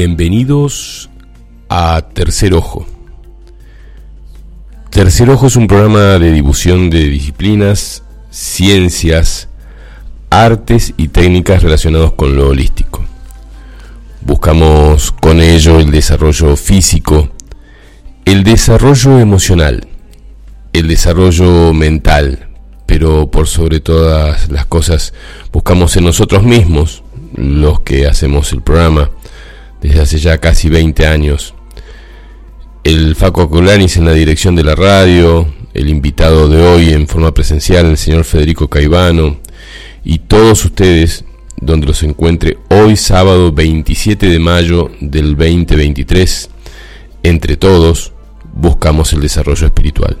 Bienvenidos a Tercer Ojo. Tercer Ojo es un programa de difusión de disciplinas, ciencias, artes y técnicas relacionados con lo holístico. Buscamos con ello el desarrollo físico, el desarrollo emocional, el desarrollo mental, pero por sobre todas las cosas buscamos en nosotros mismos, los que hacemos el programa, desde hace ya casi 20 años. El Faco Aculanis en la dirección de la radio, el invitado de hoy en forma presencial, el señor Federico Caivano, y todos ustedes, donde los encuentre hoy sábado 27 de mayo del 2023, entre todos buscamos el desarrollo espiritual.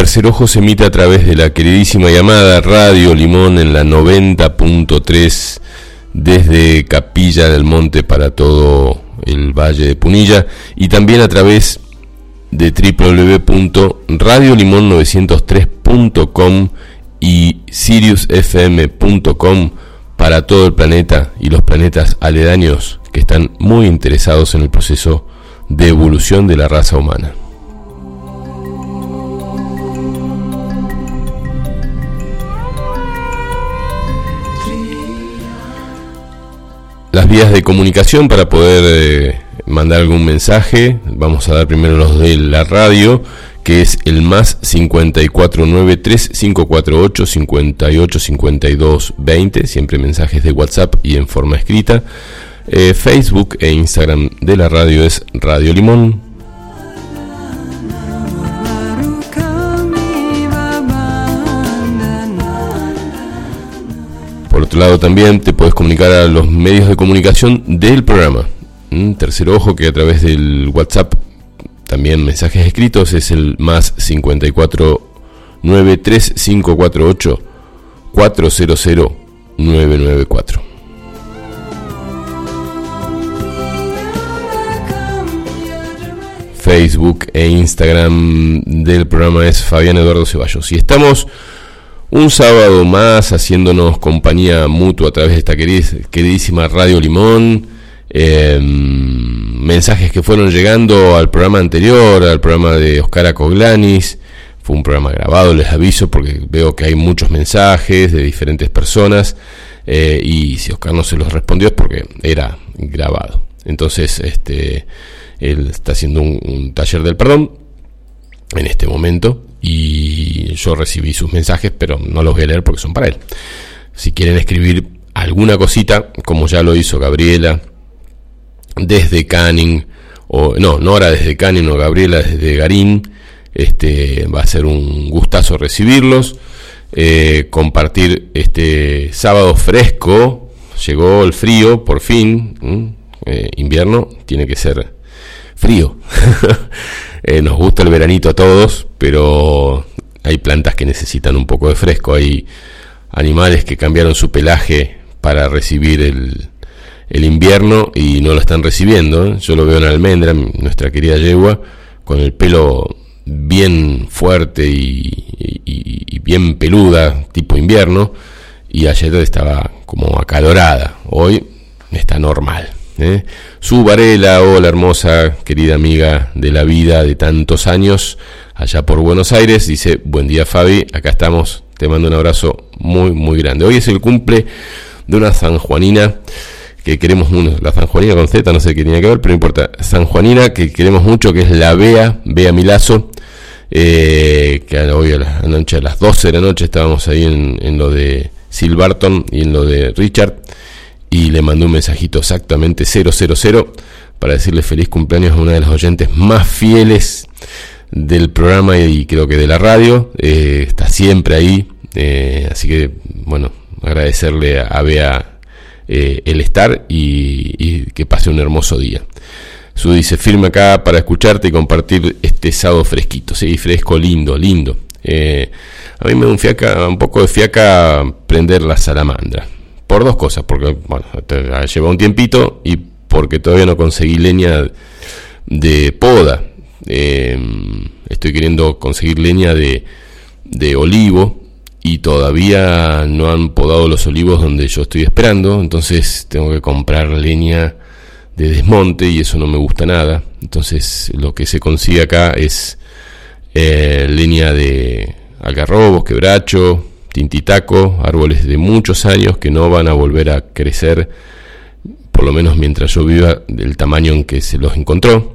Tercer Ojo se emite a través de la queridísima llamada Radio Limón en la 90.3 desde Capilla del Monte para todo el Valle de Punilla y también a través de www.radiolimon903.com y siriusfm.com para todo el planeta y los planetas aledaños que están muy interesados en el proceso de evolución de la raza humana. Las vías de comunicación para poder eh, mandar algún mensaje, vamos a dar primero los de la radio, que es el más 5493548 585220, siempre mensajes de WhatsApp y en forma escrita. Eh, Facebook e Instagram de la radio es Radio Limón. Por otro lado también te puedes comunicar a los medios de comunicación del programa. Mm, tercer ojo que a través del WhatsApp, también mensajes escritos, es el más 54 93548 400 994. Facebook e Instagram del programa es Fabián Eduardo Ceballos. Y estamos un sábado más haciéndonos compañía mutua a través de esta queridísima Radio Limón. Em, mensajes que fueron llegando al programa anterior, al programa de Oscar Acoglanis. Fue un programa grabado, les aviso, porque veo que hay muchos mensajes de diferentes personas. Eh, y si Oscar no se los respondió es porque era grabado. Entonces, este, él está haciendo un taller del perdón en este momento y yo recibí sus mensajes, pero no los voy a leer porque son para él. Si quieren escribir alguna cosita, como ya lo hizo Gabriela, desde Canning, o no, no ahora desde Canning o Gabriela desde Garín, este, va a ser un gustazo recibirlos, eh, compartir este sábado fresco, llegó el frío, por fin, eh, invierno, tiene que ser frío. Eh, nos gusta el veranito a todos, pero hay plantas que necesitan un poco de fresco. Hay animales que cambiaron su pelaje para recibir el, el invierno y no lo están recibiendo. Yo lo veo en almendra, nuestra querida yegua, con el pelo bien fuerte y, y, bien peluda, tipo invierno, y ayer estaba como acalorada. Hoy está normal. ¿Eh? Su Varela, hola hermosa, querida amiga de la vida de tantos años, allá por Buenos Aires, dice, buen día Fabi, acá estamos, te mando un abrazo muy, muy grande. Hoy es el cumple de una sanjuanina que queremos mucho, la sanjuanina con Z, no sé qué tenía que ver, pero no importa, sanjuanina que queremos mucho, que es la Bea, Bea Milazo, eh, que hoy a a las 12 de la noche estábamos ahí en, en lo de Silverton y en lo de Richard y le mandó un mensajito exactamente 000 para decirle feliz cumpleaños a una de las oyentes más fieles del programa y creo que de la radio. Eh, está siempre ahí. Eh, así que, bueno, agradecerle a Bea eh, el estar y, que pase un hermoso día. Su dice, firme acá para escucharte y compartir este sábado fresquito. Sí, fresco, lindo, lindo. a mí me da un, fiaca, un poco de fiaca prender la salamandra por dos cosas, porque bueno, lleva un tiempito y porque todavía no conseguí leña de poda. Eh, estoy queriendo conseguir leña de, de olivo y todavía no han podado los olivos donde yo estoy esperando, entonces tengo que comprar leña de desmonte y eso no me gusta nada. Entonces lo que se consigue acá es eh, leña de algarrobos, quebracho, tintitaco, árboles de muchos años que no van a volver a crecer, por lo menos mientras yo viva, del tamaño en que se los encontró.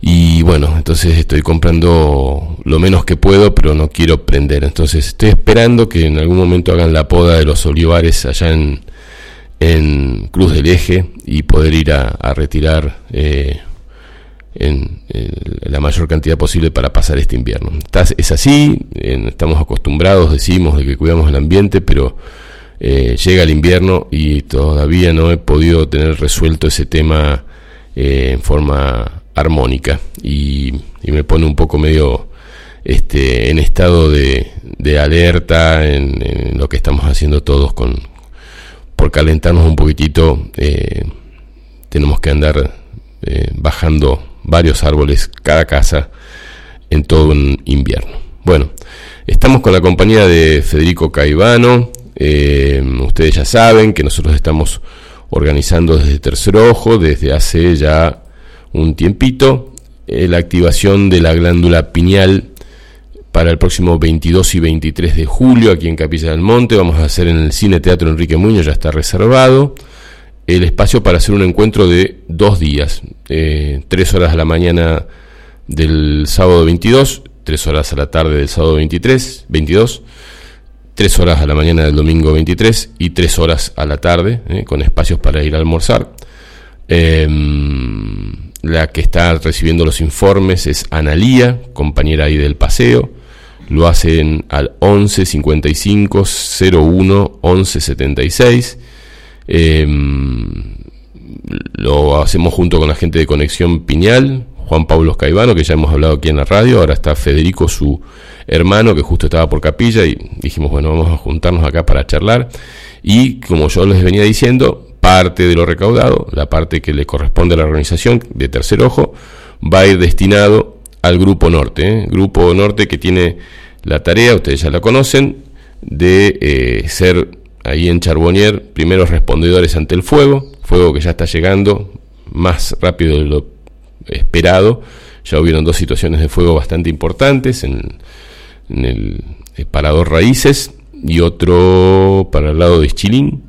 Y bueno, entonces estoy comprando lo menos que puedo, pero no quiero prender. Entonces estoy esperando que en algún momento hagan la poda de los olivares allá en, Cruz del Eje y poder ir a, retirar eh, en, la mayor cantidad posible para pasar este invierno. es así, estamos acostumbrados, decimos, de que cuidamos el ambiente, pero eh, llega el invierno y todavía no he podido tener resuelto ese tema eh, en forma armónica y, me pone un poco medio este, en estado de, alerta en, lo que estamos haciendo todos con por calentarnos un poquitito eh, tenemos que andar bajando varios árboles cada casa en todo un invierno. Bueno, estamos con la compañía de Federico Caivano. Eh, ustedes ya saben que nosotros estamos organizando desde Tercer Ojo desde hace ya un tiempito eh, la activación de la glándula pineal para el próximo 22 y 23 de julio aquí en Capilla del Monte. Vamos a hacer en el Cine Teatro Enrique Muñoz, ya está reservado el espacio para hacer un encuentro de dos días, eh, tres horas a la mañana del sábado 22, tres horas a la tarde del sábado 23, 22, tres horas a la mañana del domingo 23 y tres horas a la tarde, eh, con espacios para ir a almorzar. Em, la que está recibiendo los informes es Analía, compañera ahí del paseo. Lo hacen al 11 55 01 11 76 Em, lo hacemos junto con la gente de Conexión Piñal, Juan Pablo Escaibano, que ya hemos hablado aquí en la radio, ahora está Federico, su hermano, que justo estaba por capilla, y dijimos, bueno, vamos a juntarnos acá para charlar. Y como yo les venía diciendo, parte de lo recaudado, la parte que le corresponde a la organización de Tercer Ojo, va a ir destinado al Grupo Norte. ¿eh? Grupo Norte que tiene la tarea, ustedes ya la conocen, de eh, ser ahí en Charbonnier, primeros respondedores ante el fuego, fuego que ya está llegando más rápido de lo esperado. Ya hubieron dos situaciones de fuego bastante importantes en, el, parador Raíces y otro para el lado de Chilín.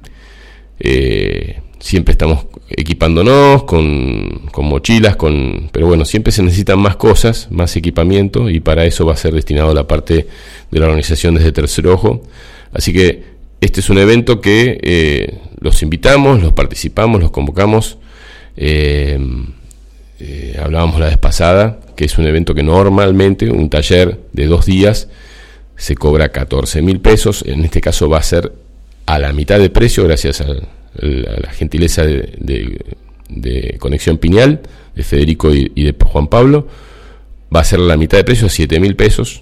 Eh, siempre estamos equipándonos con, con, mochilas, con, pero bueno, siempre se necesitan más cosas, más equipamiento y para eso va a ser destinado la parte de la organización desde Tercer Ojo. Así que este es un evento que eh, los invitamos, los participamos, los convocamos. Eh, eh, hablábamos la vez pasada que es un evento que normalmente, un taller de dos días, se cobra 14 mil pesos. En este caso va a ser a la mitad de precio, gracias a, la gentileza de, Conexión Piñal, de Federico y, de Juan Pablo. Va a ser a la mitad de precio, 7 mil pesos.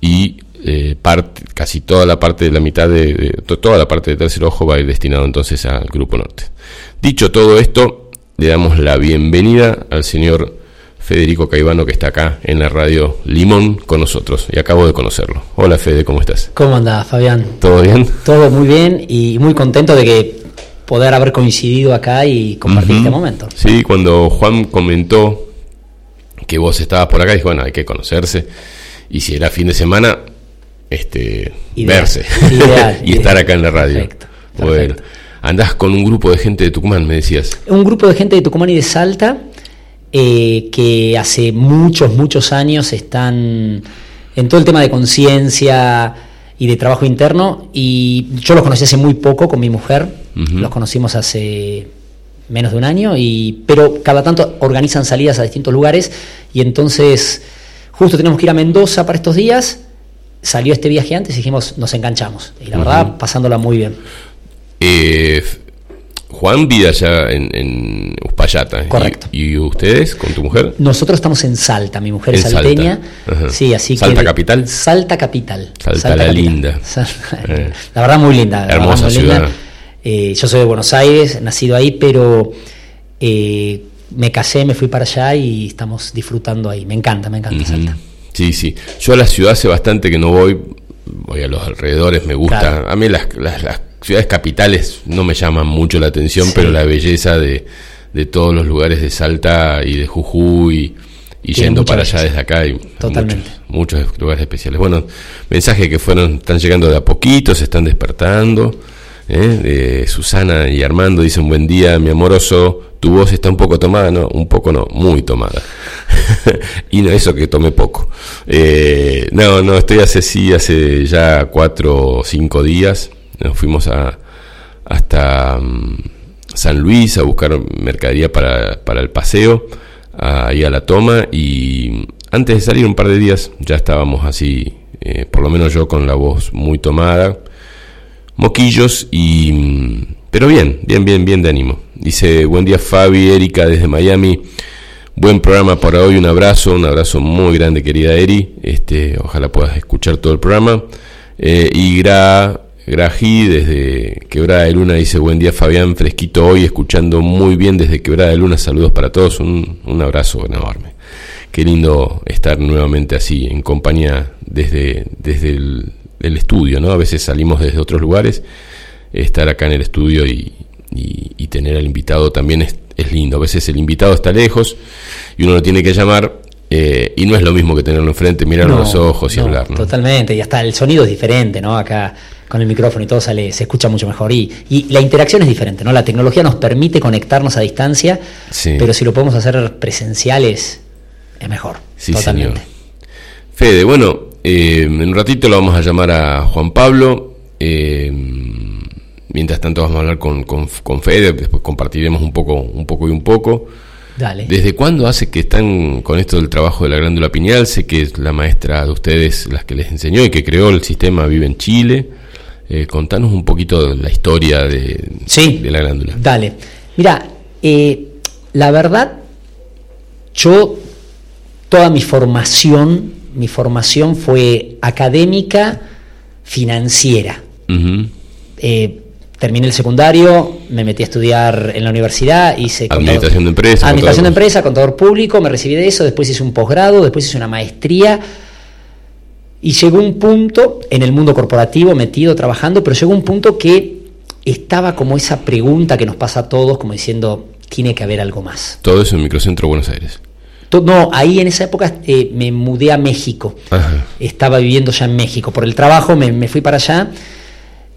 Y eh, parte, casi toda la parte de la mitad de, toda la parte de tercer ojo va a ir destinado entonces al Grupo Norte. Dicho todo esto, le damos la bienvenida al señor Federico Caivano que está acá en la radio Limón con nosotros y acabo de conocerlo. Hola Fede, ¿cómo estás? ¿Cómo andás, Fabián? ¿Todo bien? Todo muy bien y muy contento de que poder haber coincidido acá y compartir este momento. Sí, cuando Juan comentó que vos estabas por acá, dijo, bueno, hay que conocerse. Y si era fin de semana, este, verse y estar acá en la radio. Perfecto, andás con un grupo de gente de Tucumán, me decías. Un grupo de gente de Tucumán y de Salta eh, que hace muchos, muchos años están en todo el tema de conciencia y de trabajo interno y yo los conocí hace muy poco con mi mujer, los conocimos hace menos de un año, y, pero cada tanto organizan salidas a distintos lugares y entonces justo tenemos que ir a Mendoza para estos días salió este viaje antes y dijimos, nos enganchamos. Y la verdad, pasándola muy bien. Eh, Juan vive allá en, en Uspallata. Correcto. ¿Y, ustedes con tu mujer? Nosotros estamos en Salta, mi mujer es salteña. Sí, así ¿Salta capital? Salta capital. Salta, la linda. Eh. La verdad muy linda. Hermosa ciudad. Eh, yo soy de Buenos Aires, nacido ahí, pero me casé, me fui para allá y estamos disfrutando ahí. Me encanta, me encanta Salta. Sí, sí. Yo a la ciudad hace bastante que no voy, voy a los alrededores, me gusta. A mí las, las, ciudades capitales no me llaman mucho la atención, pero la belleza de, de, todos los lugares de Salta y de Jujuy y yendo para allá desde acá hay Totalmente. Muchos, muchos, lugares especiales. Bueno, mensajes que fueron, están llegando de a poquito, se están despertando. ¿Eh? Susana y Armando dicen buen día, mi amoroso, tu voz está un poco tomada, no, un poco no, muy tomada. y no eso que tomé poco. Eh, no, no, estoy hace sí, hace ya cuatro o cinco días. Nos fuimos a hasta mm, San Luis a buscar mercadería para, para el paseo, ahí a la toma y antes de salir un par de días ya estábamos así, eh, por lo menos yo con la voz muy tomada moquillos y... Pero bien, bien, bien, bien de ánimo. Dice, buen día Fabi, Erika desde Miami. Buen programa para hoy, un abrazo, un abrazo muy grande querida Eri. Este, ojalá puedas escuchar todo el programa. Eh, y Gra, desde Quebrada de Luna dice, buen día Fabián, fresquito hoy, escuchando muy bien desde Quebrada de Luna. Saludos para todos, un, un abrazo enorme. Qué lindo estar nuevamente así, en compañía desde, desde el el estudio, ¿no? A veces salimos desde otros lugares, estar acá en el estudio y, tener al invitado también es, lindo. A veces el invitado está lejos y uno lo tiene que llamar eh, y no es lo mismo que tenerlo enfrente, mirarlo a los ojos y hablar. ¿no? Totalmente, y hasta el sonido es diferente, ¿no? Acá con el micrófono y todo sale, se escucha mucho mejor. Y, y la interacción es diferente, ¿no? La tecnología nos permite conectarnos a distancia, pero si lo podemos hacer presenciales, es mejor. Sí, totalmente. Señor. Fede, bueno, eh, en un ratito lo vamos a llamar a Juan Pablo. Eh, mientras tanto vamos a hablar con, con, Fede, después compartiremos un poco, un poco y un poco. Dale. ¿Desde cuándo hace que están con esto del trabajo de la glándula pineal? Sé que es la maestra de ustedes las que les enseñó y que creó el sistema Vive en Chile. Eh, contanos un poquito la historia de, de la glándula. Dale. Mira, la verdad, yo, toda mi formación mi formación fue académica, financiera. Eh, terminé el secundario, me metí a estudiar en la universidad, hice... Administración de empresa. Administración de empresa, contador público, me recibí de eso, después hice un posgrado, después hice una maestría. Y llegó un punto en el mundo corporativo, metido, trabajando, pero llegó un punto que estaba como esa pregunta que nos pasa a todos, como diciendo, tiene que haber algo más. Todo eso en Microcentro Buenos Aires. No, ahí en esa época eh, me mudé a México. Estaba viviendo ya en México. Por el trabajo me, fui para allá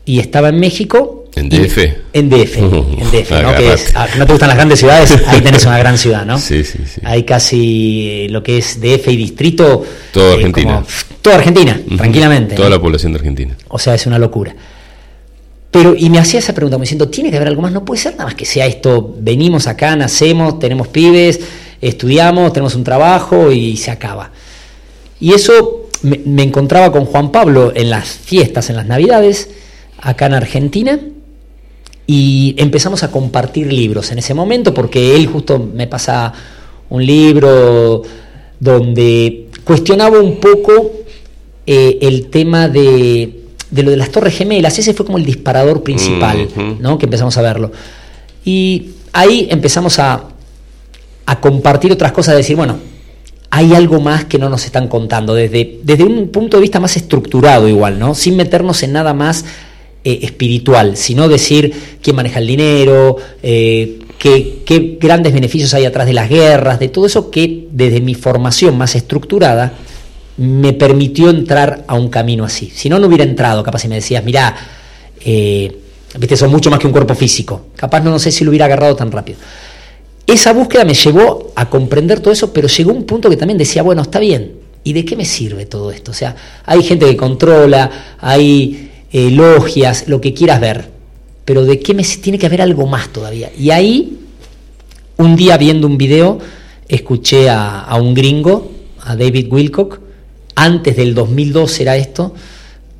y estaba en México. ¿En DF? en DF, en DF, ¿no? Que ah, ¿no? te gustan las grandes ciudades? Ahí tenés una gran ciudad, ¿no? Sí, sí, sí. Hay casi lo que es DF y distrito. Toda eh, Argentina. toda Argentina, tranquilamente. Toda la población de Argentina. O sea, es una locura. Pero, y me hacía esa pregunta, me diciendo, tiene que haber algo más, no puede ser nada más que sea esto, venimos acá, nacemos, tenemos pibes, estudiamos, tenemos un trabajo y se acaba. Y eso me, encontraba con Juan Pablo en las fiestas, en las Navidades, acá en Argentina, y empezamos a compartir libros en ese momento, porque él justo me pasa un libro donde cuestionaba un poco eh, el tema de, de, lo de las Torres Gemelas, ese fue como el disparador principal, ¿no? que empezamos a verlo. Y ahí empezamos a, a compartir otras cosas, decir, bueno, hay algo más que no nos están contando, desde, desde un punto de vista más estructurado igual, ¿no? Sin meternos en nada más eh, espiritual, sino decir quién maneja el dinero, eh, qué, qué, grandes beneficios hay atrás de las guerras, de todo eso que desde mi formación más estructurada me permitió entrar a un camino así. Si no, no hubiera entrado, capaz si me decías, mirá, eh, viste, son mucho más que un cuerpo físico, capaz no, no sé si lo hubiera agarrado tan rápido. Esa búsqueda me llevó a comprender todo eso, pero llegó un punto que también decía, bueno, está bien, ¿y de qué me sirve todo esto? O sea, hay gente que controla, hay eh, logias, lo que quieras ver, pero ¿de qué me tiene que haber algo más todavía? Y ahí, un día viendo un video, escuché a, a un gringo, a David Wilcock, antes del 2002 era esto,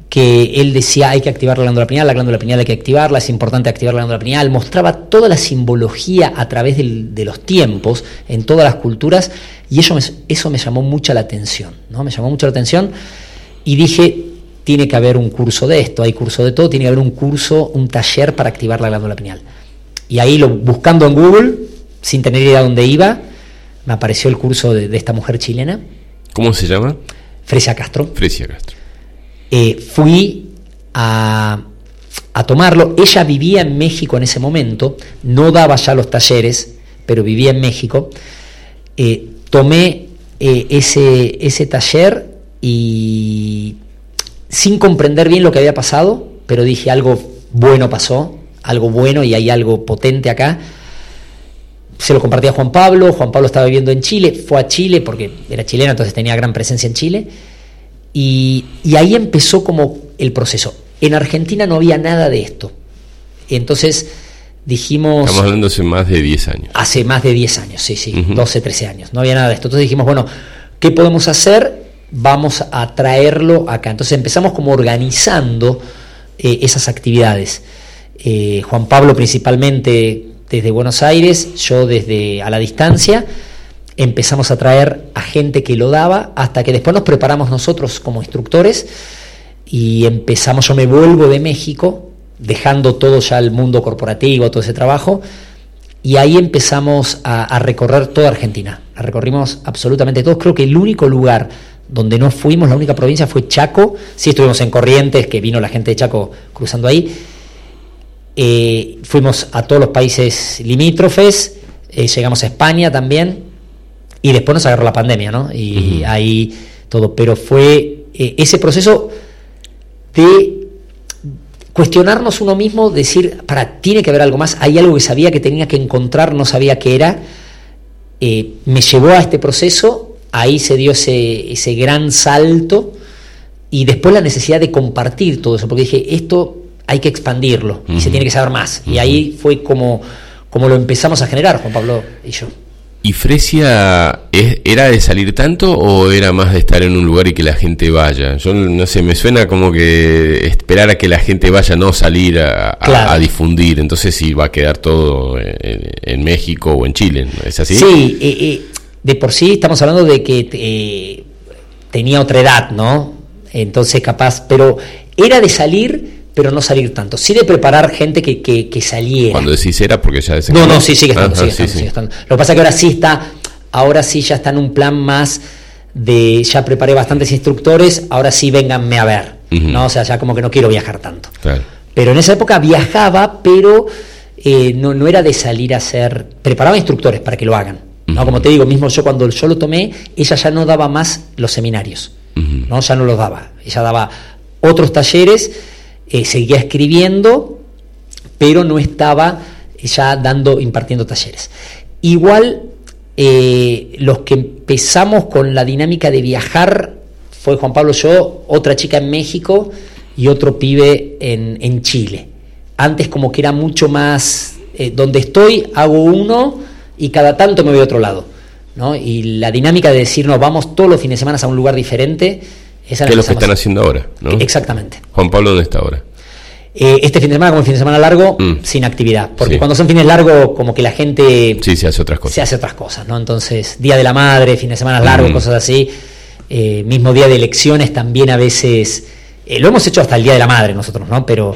que él decía hay que activar la glándula pineal, la glándula pineal hay que activarla, es importante activar la glándula pineal, mostraba toda la simbología a través de los tiempos en todas las culturas y eso me, eso me llamó mucho la atención, ¿no? Me llamó mucho la atención y dije, tiene que haber un curso de esto, hay curso de todo, tiene que haber un curso, un taller para activar la glándula pineal. Y ahí lo, buscando en Google, sin tener idea de dónde iba, me apareció el curso de, de esta mujer chilena. ¿Cómo se llama? Fresia Castro. Fresia Castro. Eh, fui a, a tomarlo. Ella vivía en México en ese momento, no daba ya los talleres, pero vivía en México. Eh, tomé eh, ese, ese taller y sin comprender bien lo que había pasado, pero dije algo bueno pasó, algo bueno y hay algo potente acá. Se lo compartí a Juan Pablo, Juan Pablo estaba viviendo en Chile, fue a Chile porque era chileno, entonces tenía gran presencia en Chile, y, y ahí empezó como el proceso. En Argentina no había nada de esto. Entonces dijimos... Estamos hablando hace más de 10 años. Hace más de 10 años, sí, sí, 12, 13 años. No había nada de esto. Entonces dijimos, bueno, ¿qué podemos hacer? Vamos a traerlo acá. Entonces empezamos como organizando eh, esas actividades. Eh, Juan Pablo principalmente desde Buenos Aires, yo desde a la distancia. Empezamos a traer a gente que lo daba hasta que después nos preparamos nosotros como instructores y empezamos, yo me vuelvo de México, dejando todo ya el mundo corporativo, todo ese trabajo, y ahí empezamos a, recorrer toda Argentina. Recorrimos absolutamente todos. Creo que el único lugar donde no fuimos, la única provincia fue Chaco. Sí estuvimos en Corrientes, que vino la gente de Chaco cruzando ahí. Eh, fuimos a todos los países limítrofes, eh, llegamos a España también, y después nos agarró la pandemia, ¿no? Y uh -huh. ahí todo. Pero fue eh, ese proceso de cuestionarnos uno mismo, decir, para, tiene que haber algo más, hay algo que sabía que tenía que encontrar, no sabía qué era, eh, me llevó a este proceso, ahí se dio ese, ese gran salto y después la necesidad de compartir todo eso, porque dije, esto hay que expandirlo uh -huh. y se tiene que saber más. Uh -huh. Y ahí fue como, como lo empezamos a generar, Juan Pablo y yo. ¿Y Fresia era de salir tanto o era más de estar en un lugar y que la gente vaya? Yo no sé, me suena como que esperar a que la gente vaya, no salir a, claro. a, a difundir. Entonces sí va a quedar todo en, en, México o en Chile, ¿es así? Sí, eh, eh, de por sí estamos hablando de que eh, tenía otra edad, ¿no? Entonces capaz, pero era de salir pero no salir tanto. Sí de preparar gente que, que, que saliera. Cuando decís era porque ya No, no, sí, sigue estando, sigue, estando, sí, sigue estando. Lo que pasa es que ahora sí está, ahora sí ya está en un plan más de, ya preparé bastantes instructores, ahora sí vénganme a ver. Uh -huh. ¿no? O sea, ya como que no quiero viajar tanto. Claro. Pero en esa época viajaba, pero eh, no, no era de salir a hacer, preparaba instructores para que lo hagan. Uh -huh. ¿no? Como te digo, mismo yo cuando yo lo tomé, ella ya no daba más los seminarios. Uh -huh. ¿no? Ya no los daba. Ella daba otros talleres eh, seguía escribiendo, pero no estaba ya dando, impartiendo talleres. Igual eh, los que empezamos con la dinámica de viajar fue Juan Pablo yo, otra chica en México y otro pibe en, Chile. Antes como que era mucho más, eh, donde estoy hago uno y cada tanto me voy a otro lado. ¿no? Y la dinámica de decir, no, vamos todos los fines de semana a un lugar diferente, esa que es lo que están haciendo ahora, ¿no? Exactamente. Juan Pablo, ¿dónde está ahora? Eh, este fin de semana, como el fin de semana largo, mm. sin actividad. Porque sí. cuando son fines largos, como que la gente. Sí, se hace otras cosas. Se hace otras cosas, ¿no? Entonces, Día de la Madre, fin de semana largo, mm. cosas así. Eh, mismo día de elecciones también a veces. Eh, lo hemos hecho hasta el Día de la Madre nosotros, ¿no? Pero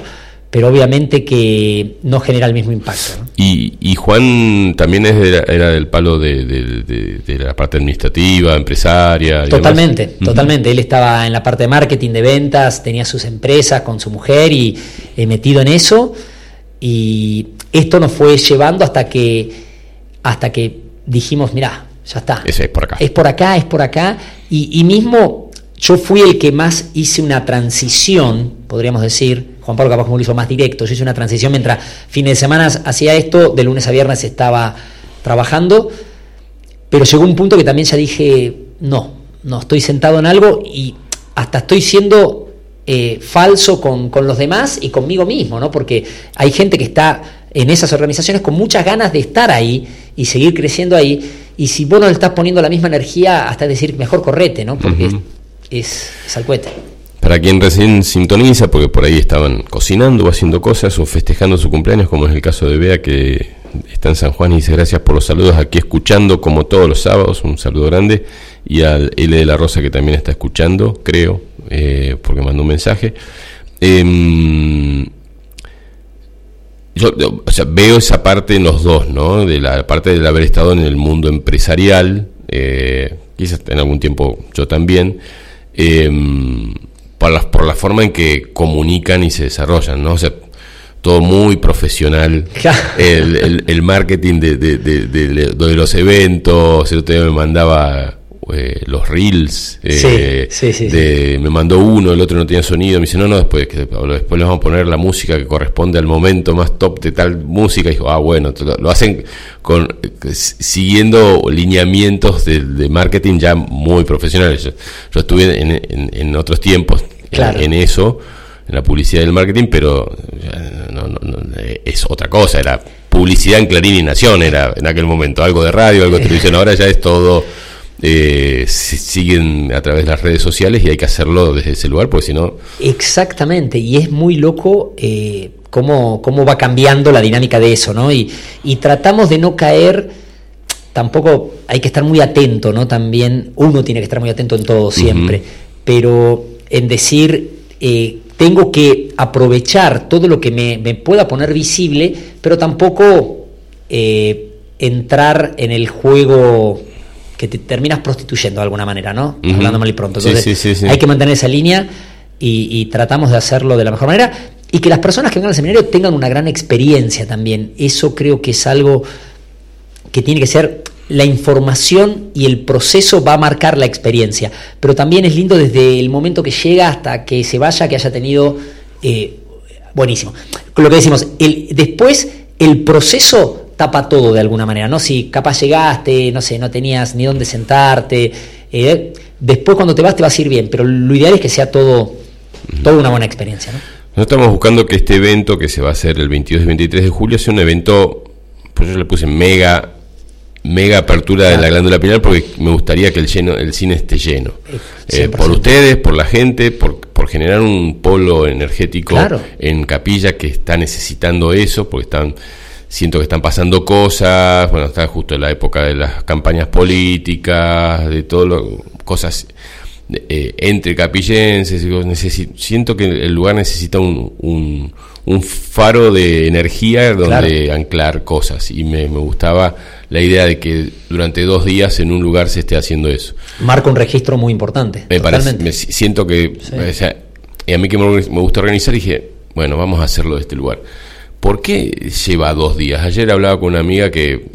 pero obviamente que no genera el mismo impacto. ¿no? Y, y, Juan también es de la, era del palo de, de, la parte administrativa, empresaria. Totalmente, totalmente. Uh -huh. Él estaba en la parte de marketing, de ventas, tenía sus empresas con su mujer y eh, metido en eso. Y esto nos fue llevando hasta que, hasta que dijimos, mira, ya está. Ese es por acá. Es por acá, es por acá. Y, y mismo yo fui el que más hice una transición, podríamos decir, Juan Pablo capaz como lo hizo más directo, yo hice una transición mientras fines de semana hacía esto, de lunes a viernes estaba trabajando, pero llegó un punto que también ya dije, no, no, estoy sentado en algo y hasta estoy siendo eh, falso con, con, los demás y conmigo mismo, ¿no? Porque hay gente que está en esas organizaciones con muchas ganas de estar ahí y seguir creciendo ahí, y si vos no le estás poniendo la misma energía, hasta decir, mejor correte, ¿no? Porque uh -huh. es, es al cohete. Para quien recién sintoniza, porque por ahí estaban cocinando o haciendo cosas o festejando su cumpleaños, como es el caso de Bea, que está en San Juan y dice gracias por los saludos aquí escuchando como todos los sábados, un saludo grande, y al L de la Rosa que también está escuchando, creo, eh, porque mandó un mensaje. Eh, yo, veo esa parte en los dos, ¿no? De la parte del haber estado en el mundo empresarial, eh, quizás en algún tiempo yo también, em, por, la, por la forma en que comunican y se desarrollan, ¿no? O sea, todo muy profesional. el, el, marketing de, de, de, los eventos, el otro día me mandaba eh, los reels. Eh, me mandó uno, el otro no tenía sonido. Me dice, no, no, después, que, después le vamos a poner la música que corresponde al momento más top de tal música. Y dijo, ah, bueno, lo, hacen con siguiendo lineamientos de, marketing ya muy profesionales. Yo, estuve en, en, otros tiempos en, eso, en la publicidad y el marketing, pero es otra cosa. Era publicidad en Clarín y Nación, era en aquel momento algo de radio, algo de televisión. Ahora ya es todo eh, siguen a través de las redes sociales y hay que hacerlo desde ese lugar, porque si no... Exactamente, y es muy loco eh, cómo, cómo, va cambiando la dinámica de eso, ¿no? Y, tratamos de no caer, tampoco hay que estar muy atento, ¿no? También uno tiene que estar muy atento en todo siempre, pero en decir... Eh, tengo que aprovechar todo lo que me, pueda poner visible, pero tampoco eh, entrar en el juego que te terminas prostituyendo de alguna manera, ¿no? Hablando mal y pronto. Entonces, hay que mantener esa línea y, tratamos de hacerlo de la mejor manera y que las personas que vengan al seminario tengan una gran experiencia también. Eso creo que es algo que tiene que ser la información y el proceso va a marcar la experiencia, pero también es lindo desde el momento que llega hasta que se vaya, que haya tenido eh, buenísimo. Lo que decimos, después el proceso tapa todo de alguna manera, ¿no? Si capaz llegaste, no sé, no tenías ni dónde sentarte, eh, después cuando te vas te vas a ir bien, pero lo ideal es que sea todo, toda una buena experiencia, ¿no? Nosotros estamos buscando que este evento que se va a hacer el 22 y 23 de julio sea un evento, pues yo le puse mega mega apertura de la glándula pineal porque me gustaría que el lleno el cine esté lleno. Eh, por ustedes por la gente por, por generar un polo energético en capilla que está necesitando eso porque están siento que están pasando cosas, bueno, está justo en la época de las campañas políticas, de todo lo, cosas eh, entre capillenses, siento que el lugar necesita un, un, faro de energía donde anclar cosas y me, gustaba la idea de que durante dos días en un lugar se esté haciendo eso. Marca un registro muy importante. Me parece, me siento que, y a mí que me, me gusta organizar, dije, bueno, vamos a hacerlo de este lugar. ¿Por qué lleva dos días? Ayer hablaba con una amiga que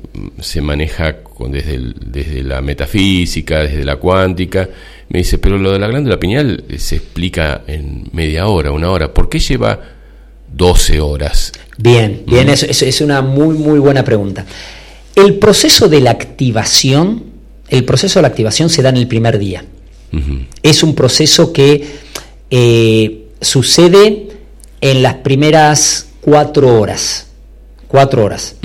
se maneja con, desde, desde la metafísica, desde la cuántica. Me dice, pero lo de la glándula pineal se explica en media hora, una hora. ¿Por qué lleva 12 horas? Bien, bien, mm. eso, es una muy, muy buena pregunta. El proceso de la activación, el proceso de la activación se da en el primer día. Es un proceso que eh, sucede en las primeras cuatro horas. Cuatro horas.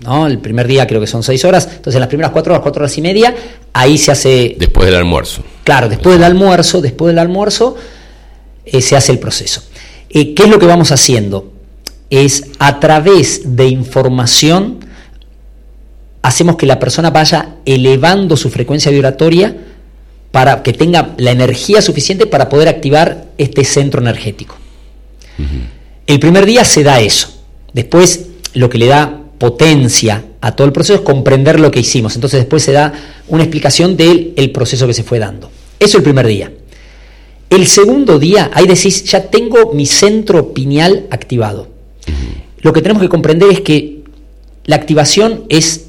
¿no? El primer día creo que son seis horas. Entonces, las primeras cuatro horas, cuatro horas y media, ahí se hace. Después del almuerzo. Claro, después del almuerzo, después del almuerzo, eh, se hace el proceso. Eh, ¿Qué es lo que vamos haciendo? Es a través de información, hacemos que la persona vaya elevando su frecuencia vibratoria para que tenga la energía suficiente para poder activar este centro energético. El primer día se da eso. Después lo que le da potencia a todo el proceso es comprender lo que hicimos. Entonces después se da una explicación del el proceso que se fue dando. Eso el primer día. El segundo día, ahí decís, ya tengo mi centro pineal activado. Lo que tenemos que comprender es que la activación es,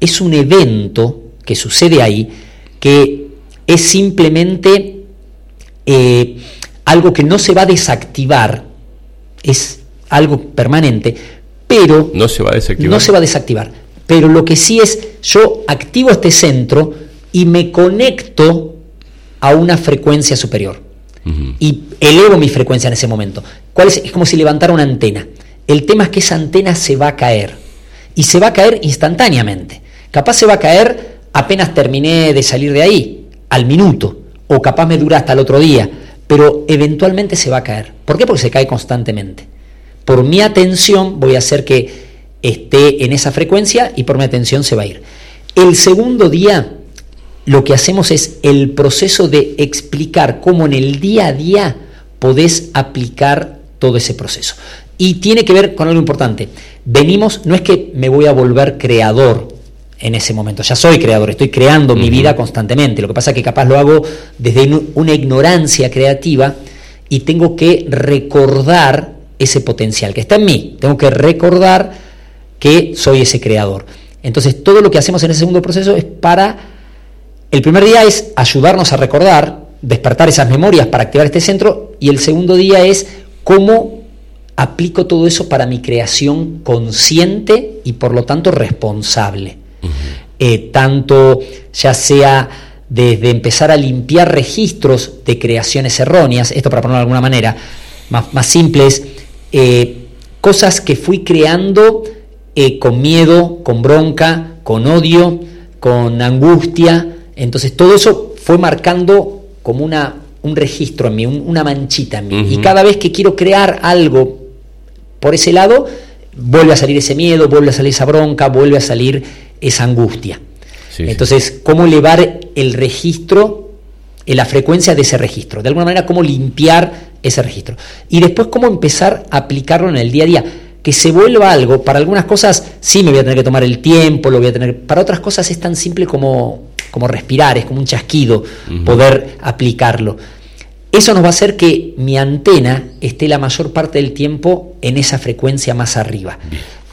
es un evento que sucede ahí, que es simplemente eh, algo que no se va a desactivar es algo permanente, pero no se va a desactivar. No se va a desactivar. Pero lo que sí es, yo activo este centro y me conecto a una frecuencia superior. Y elevo mi frecuencia en ese momento. ¿Cuál es? es como si levantara una antena. El tema es que esa antena se va a caer. Y se va a caer instantáneamente. Capaz se va a caer apenas terminé de salir de ahí, al minuto. O capaz me dura hasta el otro día pero eventualmente se va a caer. ¿Por qué? Porque se cae constantemente. Por mi atención voy a hacer que esté en esa frecuencia y por mi atención se va a ir. El segundo día lo que hacemos es el proceso de explicar cómo en el día a día podés aplicar todo ese proceso. Y tiene que ver con algo importante. Venimos, no es que me voy a volver creador en ese momento. Ya soy creador, estoy creando mi vida constantemente. Lo que pasa es que capaz lo hago desde una ignorancia creativa y tengo que recordar ese potencial que está en mí. Tengo que recordar que soy ese creador. Entonces, todo lo que hacemos en ese segundo proceso es para... El primer día es ayudarnos a recordar, despertar esas memorias para activar este centro, y el segundo día es cómo aplico todo eso para mi creación consciente y por lo tanto responsable. Eh, tanto ya sea desde empezar a limpiar registros de creaciones erróneas, esto para ponerlo de alguna manera más, más simples, eh, cosas que fui creando eh, con miedo, con bronca, con odio, con angustia, entonces todo eso fue marcando como una, un registro en mí, una manchita en mí. Y cada vez que quiero crear algo por ese lado, vuelve a salir ese miedo, vuelve a salir esa bronca, vuelve a salir esa angustia. Entonces, ¿cómo elevar el registro, eh, la frecuencia de ese registro? De alguna manera, ¿cómo limpiar ese registro? Y después, ¿cómo empezar a aplicarlo en el día a día? Que se vuelva algo, para algunas cosas sí me voy a tener que tomar el tiempo, lo voy a tener, para otras cosas es tan simple como, como respirar, es como un chasquido poder aplicarlo. Eso nos va a hacer que mi antena esté la mayor parte del tiempo en esa frecuencia más arriba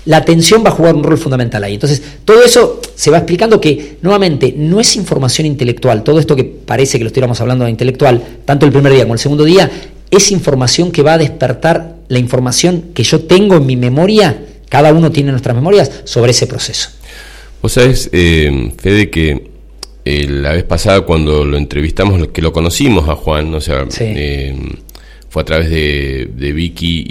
la atención va a jugar un rol fundamental ahí. Entonces, todo eso se va explicando que, nuevamente, no es información intelectual. Todo esto que parece que lo estuviéramos hablando de intelectual, tanto el primer día como el segundo día, es información que va a despertar la información que yo tengo en mi memoria, cada uno tiene nuestras memorias, sobre ese proceso. Vos sabés, eh, Fede, que eh, la vez pasada cuando lo entrevistamos, que lo conocimos a Juan, o sea, eh, fue a través de, Vicky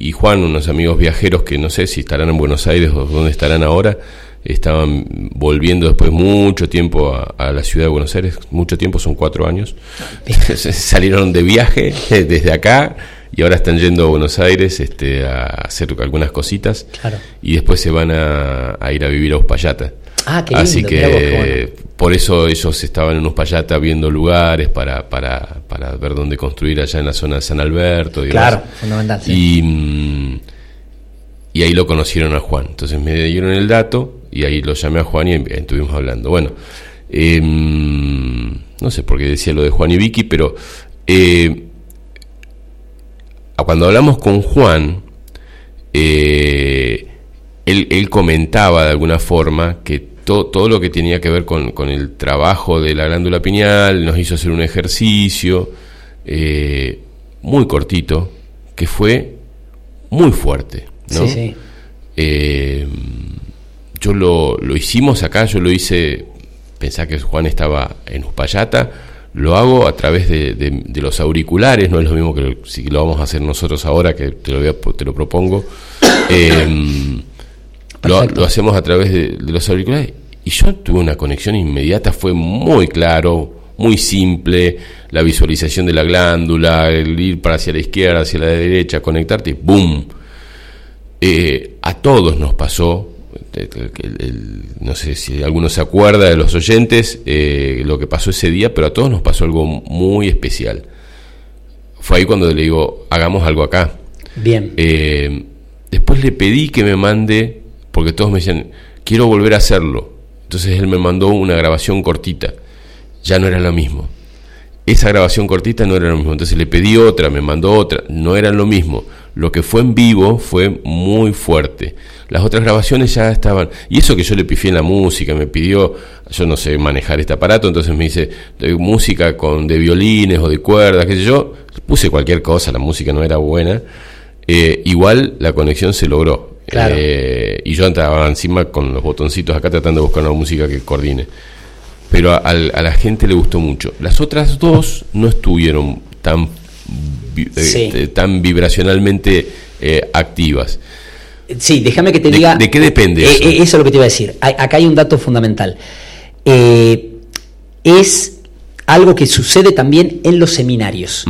y, Juan, unos amigos viajeros que no sé si estarán en Buenos Aires o dónde estarán ahora, estaban volviendo después mucho tiempo a, la ciudad de Buenos Aires, mucho tiempo, son cuatro años, salieron de viaje desde acá y ahora están yendo a Buenos Aires este, a hacer algunas cositas. Y después se van a, ir a vivir a Uspallata. Ah, qué Así que por eso ellos estaban en Uspallata viendo lugares para, para, para, ver dónde construir allá en la zona de San Alberto. Y claro, fundamental. Y, mm, y ahí lo conocieron a Juan. Entonces me dieron el dato y ahí lo llamé a Juan y estuvimos hablando. Bueno, em, no sé por qué decía lo de Juan y Vicky, pero eh, cuando hablamos con Juan, eh, él, él comentaba de alguna forma que todo lo que tenía que ver con, el trabajo de la glándula pineal, nos hizo hacer un ejercicio eh, muy cortito, que fue muy fuerte. ¿no? Eh, yo lo, lo, hicimos acá, yo lo hice, pensaba que Juan estaba en Uspallata, lo hago a través de, los auriculares, no es lo mismo que si lo vamos a hacer nosotros ahora, que te lo, te lo propongo. Eh, lo, hacemos a través de, los auriculares y yo tuve una conexión inmediata, fue muy claro, muy simple, la visualización de la glándula, el ir para hacia la izquierda, hacia la derecha, conectarte, ¡boom! Eh, a todos nos pasó, no sé si alguno se acuerda de los oyentes, eh, lo que pasó ese día, pero a todos nos pasó algo muy especial. Fue ahí cuando le digo, hagamos algo acá. Bien. Eh, después le pedí que me mande porque todos me decían, quiero volver a hacerlo. Entonces él me mandó una grabación cortita, ya no era lo mismo. Esa grabación cortita no era lo mismo, entonces le pedí otra, me mandó otra, no era lo mismo. Lo que fue en vivo fue muy fuerte. Las otras grabaciones ya estaban. Y eso que yo le pifié en la música, me pidió, yo no sé manejar este aparato, entonces me dice, música con de violines o de cuerdas, qué sé yo. Puse cualquier cosa, la música no era buena. Eh, igual la conexión se logró. Eh, y yo andaba encima con los botoncitos acá tratando de buscar una música que coordine. Pero a, la gente le gustó mucho. Las otras dos no estuvieron tan, eh, tan vibracionalmente eh, activas. Sí, déjame que te diga. ¿De qué depende eso? eso? es lo que te iba a decir. acá hay un dato fundamental. es algo que sucede también en los seminarios.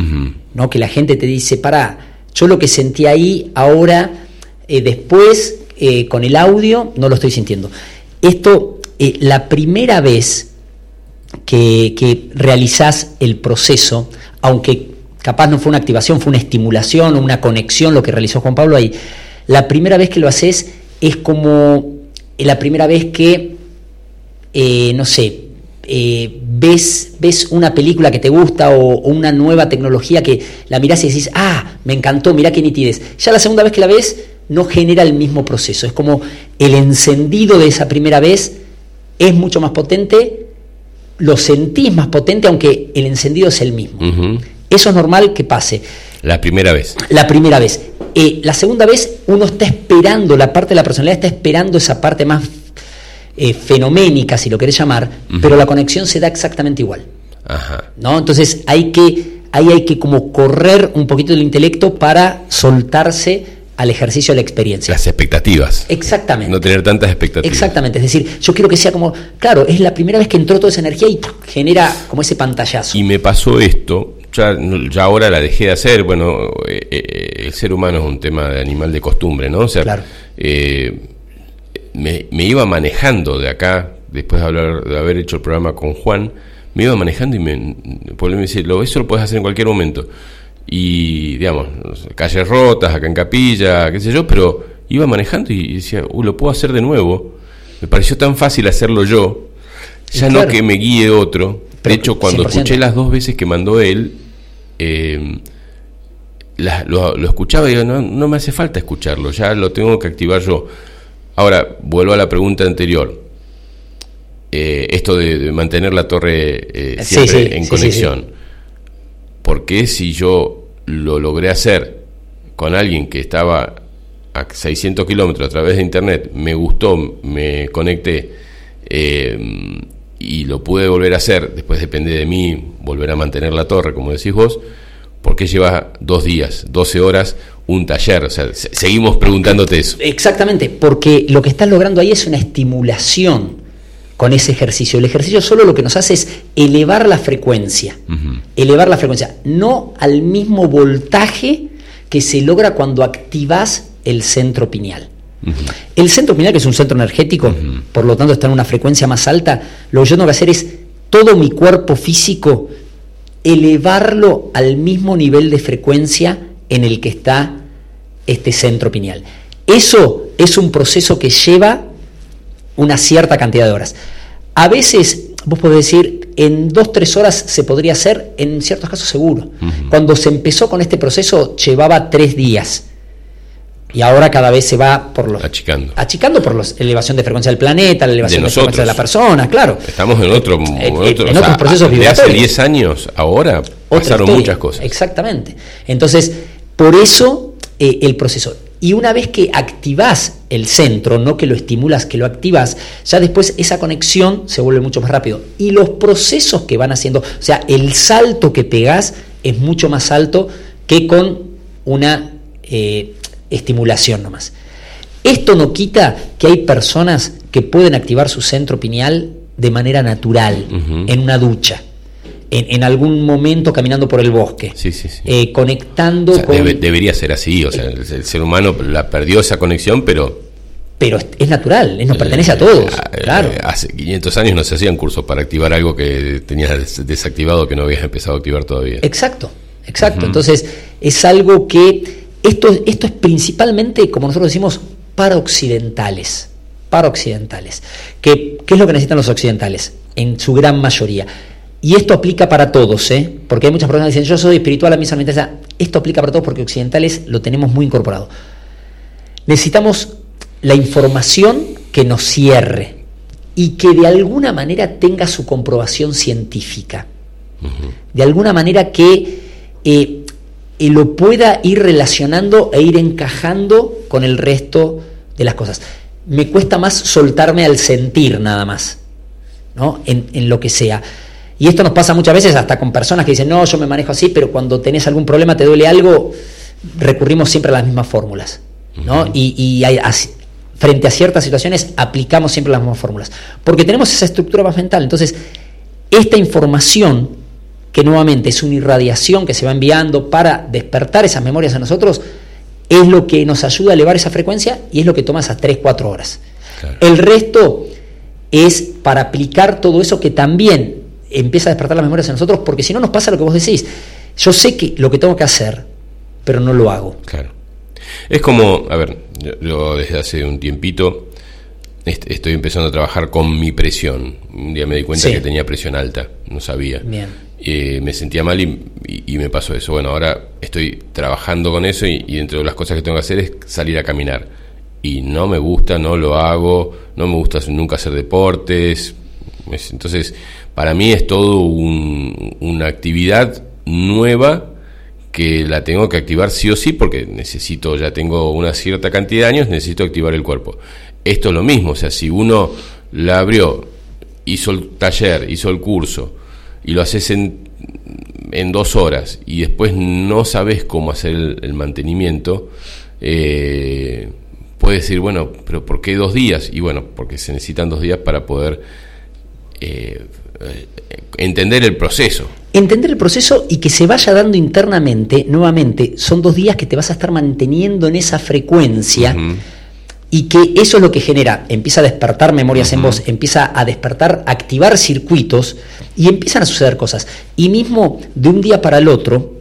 ¿no? Que la gente te dice, para, yo lo que sentí ahí ahora eh, después, eh, con el audio, no lo estoy sintiendo. Esto, eh, la primera vez que, que realizás el proceso, aunque capaz no fue una activación, fue una estimulación o una conexión lo que realizó Juan Pablo ahí, la primera vez que lo haces es como la primera vez que no sé, ves, ves una película que te gusta o, una nueva tecnología que la mirás y decís, ah, me encantó, mirá qué nitidez. Ya la segunda vez que la ves no genera el mismo proceso. Es como el encendido de esa primera vez es mucho más potente, lo sentís más potente, aunque el encendido es el mismo. Eso es normal que pase. La primera vez. La primera vez. Eh, la segunda vez uno está esperando, la parte de la personalidad está esperando esa parte más eh, fenoménica, si lo querés llamar, pero la conexión se da exactamente igual. ¿no? Entonces hay que, ahí hay que como correr un poquito del intelecto para soltarse al ejercicio de la experiencia. Las expectativas. Exactamente. No tener tantas expectativas. Exactamente. Es decir, yo quiero que sea como, claro, es la primera vez que entró toda esa energía y genera como ese pantallazo. Y me pasó esto, ya, ya ahora la dejé de hacer, bueno, eh, eh, el ser humano es un tema de animal de costumbre, ¿no? O sea, claro. Eh, me, iba manejando de acá, después de, hablar, de haber hecho el programa con Juan, me iba manejando y me, me dice, lo, eso lo puedes hacer en cualquier momento y, digamos, calles rotas, acá en Capilla, qué sé yo, pero iba manejando y decía, uh, lo puedo hacer de nuevo. Me pareció tan fácil hacerlo yo, ya no que me guíe otro. de hecho, cuando escuché las dos veces que mandó él, eh, lo, escuchaba y digo, no, no me hace falta escucharlo, ya lo tengo que activar yo. Ahora, vuelvo a la pregunta anterior. Eh, esto de, mantener la torre eh, siempre en conexión. ¿Por qué si yo lo logré hacer con alguien que estaba a 600 kilómetros a través de internet, me gustó, me conecté eh, y lo pude volver a hacer, después depende de mí volver a mantener la torre, como decís vos, ¿por qué lleva dos días, 12 horas, un taller? O sea, seguimos preguntándote eso. Exactamente, porque lo que estás logrando ahí es una estimulación con ese ejercicio. El ejercicio solo lo que nos hace es elevar la frecuencia, elevar la frecuencia, no al mismo voltaje que se logra cuando activas el centro pineal. El centro pineal, que es un centro energético, por lo tanto está en una frecuencia más alta, lo que yo tengo que hacer es todo mi cuerpo físico elevarlo al mismo nivel de frecuencia en el que está este centro pineal. Eso es un proceso que lleva una cierta cantidad de horas. A veces, vos podés decir, en dos, tres horas se podría hacer, en ciertos casos seguro. Cuando se empezó con este proceso llevaba tres días. Y ahora cada vez se va por los... Achicando. Achicando por la elevación de frecuencia del planeta, la elevación de, frecuencia de la persona, claro. Estamos en otro... En, otros procesos de hace 10 años, ahora pasaron muchas cosas. Exactamente. Entonces, por eso eh, el proceso. Y una vez que activás el centro, no que lo estimulas, que lo activas, ya después esa conexión se vuelve mucho más rápido. Y los procesos que van haciendo, o sea, el salto que pegás es mucho más alto que con una eh, estimulación nomás. Esto no quita que hay personas que pueden activar su centro pineal de manera natural, en una ducha en, algún momento caminando por el bosque, eh, conectando debería ser así, o sea, el, ser humano la perdió esa conexión, pero... Pero es natural, nos pertenece a todos, eh, claro. Hace 500 años no se hacían cursos para activar algo que tenías desactivado, que no habías empezado a activar todavía. Exacto, exacto. Entonces, es algo que... Esto, esto es principalmente, como nosotros decimos, para occidentales. Para occidentales. ¿Qué, ¿Qué es lo que necesitan los occidentales? En su gran mayoría y esto aplica para todos, ¿eh? porque hay muchas personas que dicen, yo soy espiritual, a mí me interesa. Esto aplica para todos porque occidentales lo tenemos muy incorporado. Necesitamos la información que nos cierre y que de alguna manera tenga su comprobación científica. De alguna manera que eh, eh, lo pueda ir relacionando e ir encajando con el resto de las cosas. Me cuesta más soltarme al sentir nada más, ¿no? en, en lo que sea. Y esto nos pasa muchas veces hasta con personas que dicen, no, yo me manejo así, pero cuando tenés algún problema, te duele algo, recurrimos siempre a las mismas fórmulas. ¿no? Y, frente a ciertas situaciones aplicamos siempre las mismas fórmulas. Porque tenemos esa estructura más mental. Entonces, esta información, que nuevamente es una irradiación que se va enviando para despertar esas memorias a nosotros, es lo que nos ayuda a elevar esa frecuencia y es lo que toma esas 3, 4 horas. El resto es para aplicar todo eso que también empieza a despertar las memorias en nosotros, porque si no nos pasa lo que vos decís. Yo sé que lo que tengo que hacer, pero no lo hago. Claro. Es como, a ver, yo, desde hace un tiempito estoy empezando a trabajar con mi presión. Un día me di cuenta que tenía presión alta, no sabía. Eh, me sentía mal y, me pasó eso. Bueno, ahora estoy trabajando con eso y, y entre las cosas que tengo que hacer es salir a caminar. Y no me gusta, no lo hago, no me gusta nunca hacer deportes. Entonces, para mí es todo una actividad nueva que la tengo que activar sí o sí porque necesito, ya tengo una cierta cantidad de años, necesito activar el cuerpo. Esto es lo mismo, o sea, si uno la abrió, hizo el taller, hizo el curso y lo haces en, en dos horas y después no sabes cómo hacer el, mantenimiento, eh, puedes decir, bueno, pero ¿por qué dos días? Y bueno, porque se necesitan dos días para poder eh, entender el proceso. Entender el proceso y que se vaya dando internamente, nuevamente, son dos días que te vas a estar manteniendo en esa frecuencia y que eso es lo que genera, empieza a despertar memorias en vos, empieza a despertar, activar circuitos y empiezan a suceder cosas. Y mismo de un día para el otro,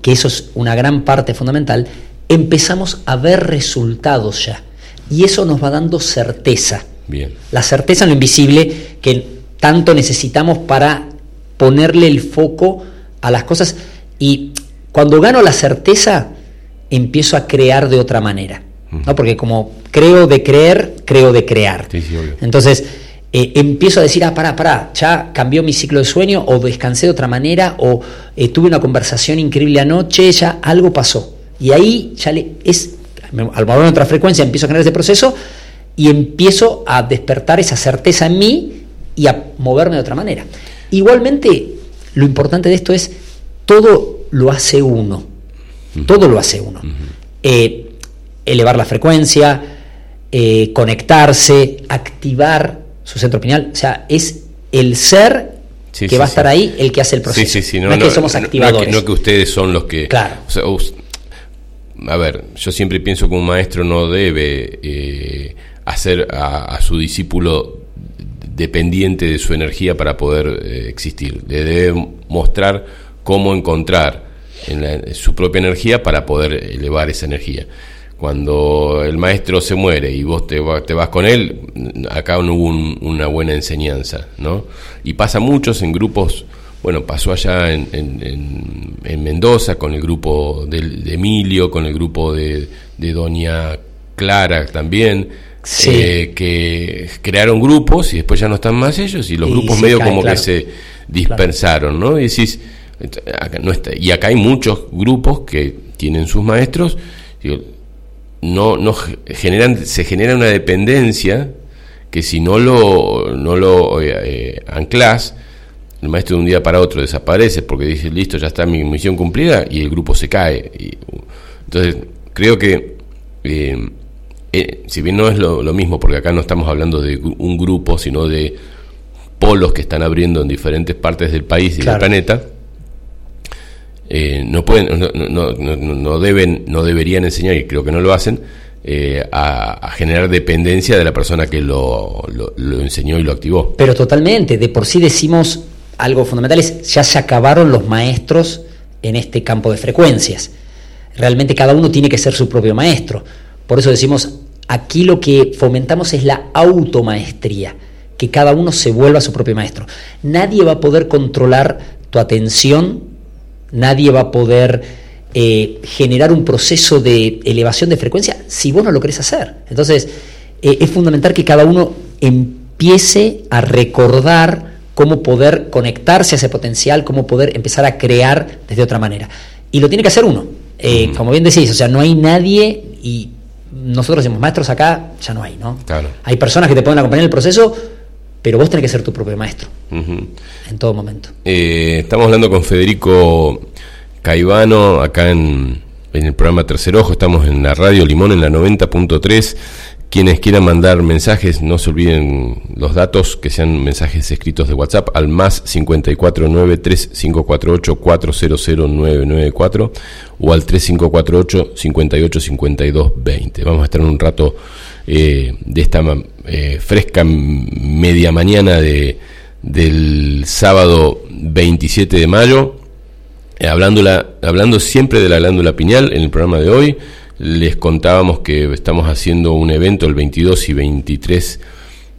que eso es una gran parte fundamental, empezamos a ver resultados ya. Y eso nos va dando certeza. Bien. La certeza en lo invisible que tanto necesitamos para ponerle el foco a las cosas. Y cuando gano la certeza, empiezo a crear de otra manera. ¿no? Porque como creo de creer, creo de crear. Entonces, eh, empiezo a decir, ah, pará, pará, ya cambió mi ciclo de sueño, o descansé de otra manera, o eh, tuve una conversación increíble anoche, ya algo pasó. Y ahí ya le, es, al en otra frecuencia, empiezo a generar ese proceso y empiezo a despertar esa certeza en mí y a moverme de otra manera. Igualmente, lo importante de esto es, todo lo hace uno, todo lo hace uno. Eh, elevar la frecuencia, eh, conectarse, activar su centro pineal, o sea, es el ser que va a estar ahí el que hace el proceso. No, es que somos activadores. No, que, ustedes son los que... Claro. a ver, yo siempre pienso que un maestro no debe eh, hacer a, su discípulo dependiente de su energía para poder eh, existir. Le debe mostrar cómo encontrar en, su propia energía para poder elevar esa energía. Cuando el maestro se muere y vos te, te vas con él, acá no hubo una buena enseñanza, ¿no? Y pasa muchos en grupos, bueno, pasó allá en, en, Mendoza con el grupo de, Emilio, con el grupo de, de Doña Clara también, eh, que crearon grupos y después ya no están más ellos y los grupos medio como que se dispersaron, ¿no? Y decís, no está, y acá hay muchos grupos que tienen sus maestros, no, no generan, se genera una dependencia que si no lo, no lo eh, eh, anclas, el maestro de un día para otro desaparece porque dice, listo, ya está mi misión cumplida y el grupo se cae. Y, entonces, creo que eh, si bien no es lo, mismo, porque acá no estamos hablando de un grupo, sino de polos que están abriendo en diferentes partes del país y del planeta, eh, no pueden, no, no, no, deben, no deberían enseñar, y creo que no lo hacen, eh, a, generar dependencia de la persona que lo, lo, enseñó y lo activó. Pero totalmente, de por sí decimos algo fundamental, es ya se acabaron los maestros en este campo de frecuencias. Realmente cada uno tiene que ser su propio maestro. Por eso decimos, aquí lo que fomentamos es la automaestría, que cada uno se vuelva su propio maestro. Nadie va a poder controlar tu atención, nadie va a poder eh, generar un proceso de elevación de frecuencia si vos no lo querés hacer. Entonces, eh, es fundamental que cada uno empiece a recordar cómo poder conectarse a ese potencial, cómo poder empezar a crear desde otra manera. Y lo tiene que hacer uno. Eh, como bien decís, o sea, no hay nadie y nosotros decimos, maestros acá ya no hay, ¿no? Claro. Hay personas que te pueden acompañar en el proceso, pero vos tenés que ser tu propio maestro en todo momento. Eh, estamos hablando con Federico Caivano acá en, en el programa Tercer Ojo, estamos en la radio Limón en la 90.3 quienes quieran mandar mensajes, no se olviden los datos, que sean mensajes escritos de WhatsApp al más 549-3548-400994 o al 3548-585220. Vamos a estar un rato eh, de esta eh, fresca media mañana de, del sábado 27 de mayo, eh, hablando, la, hablando siempre de la glándula pineal en el programa de hoy les contábamos que estamos haciendo un evento el 22 y 23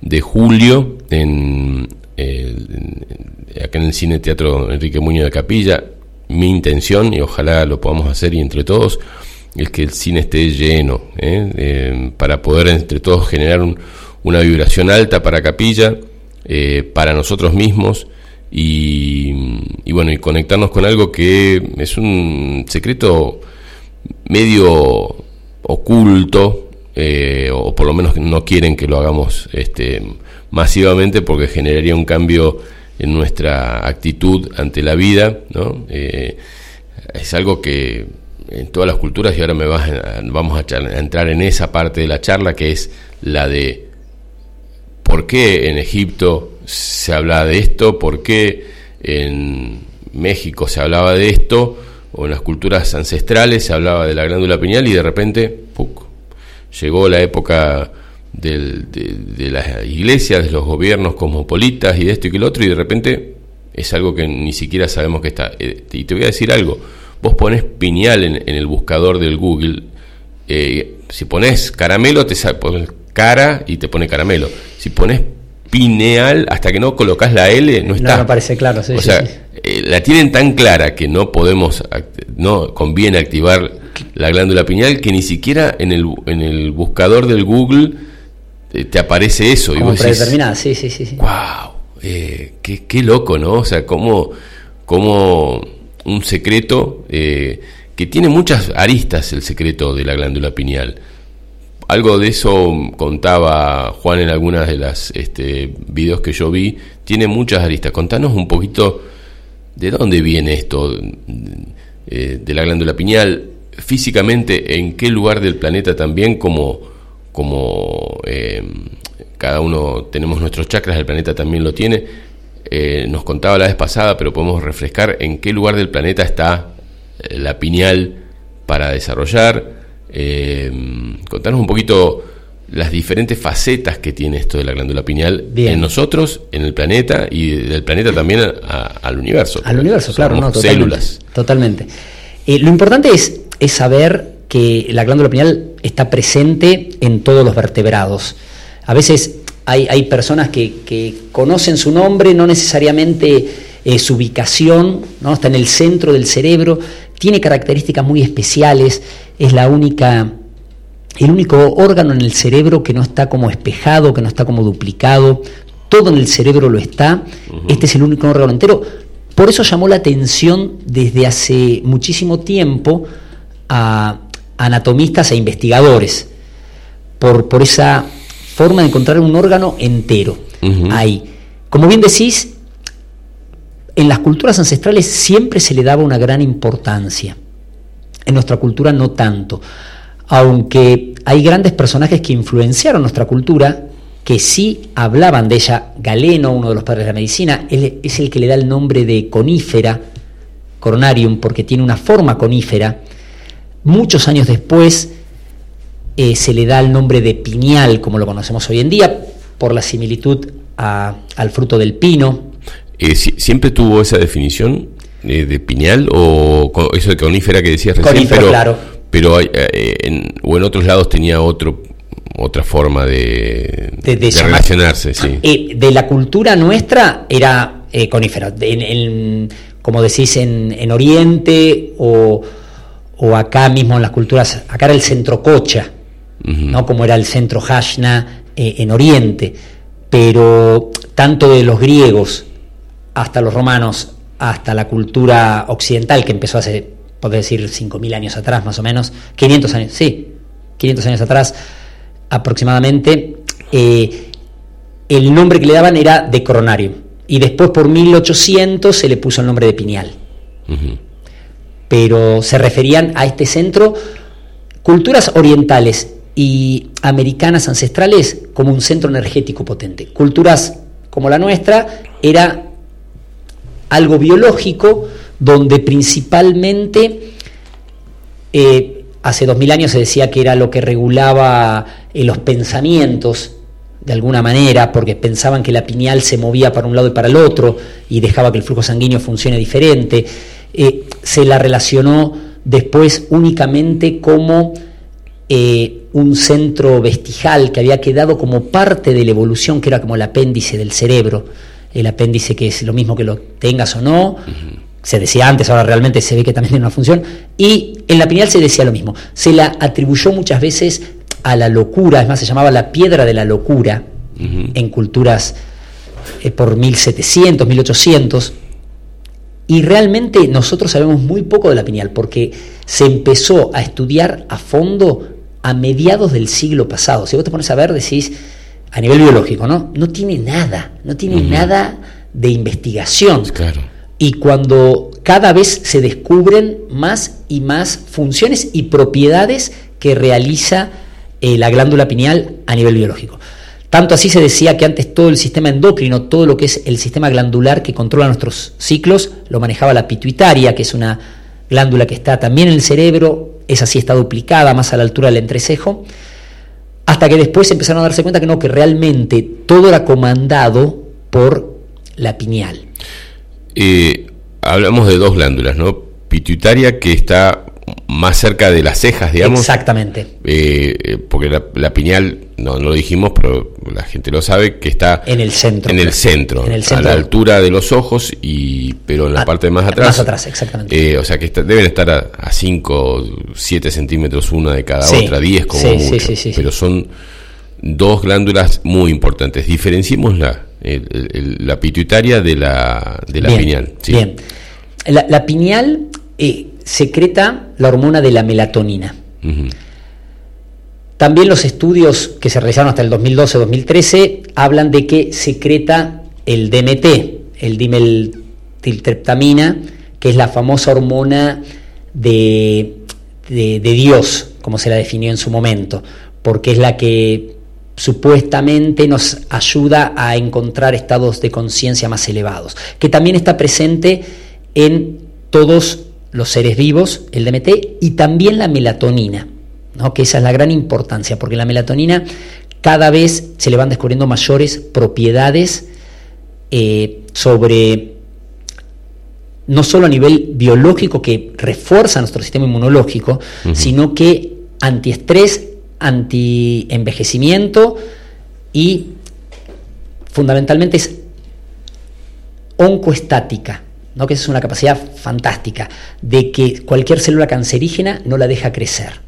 de julio en, acá en el Cine Teatro Enrique Muñoz de Capilla. Mi intención, y ojalá lo podamos hacer y entre todos, es que el cine esté lleno, ¿eh? Eh, para poder entre todos generar una vibración alta para Capilla, eh, para nosotros mismos y, bueno, y conectarnos con algo que es un secreto medio oculto, o por lo menos no quieren que lo hagamos este, masivamente porque generaría un cambio en nuestra actitud ante la vida, ¿no? Eh, es algo que en todas las culturas, y ahora me vas vamos a, entrar en esa parte de la charla, que es la de por qué en Egipto se hablaba de esto, por qué en México se hablaba de esto, o en las culturas ancestrales se hablaba de la glándula pineal y de repente, ¡puc! llegó la época de, las iglesias, de los gobiernos cosmopolitas y de esto y que lo otro, y de repente es algo que ni siquiera sabemos que está. Eh, y te voy a decir algo, vos pones piñal en, el buscador del Google, eh, si pones caramelo, te pones cara y te pone caramelo. Si pones pineal, hasta que no colocas la L, no está. No, parece claro, O sea, eh, la tienen tan clara que no podemos, no conviene activar la glándula pineal que ni siquiera en el, en el buscador del Google te, aparece eso. Como y predeterminada, sí, sí, sí. ¡Wow! Eh, qué, loco, ¿no? O sea, como, como un secreto eh, que tiene muchas aristas el secreto de la glándula pineal. Algo de eso contaba Juan en algunas de las este, videos que yo vi. Tiene muchas aristas. Contanos un poquito de dónde viene esto eh, de la glándula pineal. Físicamente, en qué lugar del planeta también, como como eh, cada uno tenemos nuestros chakras, el planeta también lo tiene. Eh, nos contaba la vez pasada, pero podemos refrescar en qué lugar del planeta está eh, la pineal para desarrollar. Contanos un poquito las diferentes facetas que tiene esto de la glándula pineal en nosotros, en el planeta y del planeta también al universo. Al universo, claro, no, totalmente, células. Totalmente. lo importante es, es saber que la glándula pineal está presente en todos los vertebrados. A veces hay, personas que, conocen su nombre, no necesariamente eh, su ubicación, ¿no? está en el centro del cerebro, tiene características muy especiales, es la única, el único órgano en el cerebro que no está como espejado, que no está como duplicado, todo en el cerebro lo está, este es el único órgano entero. Por eso llamó la atención desde hace muchísimo tiempo a, anatomistas e investigadores, por, por esa forma de encontrar un órgano entero. Ahí. Como bien decís, en las culturas ancestrales siempre se le daba una gran importancia. En nuestra cultura no tanto. Aunque hay grandes personajes que influenciaron nuestra cultura, que sí hablaban de ella. Galeno, uno de los padres de la medicina, es el que le da el nombre de conífera, coronarium, porque tiene una forma conífera. Muchos años después eh, se le da el nombre de piñal, como lo conocemos hoy en día, por la similitud al fruto del pino. Eh, ¿Siempre tuvo esa definición eh, de piñal o eso de conífera que decías recién? pero, claro. Pero en, o en otros lados tenía otro otra forma de, relacionarse. Sí. de la cultura nuestra era conífera. como decís, en, en Oriente o o acá mismo en las culturas, acá era el centro Cocha, ¿no? como era el centro Hashna eh, en Oriente, pero tanto de los griegos hasta los romanos, hasta la cultura occidental que empezó hace, podés decir, 5.000 años atrás más o menos, 500 años, sí, 500 años atrás aproximadamente, eh, el nombre que le daban era de coronario, y después por 1800 se le puso el nombre de pineal pero se referían a este centro, culturas orientales y americanas ancestrales como un centro energético potente. Culturas como la nuestra era algo biológico donde principalmente eh, hace dos mil años se decía que era lo que regulaba eh, los pensamientos de alguna manera, porque pensaban que la pineal se movía para un lado y para el otro y dejaba que el flujo sanguíneo funcione diferente. Eh, se la relacionó después únicamente como un centro vestijal que había quedado como parte de la evolución, que era como el apéndice del cerebro, el apéndice que es lo mismo que lo tengas o no, se decía antes, ahora realmente se ve que también tiene una función, y en la pineal se decía lo mismo, se la atribuyó muchas veces a la locura, es más, se llamaba la piedra de la locura en culturas eh, por 1700, 1800, y realmente nosotros sabemos muy poco de la pineal, porque se empezó a estudiar a fondo a mediados del siglo pasado. Si vos te pones a ver, decís, a nivel biológico, ¿no? No tiene nada, no tiene nada de investigación. Claro. Y cuando cada vez se descubren más y más funciones y propiedades que realiza eh, la glándula pineal a nivel biológico. Tanto así se decía que antes todo el sistema endocrino, todo lo que es el sistema glandular que controla nuestros ciclos, lo manejaba la pituitaria, que es una glándula que está también en el cerebro, esa sí está duplicada más a la altura del entrecejo, hasta que después empezaron a darse cuenta que no, que realmente todo era comandado por la pineal. Eh, hablamos de dos glándulas, ¿no? Pituitaria que está más cerca de las cejas, digamos. Exactamente. Eh, eh, porque la, piñal, no, no lo dijimos, pero la gente lo sabe, que está en el centro. En el centro, a la altura de los ojos, y pero en la parte más atrás. Más atrás, exactamente. Eh, o sea que deben estar a 5, 7 centímetros una de cada otra, 10 como mucho. Sí, sí, pero son dos glándulas muy importantes. Diferenciemos la, la pituitaria de la, de la pineal. Bien. La, la pineal secreta la hormona de la melatonina. También los estudios que se realizaron hasta el 2012-2013 hablan de que secreta el DMT, el dimetiltriptamina, que es la famosa hormona de, de, de Dios, como se la definió en su momento, porque es la que supuestamente nos ayuda a encontrar estados de conciencia más elevados, que también está presente en todos los seres vivos, el DMT, y también la melatonina, ¿no? que esa es la gran importancia, porque la melatonina cada vez se le van descubriendo mayores propiedades eh, sobre, no solo a nivel biológico que refuerza nuestro sistema inmunológico, sino que antiestrés, antienvejecimiento y fundamentalmente es oncoestática ¿no? que es una capacidad fantástica, de que cualquier célula cancerígena no la deja crecer.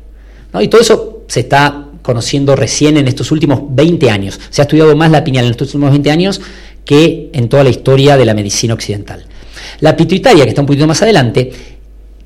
¿no? Y todo eso se está conociendo recién en estos últimos 20 años. Se ha estudiado más la pineal en estos últimos 20 años que en toda la historia de la medicina occidental. La pituitaria, que está un poquito más adelante,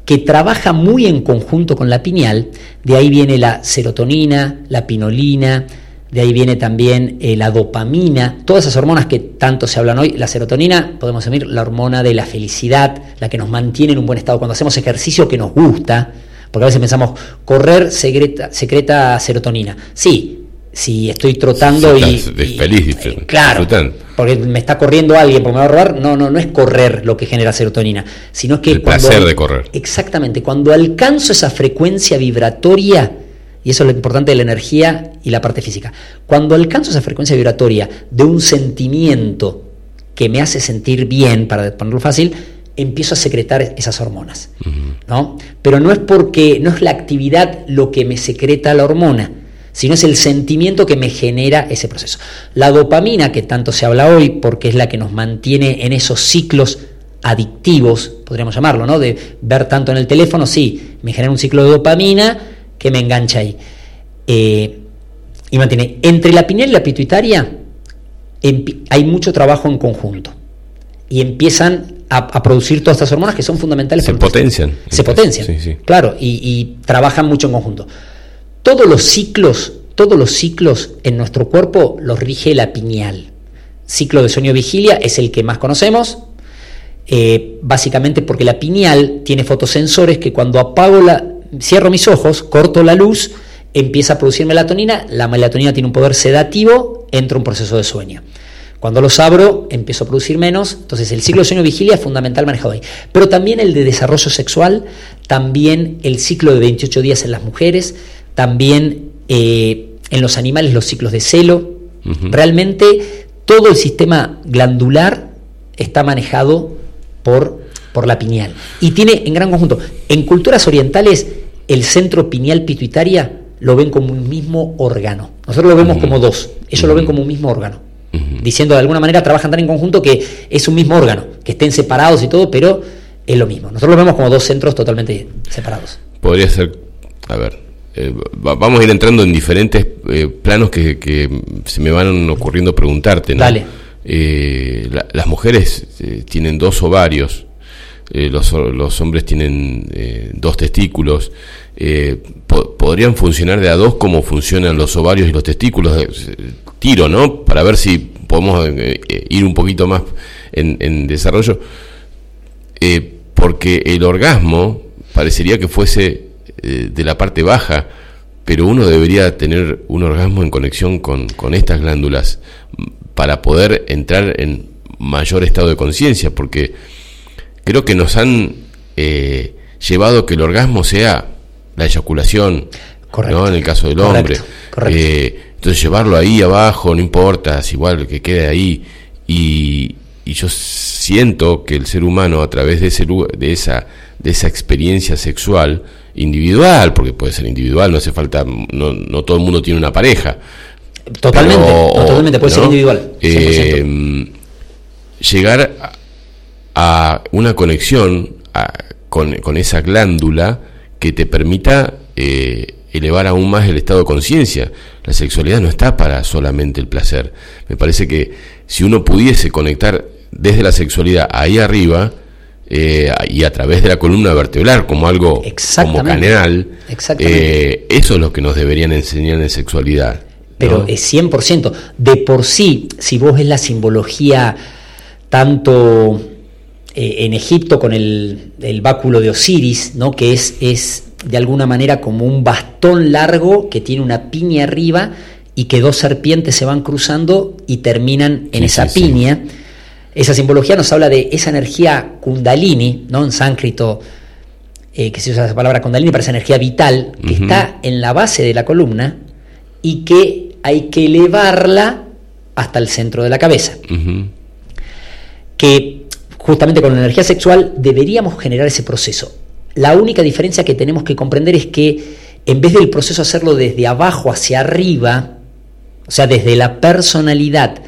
que trabaja muy en conjunto con la pineal, de ahí viene la serotonina, la pinolina, de ahí viene también eh, la dopamina, todas esas hormonas que tanto se hablan hoy. La serotonina, podemos decir, la hormona de la felicidad, la que nos mantiene en un buen estado cuando hacemos ejercicio que nos gusta, porque a veces pensamos, correr secreta, secreta serotonina. Sí, si estoy trotando y, feliz, eh, claro, porque me está corriendo alguien porque me va a robar, no, no, no es correr lo que genera serotonina, sino es que el placer de correr. Exactamente, cuando alcanzo esa frecuencia vibratoria, y eso es lo importante de la energía y la parte física. Cuando alcanzo esa frecuencia vibratoria de un sentimiento que me hace sentir bien, para ponerlo fácil, empiezo a secretar esas hormonas. ¿no? Pero no es porque, no es la actividad lo que me secreta la hormona, sino es el sentimiento que me genera ese proceso. La dopamina, que tanto se habla hoy, porque es la que nos mantiene en esos ciclos adictivos, podríamos llamarlo, ¿no? De ver tanto en el teléfono, sí, me genera un ciclo de dopamina, que me engancha ahí. Eh, y mantiene. Entre la pineal y la pituitaria hay mucho trabajo en conjunto. Y empiezan a, producir todas estas hormonas que son fundamentales. Se potencian. Se potencian. Claro, y, trabajan mucho en conjunto. Todos los ciclos, todos los ciclos en nuestro cuerpo los rige la pineal. Ciclo de sueño-vigilia es el que más conocemos, eh, básicamente porque la pineal tiene fotosensores que cuando apago la, cierro mis ojos, corto la luz, empieza a producir melatonina, la melatonina tiene un poder sedativo, entra un proceso de sueño. Cuando los abro, empiezo a producir menos, entonces el ciclo de sueño-vigilia es fundamental manejado ahí. Pero también el de desarrollo sexual, también el ciclo de 28 días en las mujeres, también eh, en los animales los ciclos de celo. Realmente todo el sistema glandular está manejado por por la pineal. Y tiene en gran conjunto, en culturas orientales, el centro pineal pituitaria lo ven como un mismo órgano. Nosotros lo vemos como dos, ellos lo ven como un mismo órgano. Diciendo de alguna manera trabajan tan en conjunto que es un mismo órgano, que estén separados y todo, pero es lo mismo. Nosotros lo vemos como dos centros totalmente separados. Podría ser, a ver, eh, vamos a ir entrando en diferentes eh, planos que, se me van ocurriendo preguntarte. ¿no? Dale. Eh, las mujeres tienen dos ovarios, los, los, hombres tienen dos testículos. ¿Podrían funcionar de a dos como funcionan los ovarios y los testículos? Tiro, ¿no? Para ver si podemos ir un poquito más en, en desarrollo. porque el orgasmo parecería que fuese eh, de la parte baja, pero uno debería tener un orgasmo en conexión con, estas glándulas para poder entrar en mayor estado de conciencia, porque creo que nos han eh, llevado que el orgasmo sea la eyaculación, ¿no? En el caso del hombre. Eh, entonces llevarlo ahí abajo, no importa, es igual que quede ahí. Y, y yo siento que el ser humano a través de, ese, de, esa, de esa experiencia sexual individual, porque puede ser individual, no hace falta, no, no todo el mundo tiene una pareja. Totalmente, totalmente, puede ser individual. Eh, llegar a una conexión con, con, esa glándula que te permita eh, elevar aún más el estado de conciencia. La sexualidad no está para solamente el placer. Me parece que si uno pudiese conectar desde la sexualidad ahí arriba, eh, y a través de la columna vertebral como algo como canal, eh, eso es lo que nos deberían enseñar en sexualidad. Pero es 100%. De por sí, si vos ves la simbología tanto eh, en Egipto con el, el, báculo de Osiris, ¿no? que es, es de alguna manera como un bastón largo que tiene una piña arriba y que dos serpientes se van cruzando y terminan en esa piña. Esa simbología nos habla de esa energía kundalini, ¿no? En sánscrito, eh, que se usa esa palabra kundalini para esa energía vital, que está en la base de la columna y que hay que elevarla hasta el centro de la cabeza. Que justamente con la energía sexual deberíamos generar ese proceso. La única diferencia que tenemos que comprender es que en vez del proceso hacerlo desde abajo hacia arriba, o sea, desde la personalidad,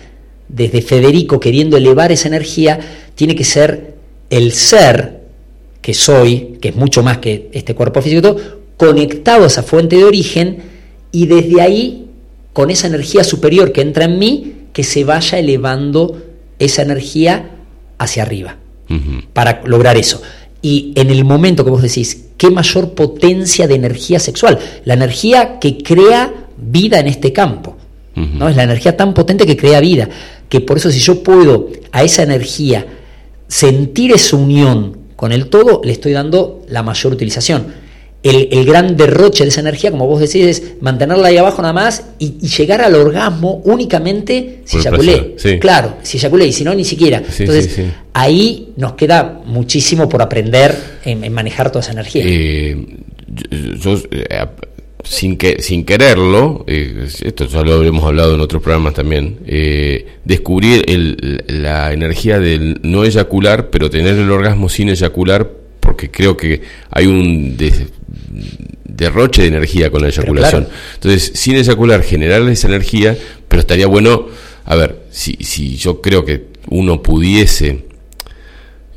desde Federico queriendo elevar esa energía, tiene que ser el ser que soy, que es mucho más que este cuerpo físico, conectado a esa fuente de origen y desde ahí, con esa energía superior que entra en mí, que se vaya elevando esa energía hacia arriba, para lograr eso. Y en el momento que vos decís, ¿qué mayor potencia de energía sexual? La energía que crea vida en este campo. ¿no? Es la energía tan potente que crea vida que por eso si yo puedo a esa energía sentir esa unión con el todo, le estoy dando la mayor utilización. El, gran derroche de esa energía, como vos decís, es mantenerla ahí abajo nada más y, llegar al orgasmo únicamente si eyaculé. Claro, si eyaculé y si no, ni siquiera. Entonces, ahí nos queda muchísimo por aprender en, manejar toda esa energía. Eh, yo, eh, sin, que, sin quererlo, eh, esto ya lo habremos hablado en otros programas también, eh, descubrir el, la energía del no eyacular, pero tener el orgasmo sin eyacular, porque creo que hay un derroche de energía con la eyaculación. Entonces, sin eyacular, generar esa energía, pero estaría bueno, a ver, si, si yo creo que uno pudiese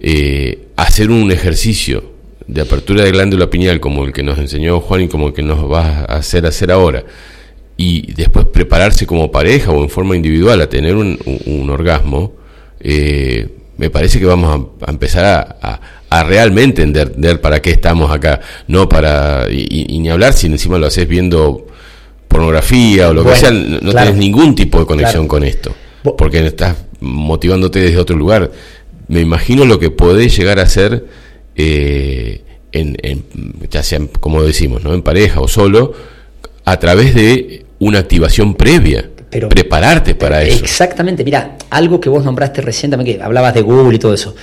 eh, hacer un ejercicio de apertura de glándula pineal como el que nos enseñó Juan y como el que nos va a hacer hacer ahora, y después prepararse como pareja o en forma individual a tener un, orgasmo, eh, me parece que vamos a, empezar a, realmente entender para qué estamos acá, no para, y, ni hablar si encima lo haces viendo pornografía o lo que sea, no tienes ningún tipo de conexión con esto, porque estás motivándote desde otro lugar. Me imagino lo que podés llegar a ser eh, en, ya sea, como decimos, ¿no? en pareja o solo, a través de una activación previa. Pero, prepararte para eso. Exactamente, mira, algo que vos nombraste recientemente, que hablabas de Google y todo eso.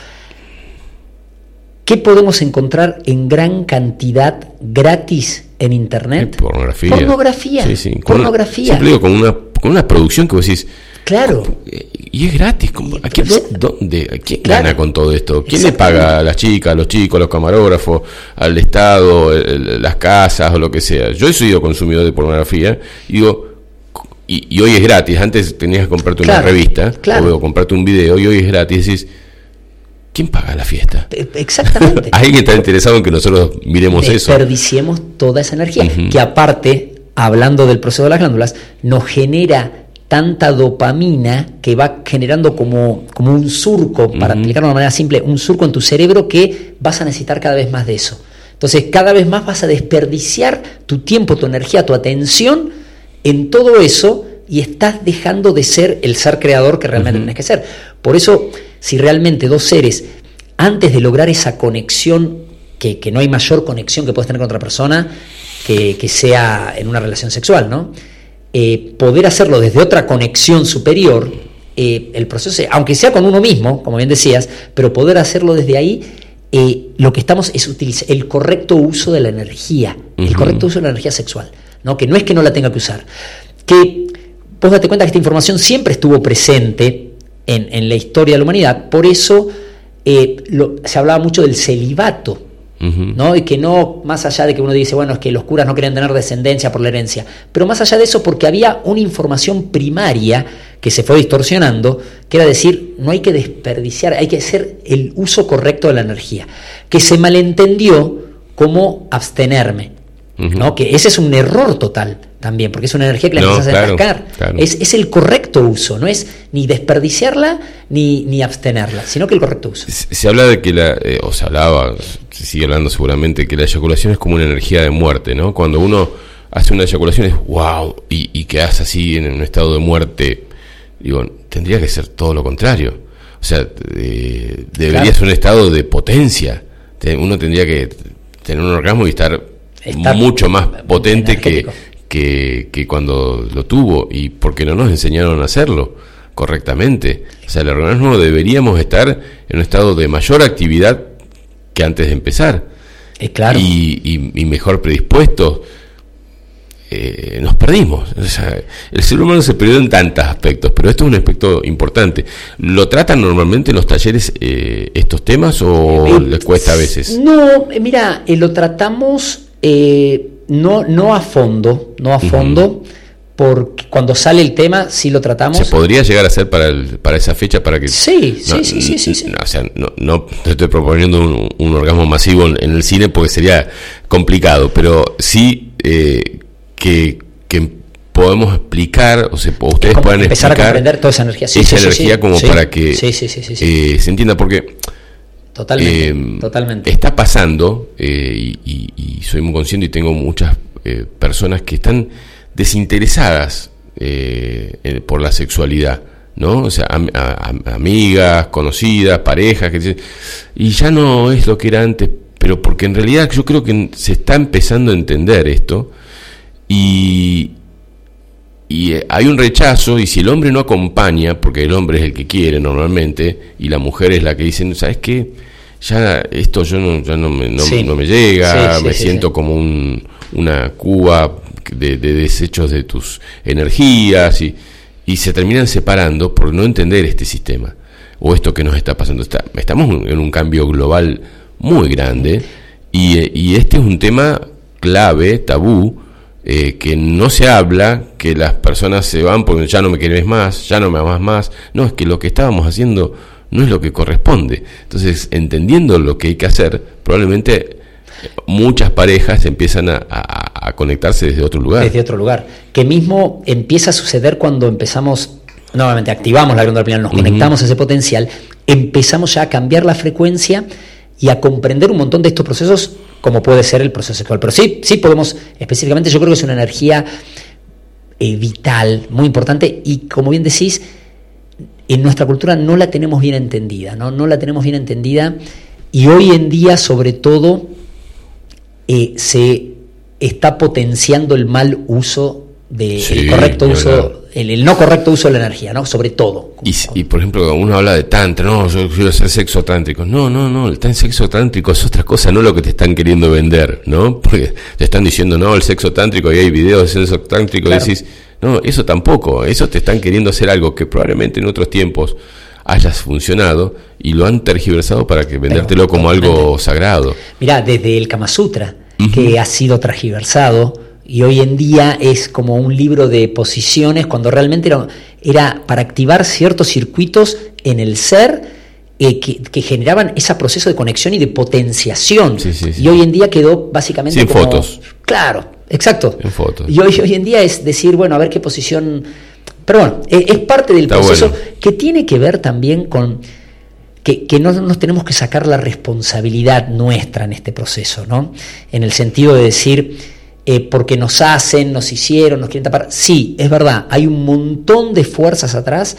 ¿Qué podemos encontrar en gran cantidad gratis en Internet? pornografía. Pornografía. Sí, sí. Pornografía. Con, con, una, con una producción que vos decís. Claro. y es gratis. ¿A quién, ¿dónde, ¿quién gana con todo esto? ¿Quién le paga a las chicas, a los chicos, a los camarógrafos, al Estado, las casas o lo que sea? Yo he sido consumidor de pornografía y digo, y, hoy es gratis. Antes tenías que comprarte una revista o comprarte un video y hoy es gratis. Decís, ¿quién paga la fiesta? Exactamente. Alguien está interesado en que nosotros miremos eso. Desperdiciemos toda esa energía, que aparte, hablando del proceso de las glándulas, nos genera tanta dopamina que va generando como, como un surco, para explicarlo de una manera simple, un surco en tu cerebro que vas a necesitar cada vez más de eso. Entonces, cada vez más vas a desperdiciar tu tiempo, tu energía, tu atención en todo eso y estás dejando de ser el ser creador que realmente tienes que ser. Por eso, si realmente dos seres, antes de lograr esa conexión, que, no hay mayor conexión que puedes tener con otra persona, que, sea en una relación sexual, ¿no? Eh, poder hacerlo desde otra conexión superior, eh, el proceso, aunque sea con uno mismo, como bien decías, pero poder hacerlo desde ahí, eh, lo que estamos es utilizar el correcto uso de la energía, el correcto uso de la energía sexual. ¿no? que no es que no la tenga que usar, que vos date cuenta que esta información siempre estuvo presente en, la historia de la humanidad, por eso eh, se hablaba mucho del celibato, ¿no? Y que no, más allá de que uno dice, bueno, es que los curas no querían tener descendencia por la herencia, pero más allá de eso, porque había una información primaria que se fue distorsionando, que era decir, no hay que desperdiciar, hay que hacer el uso correcto de la energía, que se malentendió como abstenerme. ¿No? Que ese es un error total también, porque es una energía que la empiezas a atacar. Es, el correcto uso, no es ni desperdiciarla ni, ni abstenerla, sino que el correcto uso. Se, habla de que la, eh, o se hablaba, se sigue hablando seguramente, que la eyaculación es como una energía de muerte, ¿no? Cuando uno hace una eyaculación es wow, y, y quedas así en un estado de muerte, digo, tendría que ser todo lo contrario. O sea, eh, debería ser un estado de potencia. Uno tendría que tener un orgasmo y estar mucho más potente que, que, cuando lo tuvo y porque no nos enseñaron a hacerlo correctamente. O sea, el organismo deberíamos estar en un estado de mayor actividad que antes de empezar. es claro. y, y, mejor predispuestos. Eh, nos perdimos. O sea, el ser humano se perdió en tantos aspectos, pero esto es un aspecto importante. ¿Lo tratan normalmente en los talleres eh, estos temas o eh, les cuesta a veces? No, mira, lo tratamos eh, no, no a fondo, no a fondo, porque cuando sale el tema sí lo tratamos. ¿Se podría llegar a hacer para, para esa fecha para que... Sí, sí, sí, sí, sí, o sea, no, no te estoy proponiendo un, orgasmo masivo en, el cine porque sería complicado, pero sí eh, que, que podemos explicar, o sea, ustedes puedan empezar a comprender toda esa energía. esa energía como para que eh, se entienda, porque Totalmente, em, totalmente. Está pasando, eh, y, soy muy consciente y tengo muchas eh, personas que están desinteresadas eh, por la sexualidad, ¿no? O sea, amigas, conocidas, parejas, que y ya no es lo que era antes, pero porque en realidad yo creo que se está empezando a entender esto y, y hay un rechazo y si el hombre no acompaña, porque el hombre es el que quiere normalmente y la mujer es la que dice, ¿sabes qué? Ya esto yo no, ya no, me, no, me llega, me siento como un, una cuba de, desechos de tus energías y, y se terminan separando por no entender este sistema o esto que nos está pasando. Está, estamos en un cambio global muy grande y, y este es un tema clave, tabú, eh, que no se habla, que las personas se van porque ya no me querés más, ya no me amas más. No, es que lo que estábamos haciendo no es lo que corresponde. Entonces, entendiendo lo que hay que hacer, probablemente muchas parejas empiezan a, conectarse desde otro lugar. Desde otro lugar. Que mismo empieza a suceder cuando empezamos, nuevamente activamos la glándula pineal, nos conectamos a ese potencial, empezamos ya a cambiar la frecuencia y a comprender un montón de estos procesos como puede ser el proceso sexual. Pero sí, sí podemos, específicamente yo creo que es una energía eh, vital, muy importante y como bien decís, en nuestra cultura no la tenemos bien entendida, ¿no? No la tenemos bien entendida y hoy en día sobre todo eh, se está potenciando el mal uso de el correcto uso el, no correcto uso de la energía no sobre todo. Y, por ejemplo uno habla de tantra no yo quiero ser sexo tántrico no no no el sexo tántrico es otra cosa no lo que te están queriendo vender no porque te están diciendo no el sexo tántrico y hay videos de sexo tántrico y decís No, eso tampoco. Eso te están queriendo hacer algo que probablemente en otros tiempos hayas funcionado y lo han tergiversado para que vendértelo como algo sagrado. Mirá, desde el Kama Sutra, que ha sido tergiversado y hoy en día es como un libro de posiciones cuando realmente era, era para activar ciertos circuitos en el ser eh, que, generaban ese proceso de conexión y de potenciación. Y hoy en día quedó básicamente... Sin fotos. Claro, exacto. En fotos. Y hoy, hoy en día es decir, bueno, a ver qué posición... Pero bueno, e, es, parte del proceso que tiene que ver también con que, que, no nos tenemos que sacar la responsabilidad nuestra en este proceso, ¿no? En el sentido de decir, eh, porque nos hacen, nos hicieron, nos quieren tapar. Sí, es verdad, hay un montón de fuerzas atrás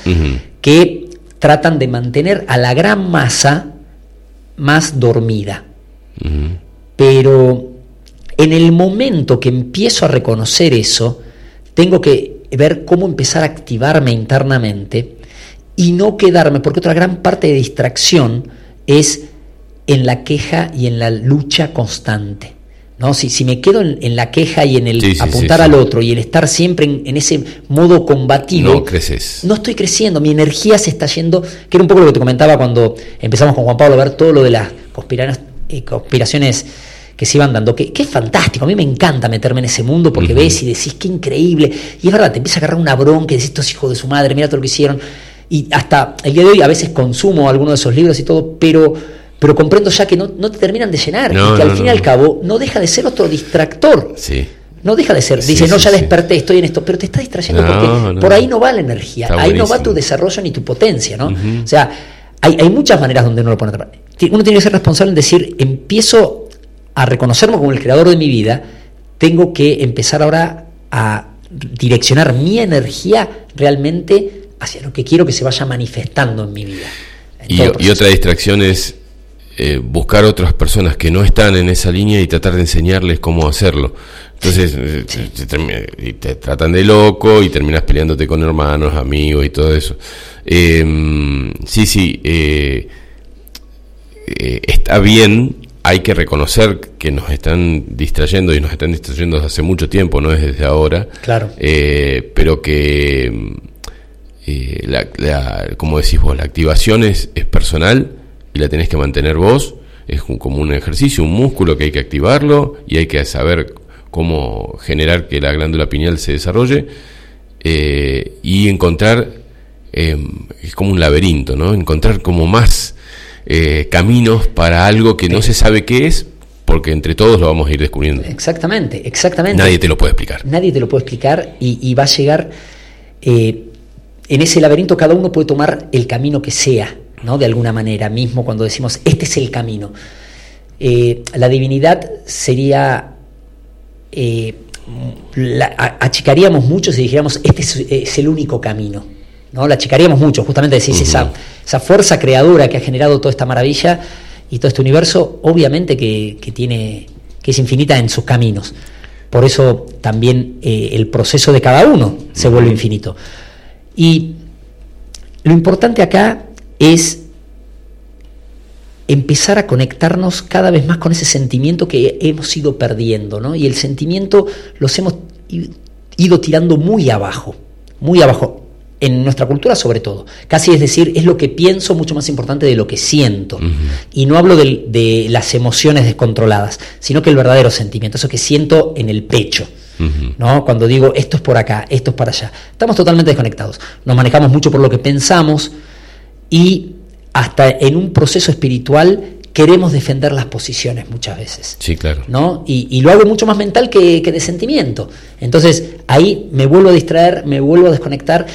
que tratan de mantener a la gran masa más dormida. Pero en el momento que empiezo a reconocer eso, tengo que ver cómo empezar a activarme internamente y no quedarme, porque otra gran parte de distracción es en la queja y en la lucha constante. ¿no? Si, si me quedo en, la queja y en el apuntar al otro y el estar siempre en, ese modo combativo, no creces. No estoy creciendo, mi energía se está yendo, que era un poco lo que te comentaba cuando empezamos con Juan Pablo a ver todo lo de las eh, conspiraciones que se iban dando, que, es fantástico, a mí me encanta meterme en ese mundo porque ves y decís, qué increíble, y es verdad, te empieza a agarrar una bronca y decís, estos hijos de su madre, mira todo lo que hicieron, y hasta el día de hoy a veces consumo algunos de esos libros y todo, pero pero comprendo ya que no, te terminan de llenar y que al fin y al cabo no deja de ser otro distractor. Sí. No deja de ser. Dice, no, ya desperté, estoy en esto, pero te está distrayendo porque por ahí no va la energía, ahí no va tu desarrollo ni tu potencia, ¿no? O sea, hay, hay, muchas maneras donde uno lo pone Uno tiene que ser responsable en decir, empiezo a reconocerme como el creador de mi vida, tengo que empezar ahora a direccionar mi energía realmente hacia lo que quiero que se vaya manifestando en mi vida. y, y otra distracción es eh, buscar otras personas que no están en esa línea y tratar de enseñarles cómo hacerlo. Entonces, eh, te, tratan de loco y terminas peleándote con hermanos, amigos y todo eso. Em, sí, sí, eh, está bien, hay que reconocer que nos están distrayendo y nos están distrayendo desde hace mucho tiempo, no es desde ahora. Claro. pero que, la, como decís vos, la activación es, es personal y la tenés que mantener vos. Es como un ejercicio, un músculo que hay que activarlo y hay que saber cómo generar que la glándula pineal se desarrolle eh, y encontrar, em, es como un laberinto, ¿no? Encontrar como más eh, caminos para algo que no se sabe qué es, porque entre todos lo vamos a ir descubriendo. Exactamente, exactamente. Nadie te lo puede explicar. Nadie te lo puede explicar y, va a llegar, eh, en ese laberinto cada uno puede tomar el camino que sea ¿no? de alguna manera, mismo cuando decimos, este es el camino. Eh, la divinidad sería, eh, achicaríamos mucho si dijéramos, este es, el único camino. ¿No? La achicaríamos mucho, justamente decís, esa, esa fuerza creadora que ha generado toda esta maravilla y todo este universo, obviamente que, tiene, que es infinita en sus caminos. Por eso también eh, el proceso de cada uno se vuelve infinito. Y lo importante acá es empezar a conectarnos cada vez más con ese sentimiento que hemos ido perdiendo, ¿no? Y el sentimiento los hemos ido tirando muy abajo, muy abajo, en nuestra cultura sobre todo. Casi es decir, es lo que pienso mucho más importante de lo que siento. Y no hablo de, las emociones descontroladas, sino que el verdadero sentimiento, eso que siento en el pecho. ¿no? Cuando digo esto es por acá, esto es para allá. Estamos totalmente desconectados. Nos manejamos mucho por lo que pensamos, y hasta en un proceso espiritual queremos defender las posiciones muchas veces. Sí, claro. ¿no? Y, lo hago mucho más mental que, de sentimiento. Entonces ahí me vuelvo a distraer, me vuelvo a desconectar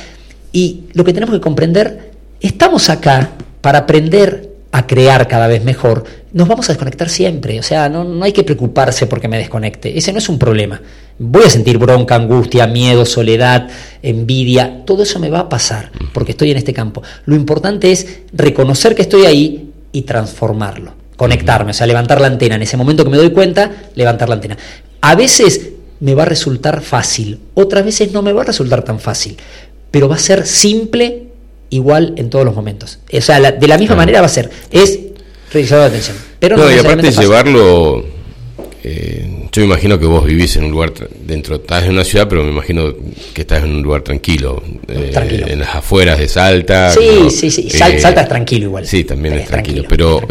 y lo que tenemos que comprender, estamos acá para aprender a crear cada vez mejor, nos vamos a desconectar siempre. O sea, no, hay que preocuparse porque me desconecte. Ese no es un problema. Voy a sentir bronca, angustia, miedo, soledad, envidia. Todo eso me va a pasar porque estoy en este campo. Lo importante es reconocer que estoy ahí y transformarlo. Conectarme, o sea, levantar la antena. En ese momento que me doy cuenta, levantar la antena. A veces me va a resultar fácil, otras veces no me va a resultar tan fácil, pero va a ser simple igual en todos los momentos. O sea, de la misma manera va a ser, es realizado de atención. Pero no, y aparte llevarlo eh, yo me imagino que vos vivís en un lugar dentro, estás en una ciudad, pero me imagino que estás en un lugar tranquilo, eh, en las afueras de Salta. Sí, sí, sí, Salta es tranquilo igual. Sí, también es, tranquilo, pero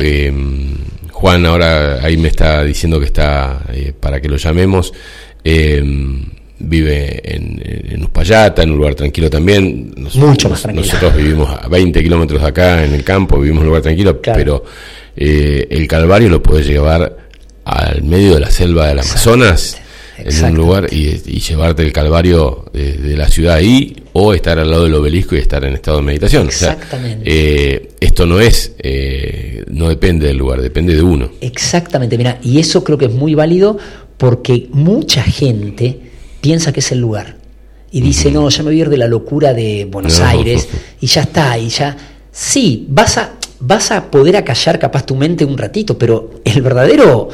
Juan ahora ahí me está diciendo que está para que lo llamemos. Vive en, en, Uspallata, en un lugar tranquilo también. Mucho más tranquilo. Nosotros vivimos a 20 kilómetros de acá en el campo, vivimos en un lugar tranquilo, pero el Calvario lo puede llevar al medio de la selva del Amazonas, en un lugar, y, llevarte el calvario de, la ciudad ahí, o estar al lado del obelisco y estar en estado de meditación. Exactamente. Eh, esto no es, eh, no depende del lugar, depende de uno. Exactamente, mira, y eso creo que es muy válido porque mucha gente piensa que es el lugar. Y dice, no, ya me voy a ir de la locura de Buenos Aires y ya está, y ya... Sí, vas a, vas a poder acallar capaz tu mente un ratito, pero el verdadero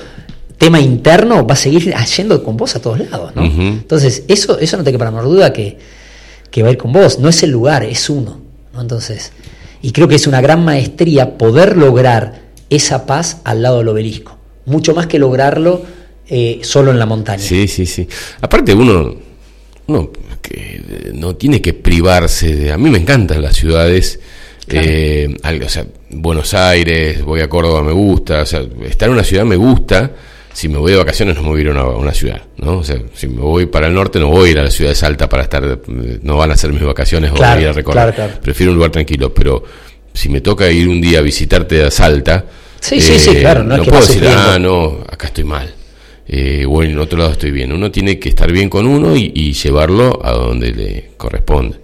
tema interno va a seguir yendo con vos a todos lados, ¿no? Entonces, eso, eso no te queda para duda que, que va a ir con vos, no es el lugar, es uno, ¿no? Entonces, y creo que es una gran maestría poder lograr esa paz al lado del obelisco, mucho más que lograrlo eh, solo en la montaña. Sí, sí, sí. Aparte uno, uno que no tiene que privarse de... A mí me encantan las ciudades eh, o sea, Buenos Aires, voy a Córdoba, me gusta, o sea, estar en una ciudad me gusta. Si me voy de vacaciones no me voy a ir a una, ciudad, ¿no? O sea, si me voy para el norte no voy a ir a la ciudad de Salta para estar, no van a ser mis vacaciones o ir a recorrer. Prefiero un lugar tranquilo, pero si me toca ir un día a visitarte a Salta, sí, sí, sí, claro, no, puedo decir, ah, no, acá estoy mal. Eh, o en otro lado estoy bien. Uno tiene que estar bien con uno y llevarlo a donde le corresponde.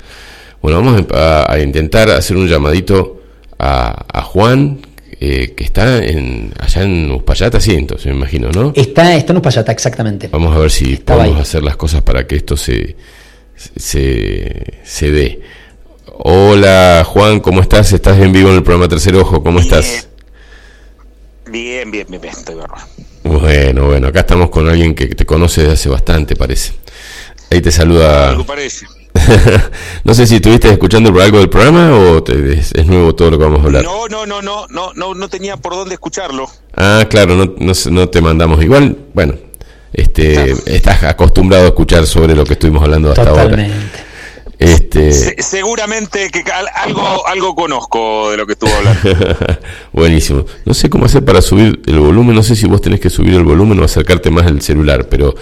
Bueno, vamos a, intentar hacer un llamadito a, Juan, eh, que está en, allá en Uspallata, sí, entonces me imagino, ¿no? Está, está en Uspallata, exactamente. Vamos a ver si podemos hacer las cosas para que esto se, se, se dé. Hola Juan, ¿cómo estás? ¿Estás en vivo en el programa Tercer Ojo? ¿Cómo estás? Bien, bien, bien, bien, estoy bárbaro. Bueno, bueno, acá estamos con alguien que te conoce desde hace bastante, parece. Ahí te saluda. Algo parece. no sé si estuviste escuchando algo del programa o es, nuevo todo lo que vamos a hablar. No, no, no, no, no, no, no tenía por dónde escucharlo. Ah, claro, no, no, te mandamos igual. Bueno, este, estás acostumbrado a escuchar sobre lo que estuvimos hablando hasta ahora. Este... seguramente que algo, algo conozco de lo que estuvo hablando. Buenísimo. No sé cómo hacer para subir el volumen, no sé si vos tenés que subir el volumen o acercarte más al celular, pero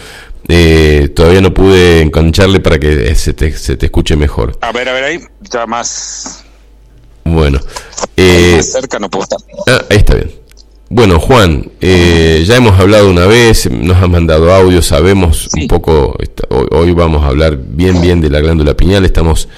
eh, todavía no pude engancharle para que se te, se te escuche mejor. A ver, a ver ahí, ya más. Bueno. Eh, cerca no puedo estar. Ah, ahí está bien. Bueno, Juan, eh, ya hemos hablado una vez, nos has mandado audio, sabemos un poco, hoy, vamos a hablar bien, bien de la glándula piñal, estamos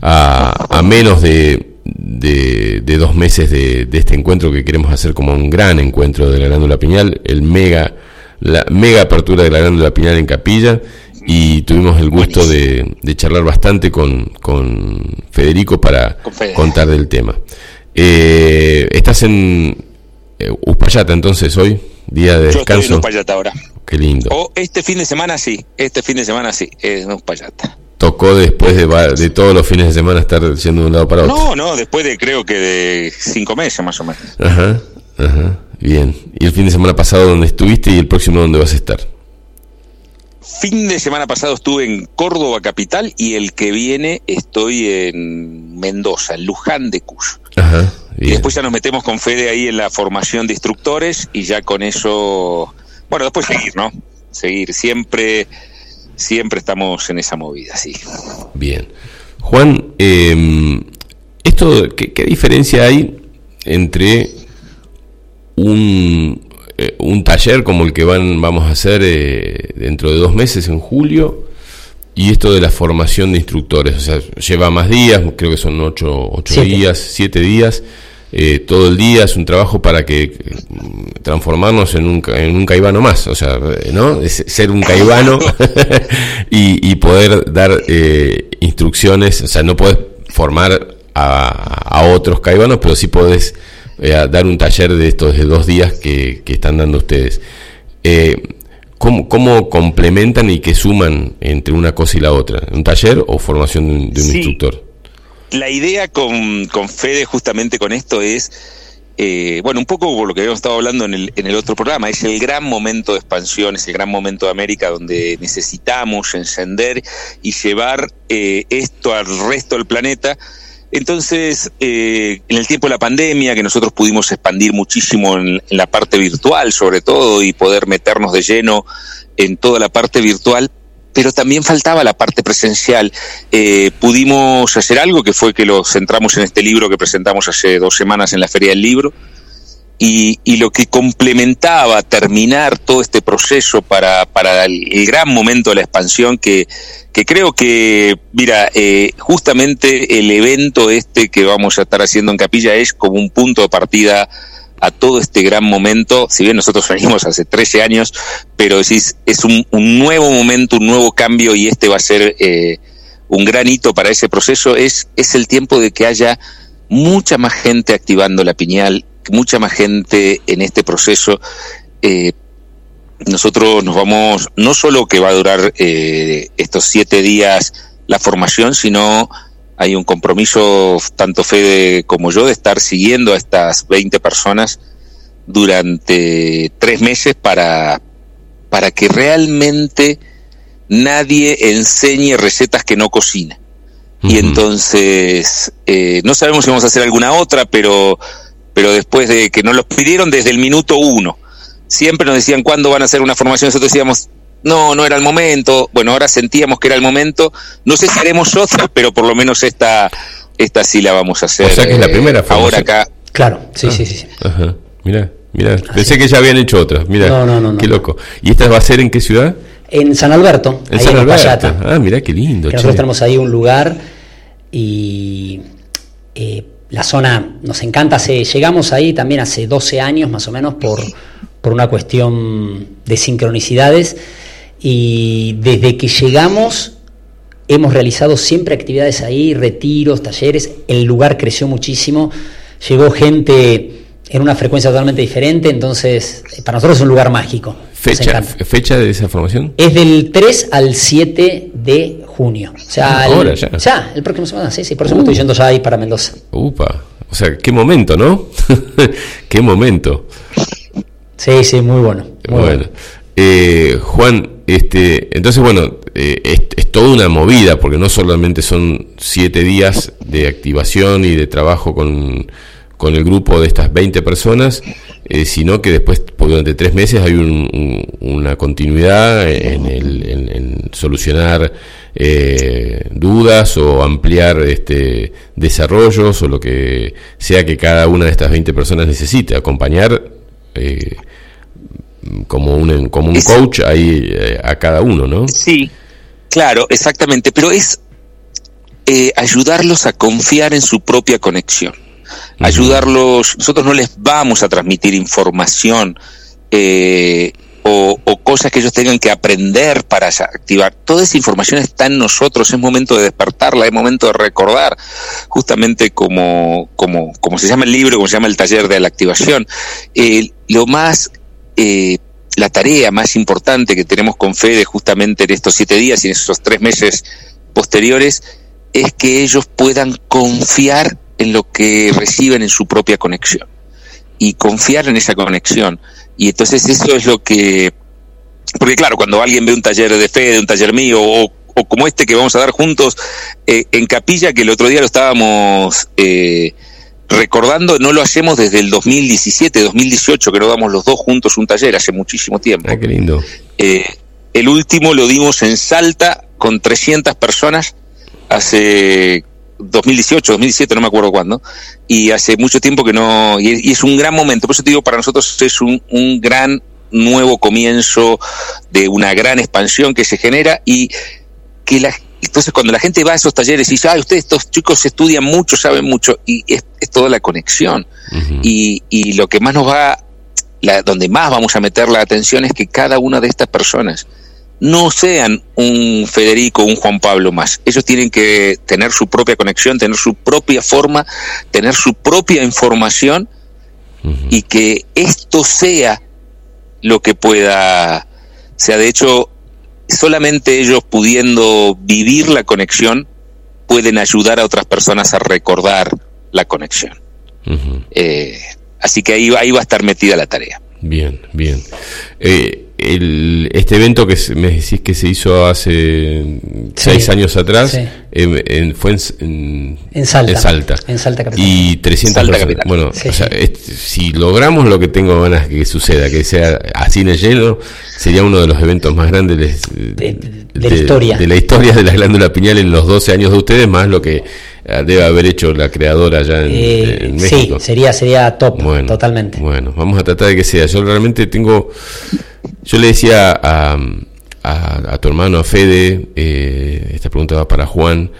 a, a menos de, de, de, dos meses de, de este encuentro que queremos hacer como un gran encuentro de la glándula piñal, el mega la mega apertura de la glándula pineal en Capilla y tuvimos el gusto de, charlar bastante con, con Federico para contar del tema. Eh, ¿Estás en eh, Uspallata entonces hoy? Día de descanso. Yo estoy en Uspallata ahora. Qué lindo. O este fin de semana sí, este fin de semana sí, en Uspallata. ¿Tocó después de, de todos los fines de semana estar yendo de un lado para otro? No, no, después de creo que de cinco meses más o menos. Ajá, ajá. Bien. ¿Y el fin de semana pasado dónde estuviste y el próximo dónde vas a estar? Fin de semana pasado estuve en Córdoba capital y el que viene estoy en Mendoza, en Luján de Cuyo. Ajá, Y después ya nos metemos con Fede ahí en la formación de instructores y ya con eso, bueno, después seguir, ¿no? Seguir, siempre, siempre estamos en esa movida, sí. Bien. Juan, eh, esto, ¿qué diferencia hay entre un, eh, un taller como el que van, vamos a hacer eh, dentro de dos meses, en julio, y esto de la formación de instructores. O sea, lleva más días, creo que son ocho, ocho días, siete días. Eh, todo el día es un trabajo para que transformarnos en un, en un caibano más, o sea, ¿no? ser un caibano y, y, poder dar instrucciones, o sea, no puedes formar a, a otros caibanos, pero sí podés eh, dar un taller de estos de dos días que, están dando ustedes. Eh, ¿cómo, ¿cómo, complementan y qué suman entre una cosa y la otra? ¿Un taller o formación de un, instructor? La idea con, con Fede justamente con esto es eh, bueno, un poco por lo que habíamos estado hablando en el, en el otro programa, es el gran momento de expansión, es el gran momento de América donde necesitamos encender y llevar eh, esto al resto del planeta. Entonces, eh, en el tiempo de la pandemia, que nosotros pudimos expandir muchísimo en, la parte virtual, sobre todo, y poder meternos de lleno en toda la parte virtual, pero también faltaba la parte presencial. Eh, pudimos hacer algo que fue que lo centramos en este libro que presentamos hace dos semanas en la Feria del Libro, y, lo que complementaba terminar todo este proceso para, para el, gran momento de la expansión que, que creo que, mira, eh, justamente el evento este que vamos a estar haciendo en Capilla es como un punto de partida a todo este gran momento, si bien nosotros venimos hace 13 años, pero es, es un, nuevo momento, un nuevo cambio y este va a ser eh, un gran hito para ese proceso, es, es el tiempo de que haya mucha más gente activando la piñal, mucha más gente en este proceso. Eh, nosotros nos vamos, no solo que va a durar eh, estos siete días la formación, sino hay un compromiso, tanto Fede como yo, de estar siguiendo a estas 20 personas durante tres meses para, para que realmente nadie enseñe recetas que no cocina. Y entonces, eh, no sabemos si vamos a hacer alguna otra, pero, pero después de que nos los pidieron desde el minuto uno, siempre nos decían cuándo van a hacer una formación, nosotros decíamos, no, no era el momento. Bueno, ahora sentíamos que era el momento. No sé si haremos otra, pero por lo menos esta, esta sí la vamos a hacer. O sea que es la primera formación. Ahora acá. Claro, sí, ah, sí, sí. Ajá. Mira, mira. Pensé que ya habían hecho otra. Mira, no, no, no, qué loco. ¿Y esta va a ser en qué ciudad? En San Alberto. En San Alberto. ah, mira, qué lindo. nosotros tenemos ahí un lugar y eh, la zona nos encanta. llegamos ahí también hace 12 años más o menos por, por una cuestión de sincronicidades y desde que llegamos hemos realizado siempre actividades ahí, retiros, talleres, el lugar creció muchísimo, llegó gente en una frecuencia totalmente diferente, entonces para nosotros es un lugar mágico. ¿Fecha, ¿Fecha de esa formación? Es del 3 al 7 de junio. O sea, Ahora ya. Ya, el próximo semana, sí, sí, por eso me estoy uh. yendo ya ahí para Mendoza. Upa, o sea, qué momento, ¿no? qué momento. Sí, sí, muy bueno. Muy bueno. Eh, Juan, este, entonces, bueno, eh, es, toda una movida, porque no solamente son siete días de activación y de trabajo con, con el grupo de estas 20 personas, eh, sino que después, durante tres meses, hay una continuidad en, el, solucionar eh, dudas o ampliar este, desarrollos o lo que sea que cada una de estas 20 personas necesite, acompañar como un, como un coach ahí eh, a cada uno, ¿no? Sí, claro, exactamente, pero es eh, ayudarlos a confiar en su propia conexión, ayudarlos, nosotros no les vamos a transmitir información eh, o, cosas que ellos tengan que aprender para activar. Toda esa información está en nosotros, es momento de despertarla, es momento de recordar, justamente como, como, como se llama el libro, como se llama el taller de la activación. lo más eh, la tarea más importante que tenemos con Fede justamente en estos siete días y en esos tres meses posteriores es que ellos puedan confiar en lo que reciben en su propia conexión y confiar en esa conexión. Y entonces eso es lo que... Porque claro, cuando alguien ve un taller de Fede, un taller mío o, como este que vamos a dar juntos eh, en Capilla, que el otro día lo estábamos... Eh, recordando, no lo hacemos desde el 2017, 2018, que lo damos los dos juntos un taller, hace muchísimo tiempo. Ah, qué lindo. Eh, el último lo dimos en Salta con 300 personas hace 2018, 2017, no me acuerdo cuándo, y hace mucho tiempo que no, y, es un gran momento, por eso te digo, para nosotros es un, un gran nuevo comienzo de una gran expansión que se genera y que la, entonces, cuando la gente va a esos talleres y dice, ay, ustedes, estos chicos estudian mucho, saben mucho, y es, toda la conexión. y, y, lo que más nos va, la, donde más vamos a meter la atención es que cada una de estas personas no sean un Federico o un Juan Pablo más. Ellos tienen que tener su propia conexión, tener su propia forma, tener su propia información y que esto sea lo que pueda, sea de hecho solamente ellos pudiendo vivir la conexión pueden ayudar a otras personas a recordar la conexión. Eh, Así que ahí, ahí va a estar metida la tarea. Bien, bien. Eh, el, este evento que me decís que se hizo hace seis años atrás em, fue en, en, Salta, en, Salta. En Salta capital. Y 300 personas. Bueno, o sea, si logramos lo que tengo ganas que suceda, que sea así en el hielo, sería uno de los eventos más grandes de, la historia. De la historia de la glándula pineal en los 12 años de ustedes, más lo que eh, debe haber hecho la creadora allá en, eh, México. Sí, sería, sería top, totalmente. Bueno, vamos a tratar de que sea. Yo realmente tengo yo le decía a, a, tu hermano, a Fede, eh, esta pregunta va para Juan,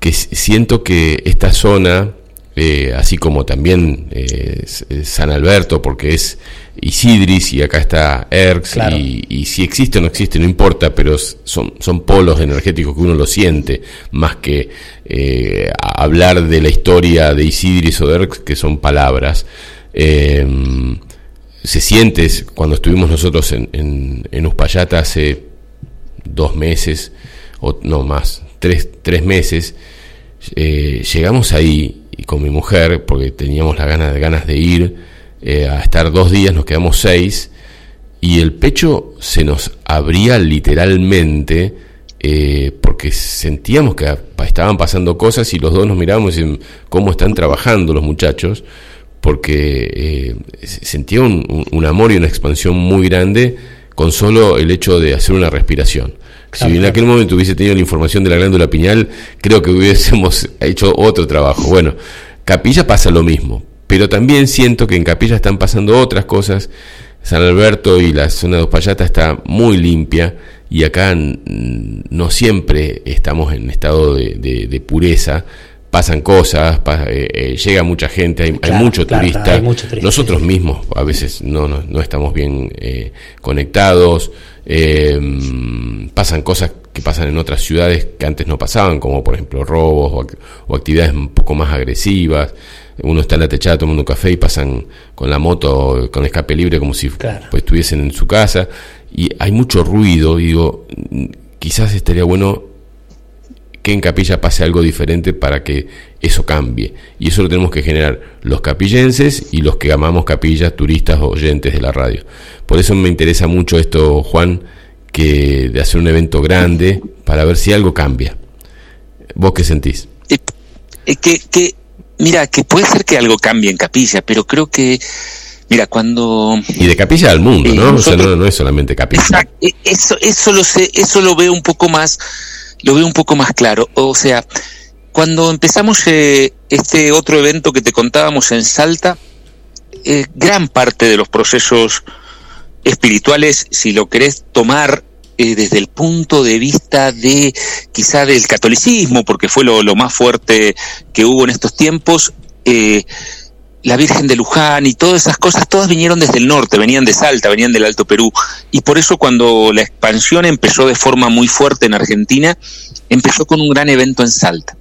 que siento que esta zona, eh, así como también eh, San Alberto, porque es Isidris y acá está Erx, y, si existe o no existe, no importa, pero son, son polos energéticos que uno lo siente, más que hablar de la historia de Isidris o de Erx, que son palabras se siente cuando estuvimos nosotros en, en, en Uspallata hace dos meses, o no más, tres, tres meses, eh, llegamos ahí y con mi mujer, porque teníamos las ganas, ganas de ir eh, a estar dos días, nos quedamos seis, y el pecho se nos abría literalmente, eh, porque sentíamos que estaban pasando cosas y los dos nos mirábamos cómo están trabajando los muchachos porque eh, sentía un, amor y una expansión muy grande con solo el hecho de hacer una respiración. Si en aquel momento hubiese tenido la información de la glándula piñal, creo que hubiésemos hecho otro trabajo. Bueno, Capilla pasa lo mismo, pero también siento que en Capilla están pasando otras cosas. San Alberto y la zona de Uspallata está muy limpia y acá no siempre estamos en estado de pureza pasan cosas, eh, eh, llega mucha gente, hay, mucho, turista. Nosotros mismos a veces no, no, estamos bien eh, conectados, pasan cosas que pasan en otras ciudades que antes no pasaban, como por ejemplo robos o, actividades un poco más agresivas. Uno está en la techada tomando un café y pasan con la moto con escape libre como si pues, estuviesen en su casa. Y hay mucho ruido, y digo, quizás estaría bueno que en capilla pase algo diferente para que eso cambie. Y eso lo tenemos que generar los capillenses y los que amamos capillas, turistas o oyentes de la radio. Por eso me interesa mucho esto, Juan, que de hacer un evento grande para ver si algo cambia. ¿Vos qué sentís? Eh, que, que, mira, que puede ser que algo cambie en capilla, pero creo que Mira, cuando... Y de capilla al mundo, ¿no? o sea, no, no, es solamente capilla. E, eso, eso lo sé, eso lo veo un poco más lo veo un poco más claro. O sea, cuando empezamos eh, este otro evento que te contábamos en Salta, eh, gran parte de los procesos espirituales, si lo querés tomar eh, desde el punto de vista de quizá del catolicismo, porque fue lo, lo más fuerte que hubo en estos tiempos, la Virgen de Luján y todas esas cosas, todas vinieron desde el norte, venían de Salta, venían del Alto Perú. Y por eso cuando la expansión empezó de forma muy fuerte en Argentina, empezó con un gran evento en Salta.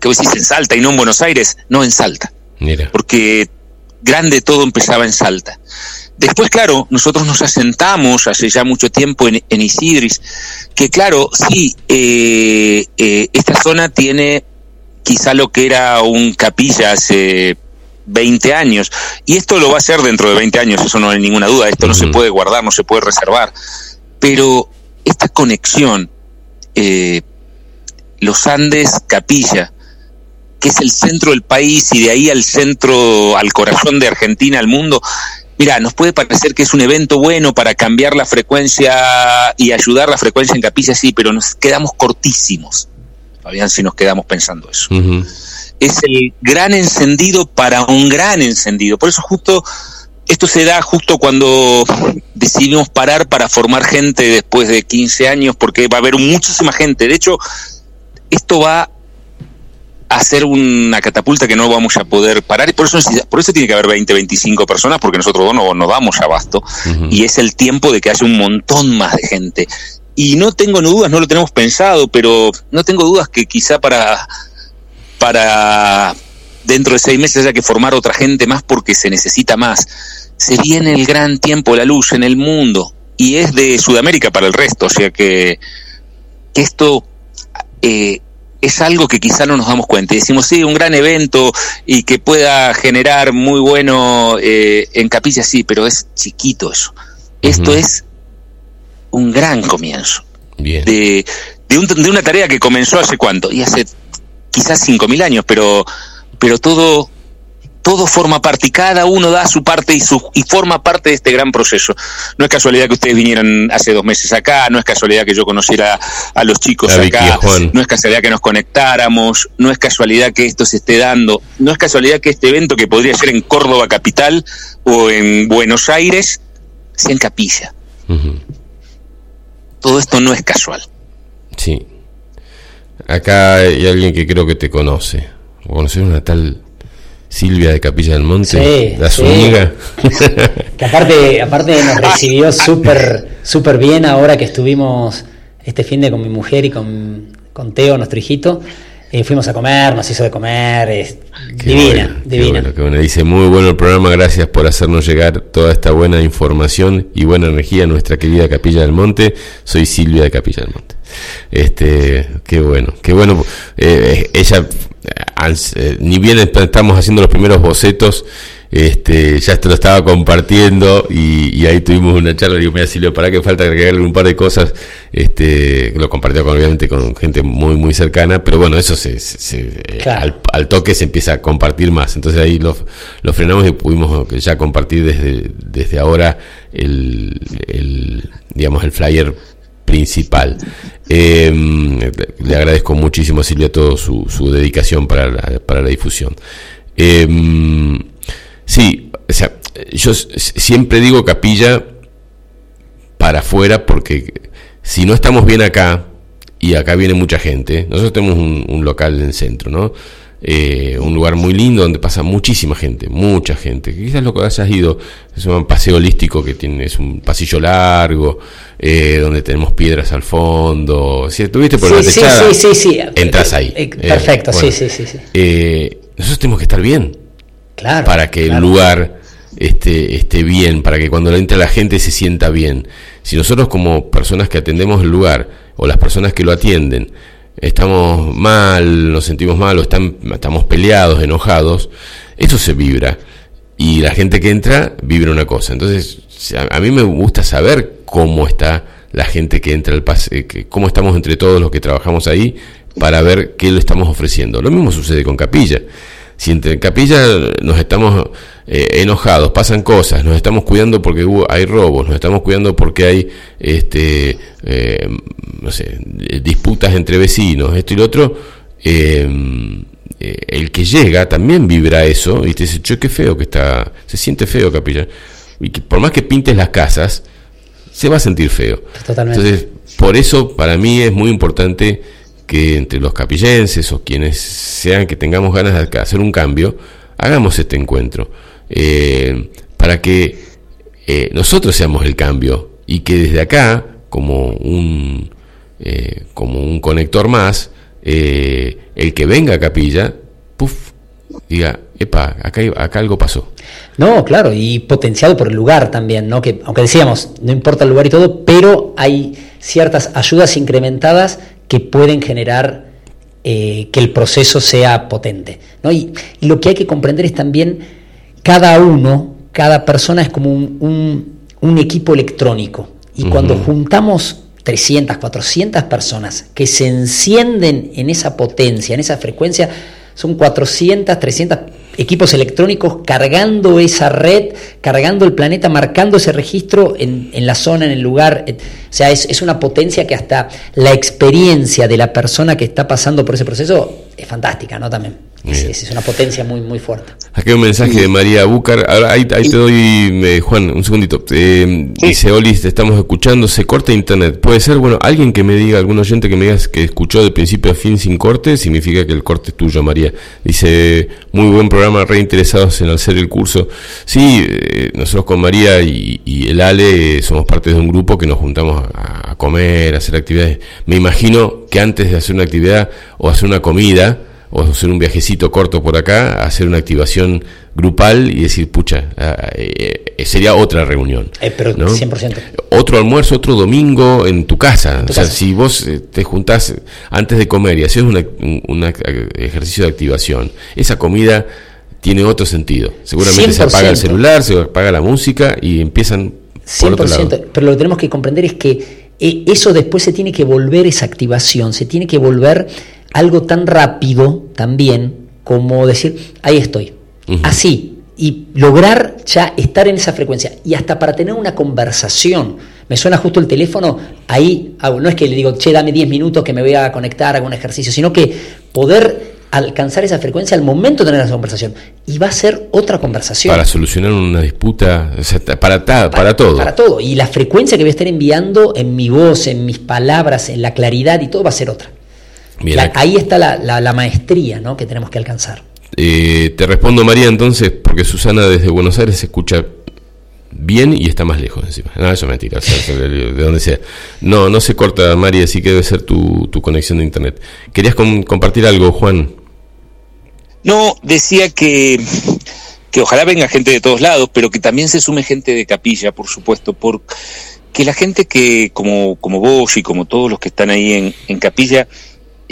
¿Qué vos decís en Salta y no en Buenos Aires? No en Salta. Mira. Porque grande todo empezaba en Salta. Después, claro, nosotros nos asentamos hace ya mucho tiempo en, Isidris, que claro, sí, eh, eh, esta zona tiene quizá lo que era un capilla hace 20 años. Y esto lo va a hacer dentro de 20 años, eso no hay ninguna duda. Esto no se puede guardar, no se puede reservar. Pero esta conexión, eh, los Andes Capilla, que es el centro del país y de ahí al centro, al corazón de Argentina, al mundo, mira, nos puede parecer que es un evento bueno para cambiar la frecuencia y ayudar la frecuencia en Capilla, sí, pero nos quedamos cortísimos. Fabián, si nos quedamos pensando eso es el gran encendido para un gran encendido. Por eso justo esto se da justo cuando decidimos parar para formar gente después de 15 años, porque va a haber muchísima gente. De hecho, esto va a ser una catapulta que no vamos a poder parar y por eso, por eso tiene que haber 20, 25 personas, porque nosotros dos no, no damos abasto. Y es el tiempo de que haya un montón más de gente. Y no tengo dudas, no lo tenemos pensado, pero no tengo dudas que quizá para para dentro de seis meses haya que formar otra gente más porque se necesita más. Se viene el gran tiempo, la luz en el mundo y es de Sudamérica para el resto, o sea que, esto eh, es algo que quizá no nos damos cuenta. Y decimos, sí, un gran evento y que pueda generar muy bueno eh, en Capilla, sí, pero es chiquito eso. Esto es un gran comienzo. De, de, una tarea que comenzó hace cuánto, y hace quizás 5.000 años, pero, pero todo todo forma parte y cada uno da su parte y, su, y forma parte de este gran proceso. No es casualidad que ustedes vinieran hace dos meses acá, no es casualidad que yo conociera a los chicos acá, no es casualidad que nos conectáramos, no es casualidad que esto se esté dando, no es casualidad que este evento que podría ser en Córdoba capital o en Buenos Aires sea en Capilla. Todo esto no es casual. Sí. Acá hay alguien que creo que te conoce. Conocer una tal Silvia de Capilla del Monte, la su amiga. que aparte, aparte nos recibió súper super bien ahora que estuvimos este fin de con mi mujer y con, con Teo, nuestro hijito. Eh, fuimos a comer, nos hizo de comer, es divina, divina. bueno, Dice, muy bueno el programa, gracias por hacernos llegar toda esta buena información y buena energía a nuestra querida Capilla del Monte. Soy Silvia de Capilla del Monte. Este, qué bueno, qué bueno. Eh, ella eh, ni bien estamos haciendo los primeros bocetos, este, ya te lo estaba compartiendo y, ahí tuvimos una charla. Digo, mira, Silvio, para que falta agregarle un par de cosas. Este, lo compartió con, obviamente con gente muy, muy cercana, pero bueno, eso se, eh, al, toque se empieza a compartir más. Entonces ahí lo, lo frenamos y pudimos ya compartir desde, desde ahora el, el, digamos, el flyer principal. Em, le agradezco muchísimo a Silvia toda su, su dedicación para la, para la difusión. Em, sí, o sea, yo siempre digo capilla para afuera porque si no estamos bien acá, y acá viene mucha gente, nosotros tenemos un, un local en el centro, ¿no? Eh, un lugar muy lindo donde pasa muchísima gente, mucha gente. Quizás lo que hayas ido es un paseo holístico que tiene, es un pasillo largo, eh, donde tenemos piedras al fondo. Si estuviste por la techada, sí, sí, entras ahí. Eh, perfecto, sí, sí, sí. nosotros tenemos que estar bien. Claro. Para que el lugar esté, esté bien, para que cuando entre la gente se sienta bien. Si nosotros como personas que atendemos el lugar, o las personas que lo atienden, estamos mal, nos sentimos mal o están, estamos peleados, enojados, eso se vibra. Y la gente que entra vibra una cosa. Entonces, a, mí me gusta saber cómo está la gente que entra al pase, cómo estamos entre todos los que trabajamos ahí para ver qué le estamos ofreciendo. Lo mismo sucede con Capilla. Si entre Capilla nos estamos eh, enojados, pasan cosas, nos estamos cuidando porque hay robos, nos estamos cuidando porque hay este, eh, no sé, disputas entre vecinos, esto y lo otro, eh, el que llega también vibra eso y te dice, che, qué feo que está, se siente feo Capilla. Y que por más que pintes las casas, se va a sentir feo. Entonces, por eso para mí es muy importante que entre los capillenses o quienes sean que tengamos ganas de hacer un cambio, hagamos este encuentro. Eh, para que eh, nosotros seamos el cambio y que desde acá, como un, eh, como un conector más, el que venga a capilla, puff, diga, epa, acá, acá algo pasó. No, claro, y potenciado por el lugar también, ¿no? Que aunque decíamos, no importa el lugar y todo, pero hay ciertas ayudas incrementadas que pueden generar que el proceso sea potente. ¿no? y, lo que hay que comprender es también cada uno, cada persona es como un, equipo electrónico. Y cuando juntamos 300, 400 personas que se encienden en esa potencia, en esa frecuencia, son 400, 300 equipos electrónicos cargando esa red, cargando el planeta, marcando ese registro en, la zona, en el lugar. O sea, es, es, una potencia que hasta la experiencia de la persona que está pasando por ese proceso es fantástica, ¿no? También. Es, es, una potencia muy muy fuerte. Aquí hay un mensaje de María Búcar. ahí, te doy, Juan, un segundito. Eh, dice, Oli, te estamos escuchando, se corta internet. Puede ser, bueno, alguien que me diga, algún oyente que me diga que escuchó de principio a fin sin corte, significa que el corte es tuyo, María. Dice, muy buen programa, reinteresados en hacer el curso. Sí, eh, nosotros con María y, el Ale somos parte de un grupo que nos juntamos a comer, a hacer actividades. Me imagino que antes de hacer una actividad o hacer una comida, o hacer un viajecito corto por acá, hacer una activación grupal y decir, pucha, ah, eh, eh, sería otra reunión. pero 100%. Otro almuerzo, otro domingo en tu casa. o sea, si vos te juntás antes de comer y haces un ejercicio de activación, esa comida tiene otro sentido. Seguramente se apaga el celular, se apaga la música y empiezan 100%, pero lo que tenemos que comprender es que eh, eso después se tiene que volver esa activación, se tiene que volver algo tan rápido también como decir, ahí estoy, así, y lograr ya estar en esa frecuencia. Y hasta para tener una conversación, me suena justo el teléfono, ahí no es que le digo, che, dame 10 minutos que me voy a conectar, hago un ejercicio, sino que poder alcanzar esa frecuencia al momento de tener esa conversación. Y va a ser otra conversación. Para solucionar una disputa, para, para, todo. Para todo. Y la frecuencia que voy a estar enviando en mi voz, en mis palabras, en la claridad y todo va a ser otra. ahí está la, maestría ¿no? que tenemos que alcanzar. Eh, te respondo, María, entonces, porque Susana desde Buenos Aires se escucha bien y está más lejos encima. No, eso es mentira, de donde sea. No, no se corta, María, así que debe ser tu, tu conexión de internet. ¿Querías compartir algo, Juan? No, decía que, que ojalá venga gente de todos lados, pero que también se sume gente de capilla, por supuesto, porque la gente que, como, como vos y como todos los que están ahí en, en capilla,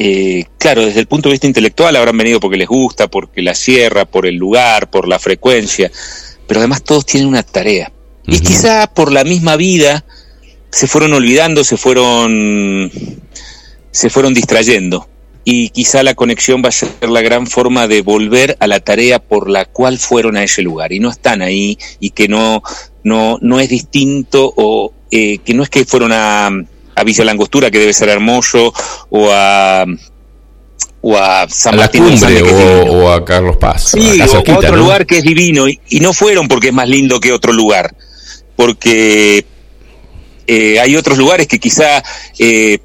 eh, claro, desde el punto de vista intelectual habrán venido porque les gusta, porque la sierra, por el lugar, por la frecuencia, pero además todos tienen una tarea. Y quizá por la misma vida se fueron olvidando, se fueron, se fueron distrayendo y quizá la conexión va a ser la gran forma de volver a la tarea por la cual fueron a ese lugar y no están ahí y que no, no, no es distinto o eh, que no es que fueron a, a Villa Langostura, que debe ser hermoso, o a o a San Martín o, a Carlos Paz. Sí, o a otro lugar que es divino. Y, no fueron porque es más lindo que otro lugar. Porque eh, hay otros lugares que quizá eh,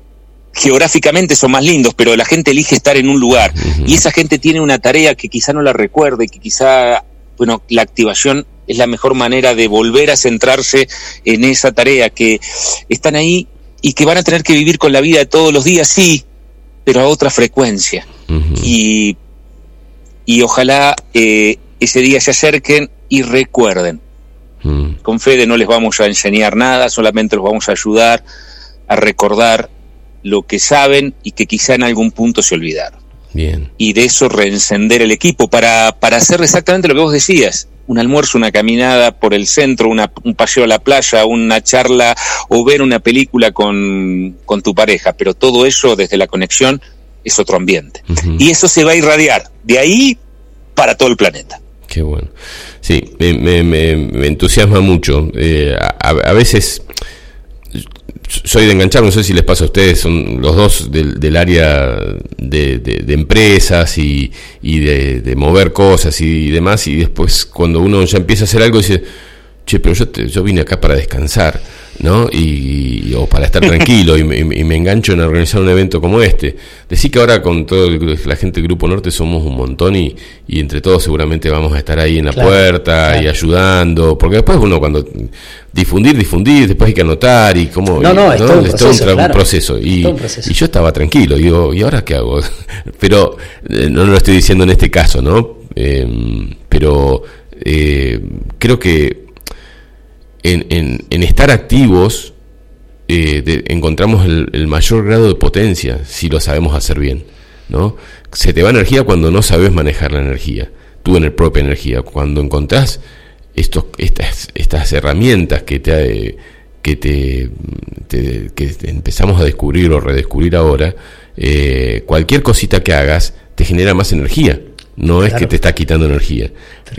geográficamente son más lindos, pero la gente elige estar en un lugar y esa gente tiene una tarea que quizá no la recuerde, que quizá, bueno, la activación es la mejor manera de volver a centrarse en esa tarea, que están ahí y que van a tener que vivir con la vida de todos los días, sí, pero a otra frecuencia. y, y ojalá eh, ese día se acerquen y recuerden. Con Fede no les vamos a enseñar nada, solamente los vamos a ayudar a recordar lo que saben y que quizá en algún punto se olvidaron. Bien. Y de eso reencender el equipo para, para hacer exactamente lo que vos decías. Un almuerzo, una caminada por el centro, una, un paseo a la playa, una charla o ver una película con, con tu pareja. Pero todo eso desde la conexión es otro ambiente. Y eso se va a irradiar de ahí para todo el planeta. Qué bueno. Sí, me, me, entusiasma mucho. Eh, a, veces soy de enganchar, no sé si les pasa a ustedes, son los dos del, del área de, empresas y, y de, mover cosas y demás, y después cuando uno ya empieza a hacer algo dice, che, pero yo, yo vine acá para descansar. ¿No? Y, o para estar tranquilo y, me engancho en organizar un evento como este. Decir que ahora con toda la gente del Grupo Norte somos un montón y, y entre todos seguramente vamos a estar ahí en la puerta y ayudando, porque después uno cuando difundir, difundir, después hay que anotar y como... No, no, es, Todo, un proceso, Y, yo estaba tranquilo, digo, ¿y ahora qué hago? pero eh, no lo estoy diciendo en este caso, ¿no? Em, pero eh, creo que en, estar activos eh, encontramos el, mayor grado de potencia si lo sabemos hacer bien. ¿no? Se te va energía cuando no sabes manejar la energía, tú en el propia energía. Cuando encontrás estos, estas, estas herramientas que te, que te, que empezamos a descubrir o redescubrir ahora, eh, cualquier cosita que hagas te genera más energía. No es que te está quitando energía.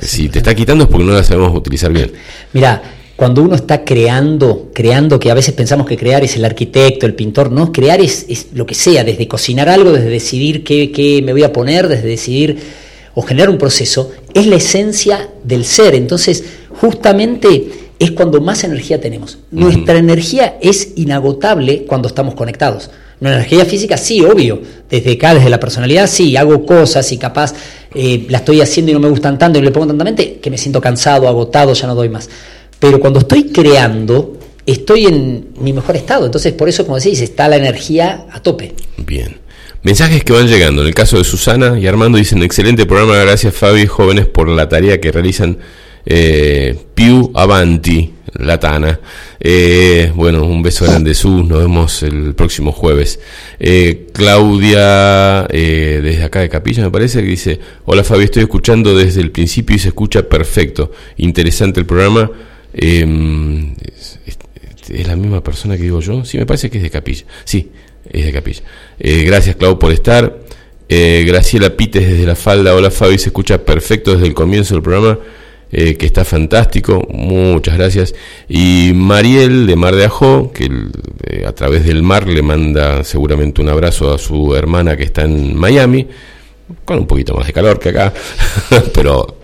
Si te está quitando es porque no la sabemos utilizar bien. Mira, cuando uno está creando, creando, que a veces pensamos que crear es el arquitecto, el pintor, no, crear es, lo que sea, desde cocinar algo, desde decidir qué, me voy a poner, desde decidir o generar un proceso, es la esencia del ser. Entonces, justamente es cuando más energía tenemos. Nuestra energía es inagotable cuando estamos conectados. Nuestra energía física, sí, obvio. Desde acá, desde la personalidad, sí, hago cosas y capaz eh, la estoy haciendo y no me gustan tanto y no le pongo tantamente, que me siento cansado, agotado, ya no doy más. Pero cuando estoy creando, estoy en mi mejor estado. Entonces, por eso, como decís, está la energía a tope. Bien. Mensajes que van llegando. En el caso de Susana y Armando dicen, excelente programa, gracias Fabi, jóvenes por la tarea que realizan. Eh, Piu Avanti, Latana. Eh, bueno, un beso grande, Sus. Nos vemos el próximo jueves. Eh, Claudia, eh, desde acá de Capilla, me parece, que dice: Hola Fabi, estoy escuchando desde el principio y se escucha perfecto. Interesante el programa. Em, es, la misma persona que digo yo. Sí, me parece que es de Capilla. Sí, es de Capilla. gracias, Clau, por estar. Graciela Pites desde la falda. Hola Fabi, se escucha perfecto desde el comienzo del programa. Eh, que está fantástico, muchas gracias. Y Mariel de Mar de Ajó, que eh, a través del mar le manda seguramente un abrazo a su hermana que está en Miami, con un poquito más de calor que acá, pero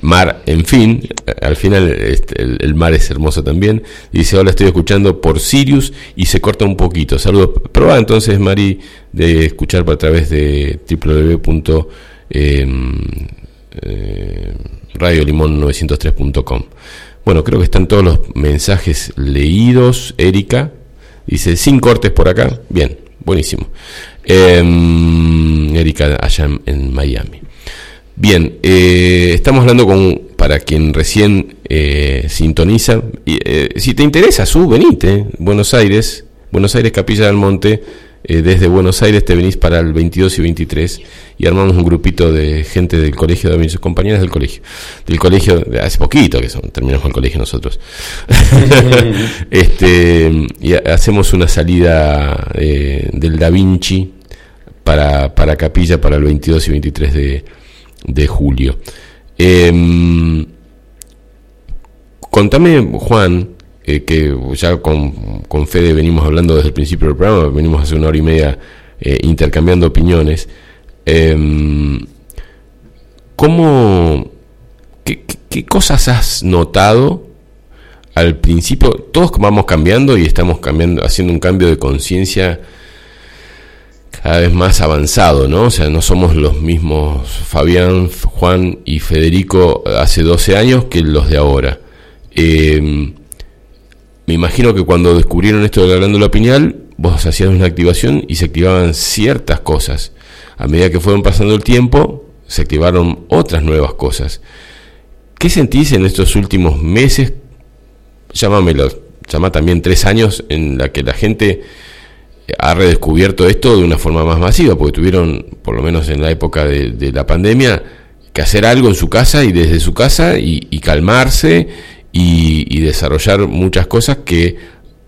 mar, en fin, al final este, el, mar es hermoso también. Dice, hola, estoy escuchando por Sirius y se corta un poquito. Saludos. Prueba entonces, Mari, de escuchar a través de www radiolimón903.com. Bueno, creo que están todos los mensajes leídos. Erika dice, sin cortes por acá. Bien, buenísimo. Em, Erika allá en, Miami. Bien, eh, estamos hablando con, para quien recién eh, sintoniza, eh, si te interesa, su, venite, Buenos Aires, Buenos Aires, Capilla del Monte, desde Buenos Aires te venís para el 22 y 23 y armamos un grupito de gente del colegio, de mis compañeras del colegio, del colegio, hace poquito que son, terminamos el colegio nosotros. este, y hacemos una salida eh, del Da Vinci para, para Capilla para el 22 y 23 de, de julio. Em, contame, Juan, eh, que ya con, con Fede venimos hablando desde el principio del programa, venimos hace una hora y media eh, intercambiando opiniones. Eh, ¿Cómo, qué, cosas has notado al principio? Todos vamos cambiando y estamos cambiando, haciendo un cambio de conciencia cada vez más avanzado, ¿no? O sea, no somos los mismos Fabián, Juan y Federico hace 12 años que los de ahora. Em, me imagino que cuando descubrieron esto de la glándula pineal, vos hacías una activación y se activaban ciertas cosas a medida que fueron pasando el tiempo, se activaron otras nuevas cosas. ¿Qué sentís en estos últimos meses? Llámamelo, llama también tres años en la que la gente ha redescubierto esto de una forma más masiva, porque tuvieron, por lo menos en la época de, la pandemia, que hacer algo en su casa y desde su casa y, calmarse y, desarrollar muchas cosas que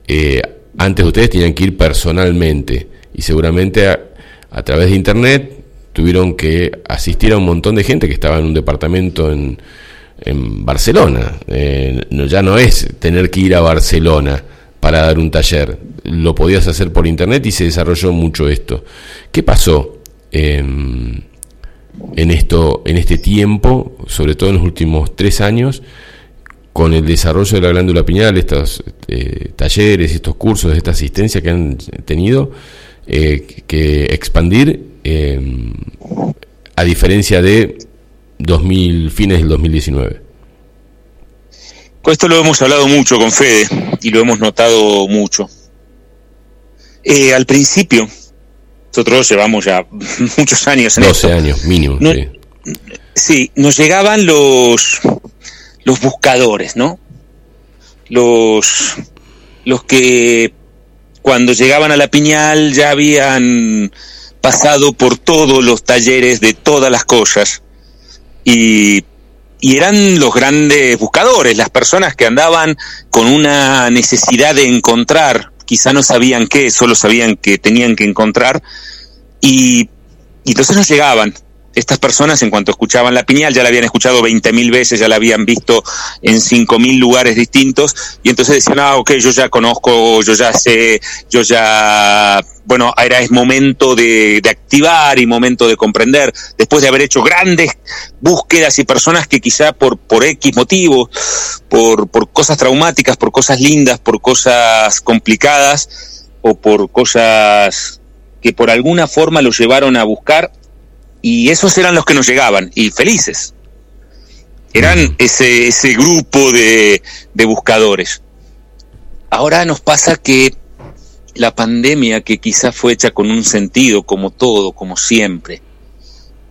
eh, antes ustedes tenían que ir personalmente y seguramente a través de internet tuvieron que asistir a un montón de gente que estaba en un departamento en, en Barcelona. Eh, ya no es tener que ir a Barcelona para dar un taller. Lo podías hacer por internet y se desarrolló mucho esto. ¿Qué pasó en esto, en este tiempo, sobre todo en los últimos tres años, con el desarrollo de la glándula pineal, estos eh, talleres, estos cursos, esta asistencia que han tenido? Eh, que expandir, eh, a diferencia de 2000, fines del 2019. Con esto lo hemos hablado mucho con Fede y lo hemos notado mucho. Eh, al principio, nosotros llevamos ya muchos años en 12 años mínimo. sí. sí, nos llegaban los, los buscadores, ¿no? Los, los que cuando llegaban a la piñal ya habían pasado por todos los talleres de todas las cosas y, eran los grandes buscadores, las personas que andaban con una necesidad de encontrar, quizá no sabían qué, solo sabían que tenían que encontrar y, y entonces nos llegaban estas personas, en cuanto escuchaban la piñal, ya la habían escuchado 20.000 veces, ya la habían visto en 5.000 lugares distintos, y entonces decían, ah, ok, yo ya conozco, yo ya sé, yo ya, bueno, era es momento de, activar y momento de comprender, después de haber hecho grandes búsquedas y personas que quizá por, por X motivos, por, por cosas traumáticas, por cosas lindas, por cosas complicadas, o por cosas que por alguna forma lo llevaron a buscar y esos eran los que nos llegaban, y felices. Eran ese, ese grupo de, de buscadores. Ahora nos pasa que la pandemia que quizás fue hecha con un sentido, como todo, como siempre,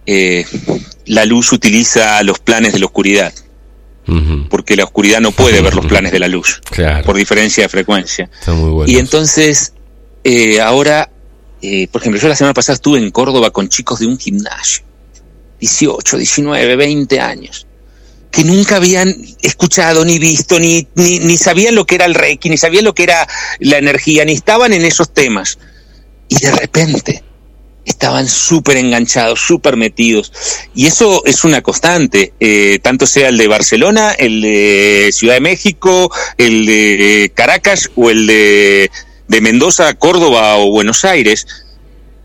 eh, la luz utiliza los planes de la oscuridad. Porque la oscuridad no puede ver los planes de la luz, por diferencia de frecuencia. y entonces, eh, ahora, eh, por ejemplo, yo la semana pasada estuve en Córdoba con chicos de un gimnasio, 18, 19, 20 años que nunca habían escuchado ni visto, ni, ni, ni, sabían lo que era el Reiki, ni sabían lo que era la energía, ni estaban en esos temas. Y de repente estaban súper enganchados, súper metidos. Y eso es una constante, eh, tanto sea el de Barcelona, el de Ciudad de México, el de Caracas o el de, de Mendoza, Córdoba o Buenos Aires,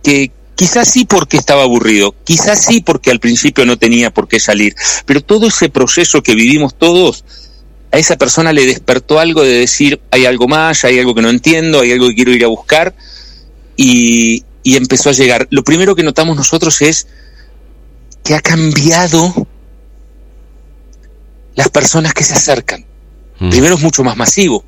que, Quizás sí porque estaba aburrido, quizás sí porque al principio no tenía por qué salir, pero todo ese proceso que vivimos todos, a esa persona le despertó algo de decir, hay algo más, hay algo que no entiendo, hay algo que quiero ir a buscar, y, empezó a llegar. Lo primero que notamos nosotros es que ha cambiado las personas que se acercan. Mm. Primero es mucho más masivo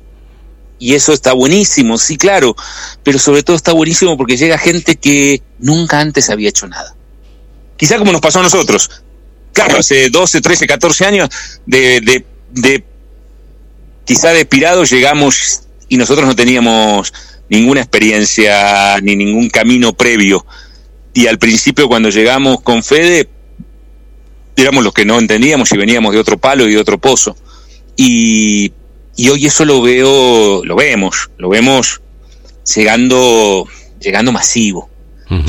y eso está buenísimo, sí, claro, pero sobre todo está buenísimo porque llega gente que nunca antes había hecho nada. Quizá como nos pasó a nosotros. Claro, hace 12, 13, 14 años de, de, de quizá de pirado llegamos y nosotros no teníamos ninguna experiencia ni ningún camino previo. Y al principio cuando llegamos con Fede, éramos los que no entendíamos y veníamos de otro palo y de otro pozo. Y y hoy eso lo veo, lo vemos, lo vemos llegando, llegando masivo,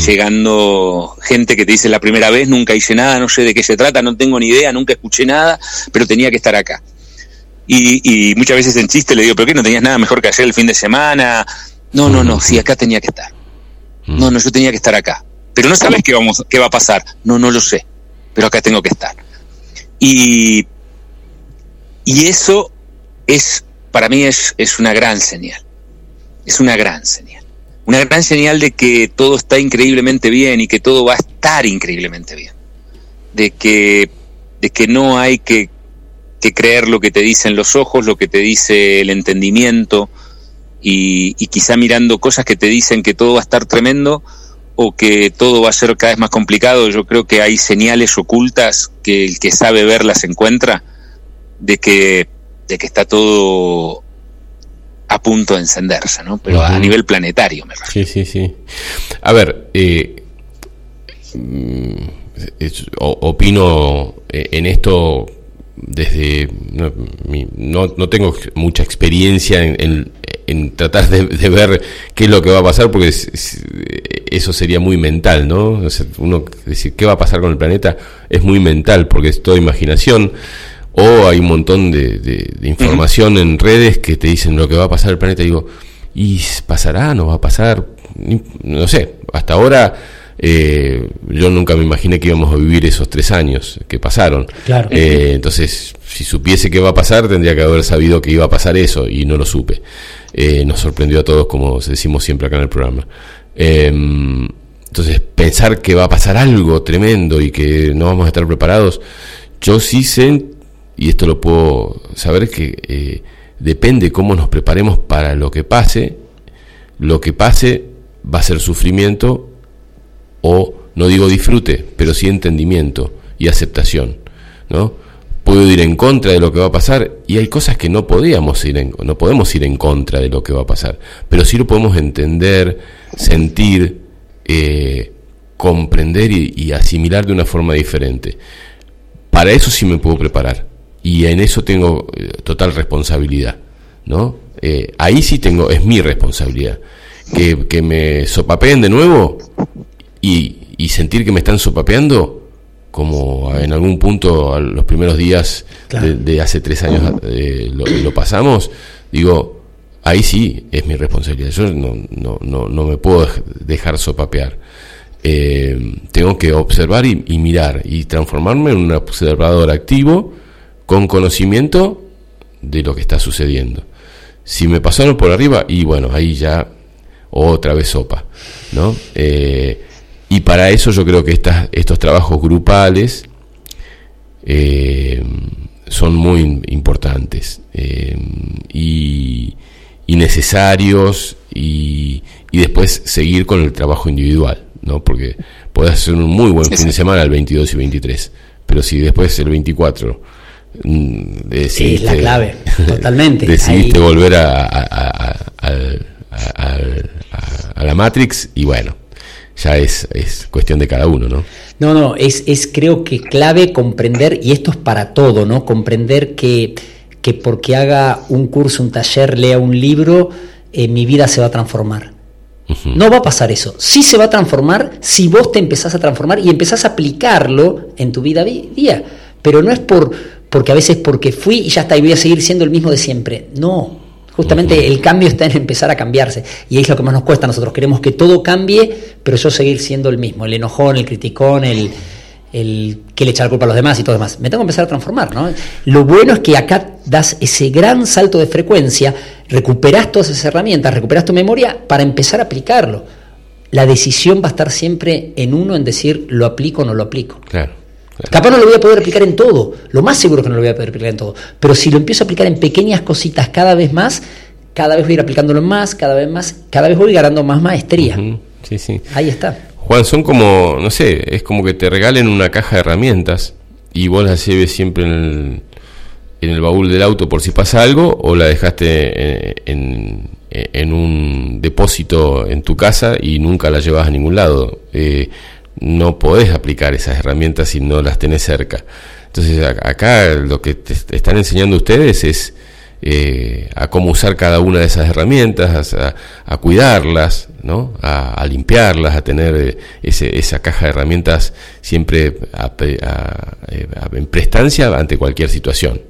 llegando gente que te dice la primera vez, nunca hice nada, no sé de qué se trata, no tengo ni idea, nunca escuché nada, pero tenía que estar acá. Y, y muchas veces en chiste le digo, ¿pero qué no tenías nada mejor que hacer el fin de semana? No, no, no, sí, acá tenía que estar. No, no, yo tenía que estar acá. Pero no sabes qué, vamos, qué va a pasar. No, no lo sé, pero acá tengo que estar. Y, y eso es, para mí es, es una gran señal. Es una gran señal. Una gran señal de que todo está increíblemente bien y que todo va a estar increíblemente bien. De que, de que no hay que, que creer lo que te dicen los ojos, lo que te dice el entendimiento, y, y, quizá mirando cosas que te dicen que todo va a estar tremendo o que todo va a ser cada vez más complicado, yo creo que hay señales ocultas que el que sabe verlas encuentra de que de que está todo a punto de encenderse, ¿no? Pero a nivel planetario, me refiero. Sí, sí, sí. A ver, eh, mm, opino eh, en esto desde... No, no, tengo mucha experiencia en, en, tratar de, ver qué es lo que va a pasar, porque eso sería muy mental, ¿no? uno decir qué va a pasar con el planeta es muy mental, porque es toda imaginación o hay un montón de, información en redes que te dicen lo que va a pasar el planeta. Y digo, ¿y pasará? ¿No va a pasar? No sé, hasta ahora eh, yo nunca me imaginé que íbamos a vivir esos tres años que pasaron. Claro. Eh, entonces, si supiese qué va a pasar, tendría que haber sabido que iba a pasar eso y no lo supe. Eh, nos sorprendió a todos, como decimos siempre acá en el programa. Em, entonces, pensar que va a pasar algo tremendo y que no vamos a estar preparados, yo sí sé y esto lo puedo saber que eh, depende cómo nos preparemos para lo que pase, lo que pase va a ser sufrimiento o no digo disfrute, pero sí entendimiento y aceptación, ¿no? Puedo ir en contra de lo que va a pasar y hay cosas que no podíamos ir en, no podemos ir en contra de lo que va a pasar, pero sí lo podemos entender, sentir, eh, comprender y asimilar de una forma diferente. Para eso sí me puedo preparar y en eso tengo eh, total responsabilidad, ¿no? Eh, ahí sí tengo, es mi responsabilidad. Que, que me sopapeen de nuevo y, y, sentir que me están sopapeando, como en algún punto los primeros días de, hace tres años eh, lo, pasamos, digo, ahí sí es mi responsabilidad. Yo no, no, no, no me puedo dejar sopapear. tengo que observar y, y, mirar y transformarme en un observador activo con conocimiento de lo que está sucediendo. Si me pasaron por arriba, y bueno, ahí ya otra vez sopa, ¿no? Eh, y para eso yo creo que estas, estos trabajos grupales eh, son muy importantes. Eh, y, innecesarios y, y después seguir con el trabajo individual, ¿no? Porque podés hacer un muy buen fin de semana el 22 y 23, pero si después el 24 mm, decidiste, es la clave, totalmente. decidiste volver a, a, la Matrix y bueno, ya es, es cuestión de cada uno, ¿no? No, no, es, es creo que clave comprender, y esto es para todo, ¿no? Comprender que, que porque haga un curso, un taller, lea un libro, eh, mi vida se va a transformar. No va a pasar eso. Sí se va a transformar si vos te empezás a transformar y empezás a aplicarlo en tu vida día. Pero no es por porque a veces porque fui y ya está y voy a seguir siendo el mismo de siempre. No. Justamente el cambio está en empezar a cambiarse. Y es lo que más nos cuesta a nosotros. Queremos que todo cambie, pero yo seguir siendo el mismo. El enojón, el criticón, el, el que le echa la culpa a los demás y todo demás. Me tengo que empezar a transformar, ¿no? Lo bueno es que acá das ese gran salto de frecuencia, recuperas todas esas herramientas, recuperas tu memoria para empezar a aplicarlo. La decisión va a estar siempre en uno en decir lo aplico o no lo aplico. Claro, Capaz no lo voy a poder aplicar en todo, lo más seguro que no lo voy a poder aplicar en todo, pero si lo empiezo a aplicar en pequeñas cositas cada vez más, cada vez voy a ir aplicándolo más, cada vez más, cada vez voy ganando más maestría. Sí, sí. Ahí está. Juan, son como, no sé, es como que te regalen una caja de herramientas y vos la lleves siempre en el, en el baúl del auto por si pasa algo o la dejaste en, en, un depósito en tu casa y nunca la llevas a ningún lado. Eh, no podés aplicar esas herramientas si no las tenés cerca. Entonces acá lo que te están enseñando ustedes es eh, a cómo usar cada una de esas herramientas, a, cuidarlas, ¿no? A, limpiarlas, a tener eh, ese, esa caja de herramientas siempre en prestancia ante cualquier situación.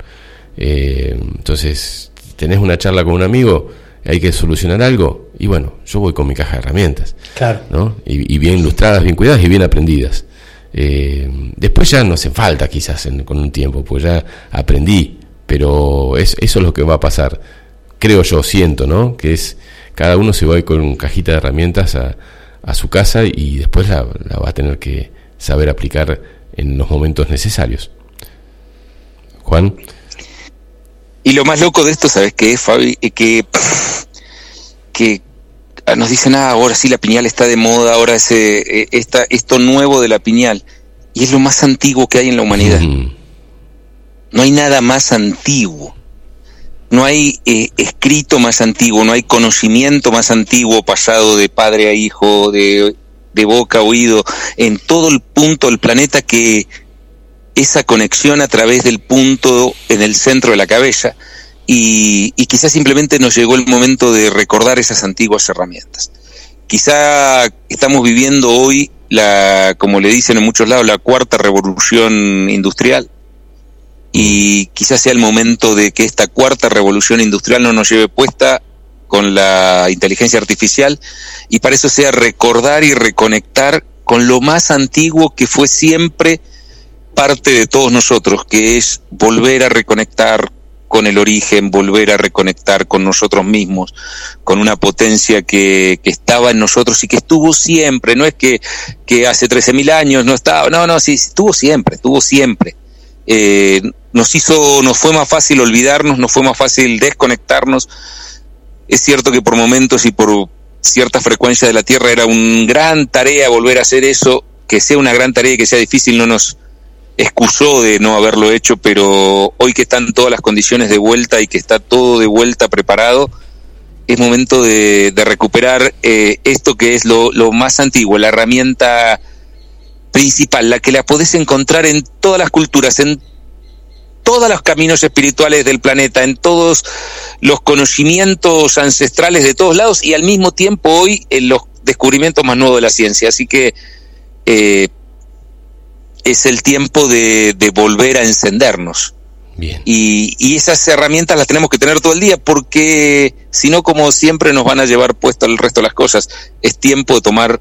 Eh, entonces, tenés una charla con un amigo, hay que solucionar algo, y bueno, yo voy con mi caja de herramientas, claro. ¿no? y, bien ilustradas, bien cuidadas y bien aprendidas. después ya no hace falta quizás con un tiempo, pues ya aprendí, pero es, eso es lo que va a pasar, creo yo, siento, ¿no? Que es cada uno se va a ir con cajita de herramientas a, a su casa y después la, va a tener que saber aplicar en los momentos necesarios. Juan. Y lo más loco de esto, ¿sabes qué es, Fabi? Que, que nos dicen, ah, ahora sí la piñal está de moda, ahora ese, eh, esta, esto nuevo de la piñal. Y es lo más antiguo que hay en la humanidad. No hay nada más antiguo. No hay eh, escrito más antiguo, no hay conocimiento más antiguo pasado de padre a hijo, de, de boca a oído, en todo el punto del planeta que esa conexión a través del punto en el centro de la cabeza y, y, quizás simplemente nos llegó el momento de recordar esas antiguas herramientas. Quizá estamos viviendo hoy la, como le dicen en muchos lados, la cuarta revolución industrial y quizás sea el momento de que esta cuarta revolución industrial no nos lleve puesta con la inteligencia artificial y para eso sea recordar y reconectar con lo más antiguo que fue siempre parte de todos nosotros, que es volver a reconectar con el origen, volver a reconectar con nosotros mismos, con una potencia que, que estaba en nosotros y que estuvo siempre, no es que, que hace 13.000 años no estaba, no, no, sí, estuvo siempre, estuvo siempre. Eh, nos hizo, nos fue más fácil olvidarnos, nos fue más fácil desconectarnos. Es cierto que por momentos y por cierta frecuencia de la Tierra era una gran tarea volver a hacer eso, que sea una gran tarea y que sea difícil no nos excusó de no haberlo hecho, pero hoy que están todas las condiciones de vuelta y que está todo de vuelta preparado, es momento de, recuperar eh, esto que es lo, lo, más antiguo, la herramienta principal, la que la podés encontrar en todas las culturas, en todos los caminos espirituales del planeta, en todos los conocimientos ancestrales de todos lados y al mismo tiempo hoy en los descubrimientos más nuevos de la ciencia. Así que eh, es el tiempo de, volver a encendernos. Bien. Y, y, esas herramientas las tenemos que tener todo el día porque si no, como siempre, nos van a llevar puesto el resto de las cosas. Es tiempo de tomar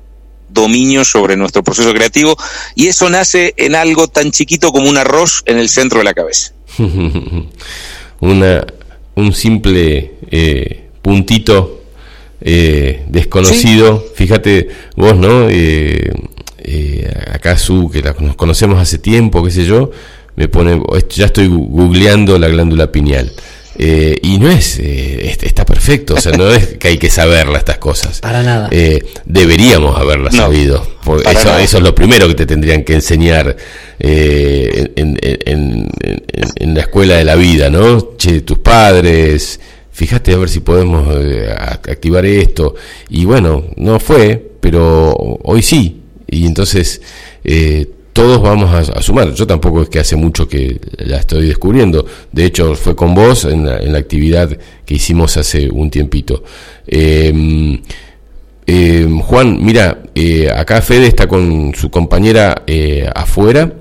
dominio sobre nuestro proceso creativo y eso nace en algo tan chiquito como un arroz en el centro de la cabeza. Una, un simple eh, puntito eh, desconocido, fíjate vos, ¿no? Eh, acá su, que nos conocemos hace tiempo, qué sé yo, me pone, ya estoy googleando la glándula pineal. Eh, y no es, eh, está perfecto, o sea, no es que hay que saberla estas cosas. Para nada. Eh, deberíamos haberla sabido. eso, eso, es lo primero que te tendrían que enseñar en, en, la escuela de la vida, ¿no? Che, tus padres, fíjate a ver si podemos activar esto. Y bueno, no fue, pero hoy sí. Y entonces todos vamos a, sumar. Yo tampoco es que hace mucho que la estoy descubriendo. De hecho, fue con vos en la, actividad que hicimos hace un tiempito. Em, em, Juan, mira, eh, acá Fede está con su compañera eh, afuera.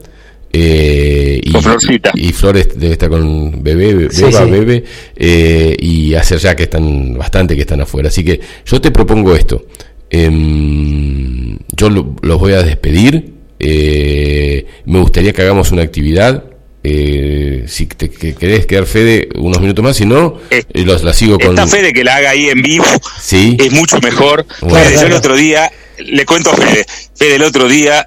Eh, y, y, Flores debe estar con bebé, beba, bebé, y hacer ya que están bastante que están afuera. Así que yo te propongo esto. Em, yo los voy a despedir eh, me gustaría que hagamos una actividad. Eh, si te querés quedar Fede unos minutos más, si no, eh, la sigo con. Esta Fede que la haga ahí en vivo ¿Sí? es mucho mejor. yo el otro día, le cuento a Fede, Fede el otro día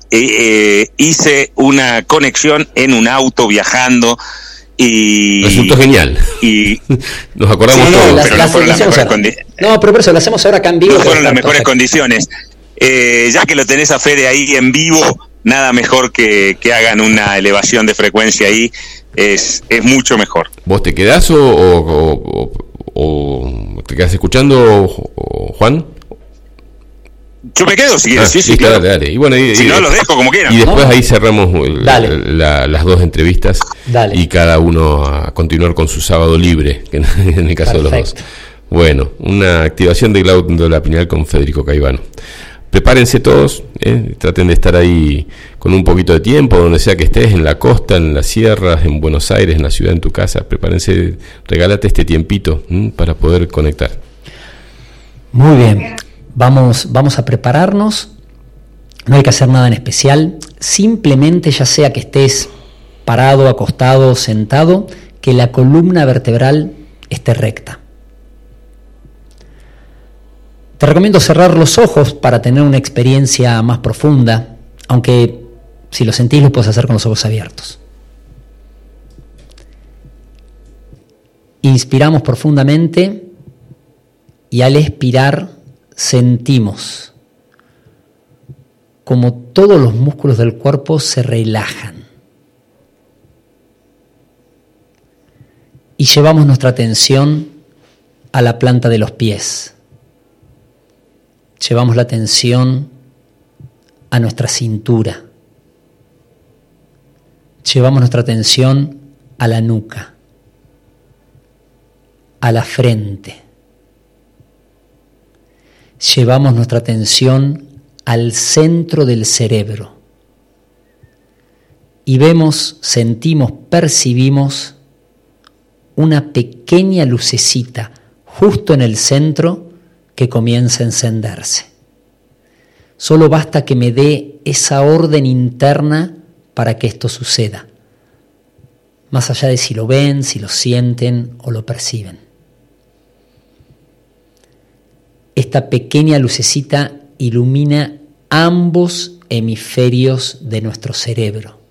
hice una conexión en un auto viajando y resultó genial. y nos acordamos todos. pero no fueron las mejores condiciones no pero por eso lo hacemos ahora acá en vivo no fueron las mejores condiciones. Ya que lo tenés a Fede ahí en vivo nada mejor que, que hagan una elevación de frecuencia ahí, es, es mucho mejor. ¿Vos te quedás o, o, te quedas escuchando, Juan? Yo me quedo, si quieres, ah, sí, sí, claro. Dale, Y bueno, si no, los dejo como quieran. Y después ahí cerramos las dos entrevistas y cada uno a continuar con su sábado libre, que en el caso de los dos. Bueno, una activación de la Pineal con Federico Caivano prepárense todos, ¿eh? traten de estar ahí con un poquito de tiempo, donde sea que estés, en la costa, en las sierras, en Buenos Aires, en la ciudad, en tu casa, prepárense, regálate este tiempito para poder conectar. Muy bien, vamos, vamos a prepararnos, no hay que hacer nada en especial, simplemente ya sea que estés parado, acostado, sentado, que la columna vertebral esté recta. Te recomiendo cerrar los ojos para tener una experiencia más profunda, aunque si lo sentís lo puedes hacer con los ojos abiertos. Inspiramos profundamente y al expirar sentimos. Como todos los músculos del cuerpo se relajan. Y llevamos nuestra atención a la planta de los pies. Llevamos la atención a nuestra cintura, llevamos nuestra atención a la nuca, a la frente, llevamos nuestra atención al centro del cerebro y vemos, sentimos, percibimos una pequeña lucecita justo en el centro que comienza a encenderse. Solo basta que me dé esa orden interna para que esto suceda, más allá de si lo ven, si lo sienten o lo perciben. Esta pequeña lucecita ilumina ambos hemisferios de nuestro cerebro.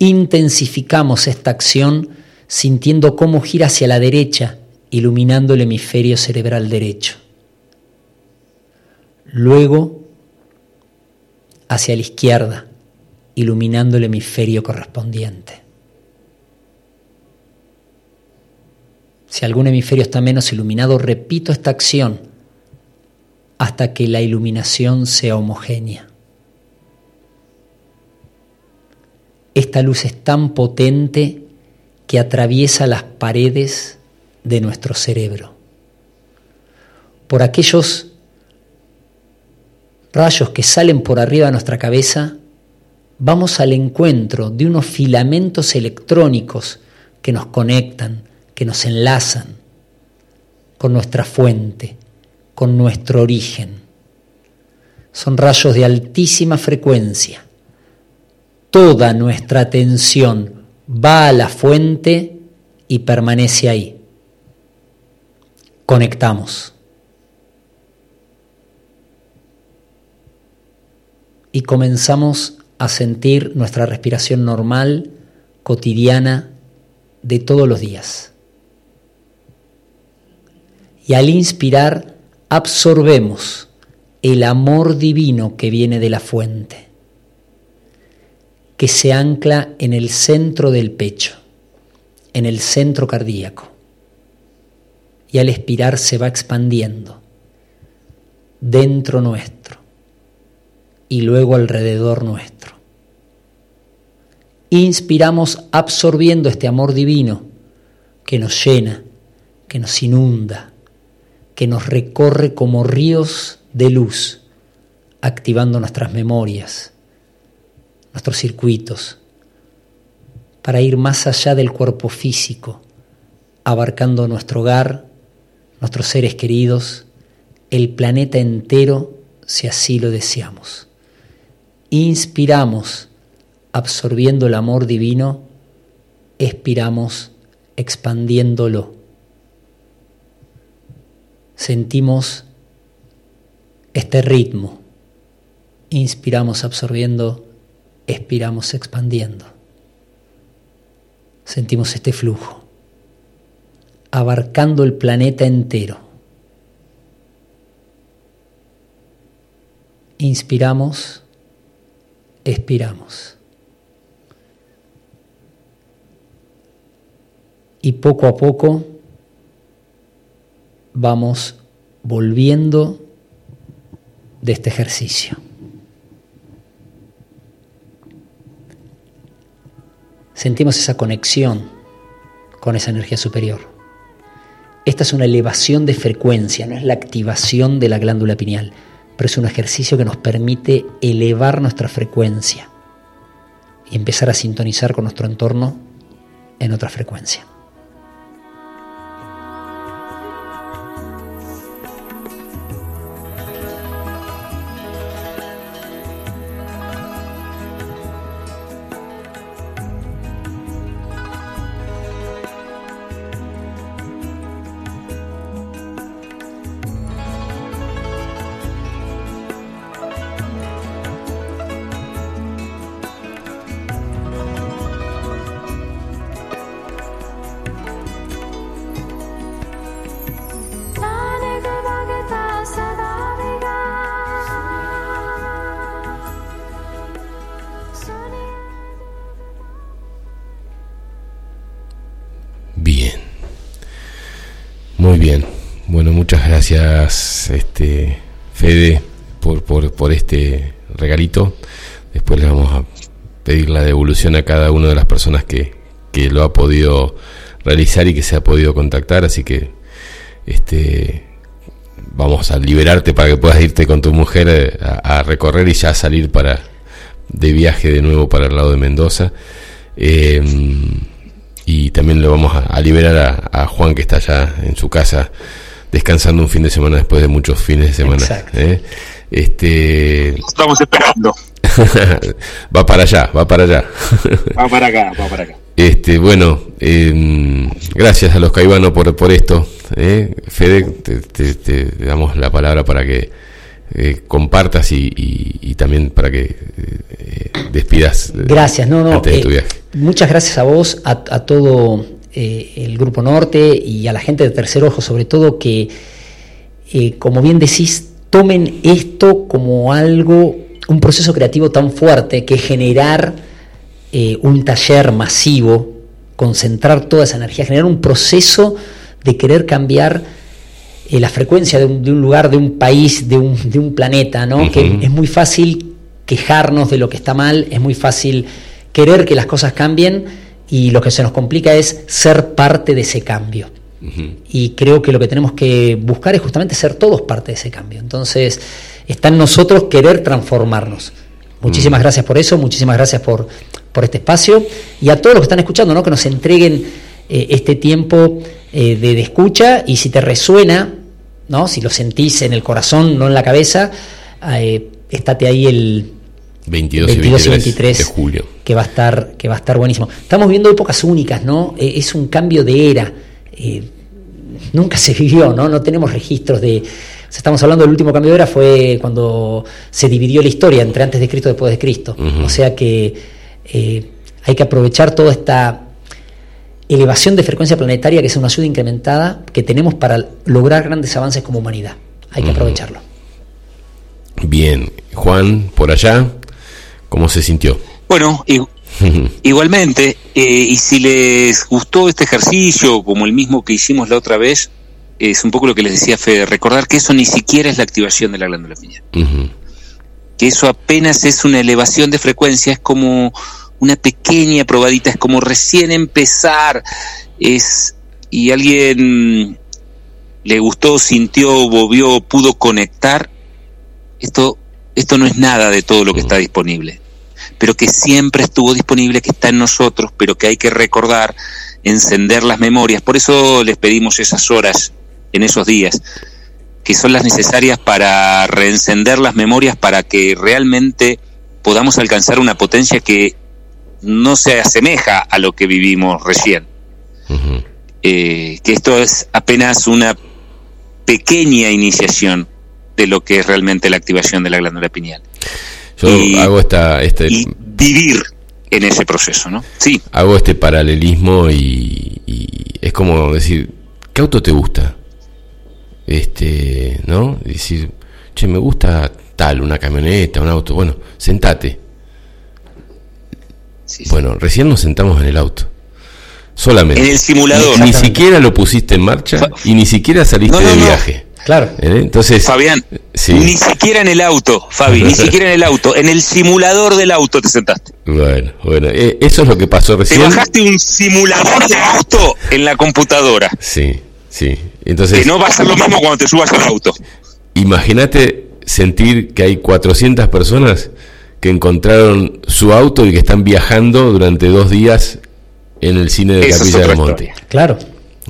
Intensificamos esta acción sintiendo cómo gira hacia la derecha iluminando el hemisferio cerebral derecho. Luego hacia la izquierda, iluminando el hemisferio correspondiente. Si algún hemisferio está menos iluminado, repito esta acción hasta que la iluminación sea homogénea. Esta luz es tan potente que atraviesa las paredes de nuestro cerebro. Por aquellos rayos que salen por arriba de nuestra cabeza, vamos al encuentro de unos filamentos electrónicos que nos conectan, que nos enlazan con nuestra fuente, con nuestro origen. Son rayos de altísima frecuencia. Toda nuestra atención va a la fuente y permanece ahí conectamos. Y comenzamos a sentir nuestra respiración normal, cotidiana, de todos los días. Y al inspirar, absorbemos el amor divino que viene de la fuente, que se ancla en el centro del pecho, en el centro cardíaco. Y al expirar se va expandiendo dentro nuestro y luego alrededor nuestro. Inspiramos absorbiendo este amor divino que nos llena, que nos inunda, que nos recorre como ríos de luz, activando nuestras memorias, nuestros circuitos, para ir más allá del cuerpo físico, abarcando nuestro hogar, nuestros seres queridos, el planeta entero, si así lo deseamos. Inspiramos, absorbiendo el amor divino, expiramos, expandiéndolo. Sentimos este ritmo. Inspiramos absorbiendo, expiramos expandiendo. Sentimos este flujo, abarcando el planeta entero. Inspiramos, expiramos. Y poco a poco vamos volviendo de este ejercicio. Sentimos esa conexión con esa energía superior. Esta es una elevación de frecuencia, no es la activación de la glándula pineal, pero es un ejercicio que nos permite elevar nuestra frecuencia y empezar a sintonizar con nuestro entorno en otra frecuencia. Por, este regalito. Después le vamos a pedir la devolución a cada una de las personas que, que lo ha podido realizar y que se ha podido contactar. Así que este, vamos a liberarte para que puedas irte con tu mujer eh, a, recorrer y ya salir para de viaje de nuevo para el lado de Mendoza. Em, y también lo vamos a, liberar a, a, Juan que está allá en su casa descansando un fin de semana después de muchos fines de semana. ¿eh? Este... Estamos esperando. va para allá, va para allá. va para acá, va para acá. Este, bueno, em, gracias a los caibanos por, por esto. ¿eh? Fede, te, damos la palabra para que eh, compartas y, también para que despidas. Gracias, no, no. muchas gracias a vos, a, a todo eh, el Grupo Norte y a la gente de Tercer Ojo sobre todo que, eh, como bien decís, tomen esto como algo, un proceso creativo tan fuerte que generar eh, un taller masivo, concentrar toda esa energía, generar un proceso de querer cambiar la frecuencia de un, lugar, de un país, de un, de un planeta, ¿no? Que es muy fácil quejarnos de lo que está mal, es muy fácil querer que las cosas cambien, y lo que se nos complica es ser parte de ese cambio. Y creo que lo que tenemos que buscar es justamente ser todos parte de ese cambio. Entonces, está en nosotros querer transformarnos. Muchísimas gracias por eso, muchísimas gracias por, por este espacio y a todos los que están escuchando, ¿no? que nos entreguen eh, este tiempo eh, de, escucha y si te resuena, ¿no? si lo sentís en el corazón, no en la cabeza, eh, estate ahí el, 22, y 23, de julio. Que va, a estar, que va a estar buenísimo. Estamos viendo épocas únicas, ¿no? Eh, es un cambio de era. Eh, nunca se vivió, ¿no? No tenemos registros de... estamos hablando del último cambio de era, fue cuando se dividió la historia entre antes de Cristo y después de Cristo. O sea que eh, hay que aprovechar toda esta elevación de frecuencia planetaria, que es una ayuda incrementada que tenemos para lograr grandes avances como humanidad. Hay que aprovecharlo. Bien, Juan, por allá, ¿cómo se sintió? Bueno, igualmente, eh, y si les gustó este ejercicio, como el mismo que hicimos la otra vez, es un poco lo que les decía Fede, recordar que eso ni siquiera es la activación de la glándula pineal. Que eso apenas es una elevación de frecuencia, es como una pequeña probadita, es como recién empezar, es y alguien le gustó, sintió, volvió, pudo conectar, esto, esto no es nada de todo lo que está disponible, pero que siempre estuvo disponible, que está en nosotros, pero que hay que recordar, encender las memorias. Por eso les pedimos esas horas en esos días, que son las necesarias para reencender las memorias, para que realmente podamos alcanzar una potencia que no se asemeja a lo que vivimos recién. Eh, que esto es apenas una pequeña iniciación de lo que es realmente la activación de la glándula pineal. Yo hago esta, este, y vivir en ese proceso, ¿no? Sí. Hago este paralelismo y, es como decir, ¿qué auto te gusta? Este, ¿no? Decir, che, me gusta tal, una camioneta, un auto. Bueno, sentate. Bueno, recién nos sentamos en el auto. Solamente. En el simulador. Ni, siquiera lo pusiste en marcha y ni siquiera saliste de viaje. Claro. ¿Eh? Entonces, Fabián, ni siquiera en el auto, Fabi, ni siquiera en el auto, en el simulador del auto te sentaste. Bueno, bueno, eh, eso es lo que pasó recién. Te bajaste un simulador de auto en la computadora. Sí, sí. Entonces, que no va a ser lo mismo cuando te subas al auto. Imagínate sentir que hay 400 personas que encontraron su auto y que están viajando durante dos días en el cine de Capilla del Monte. Claro.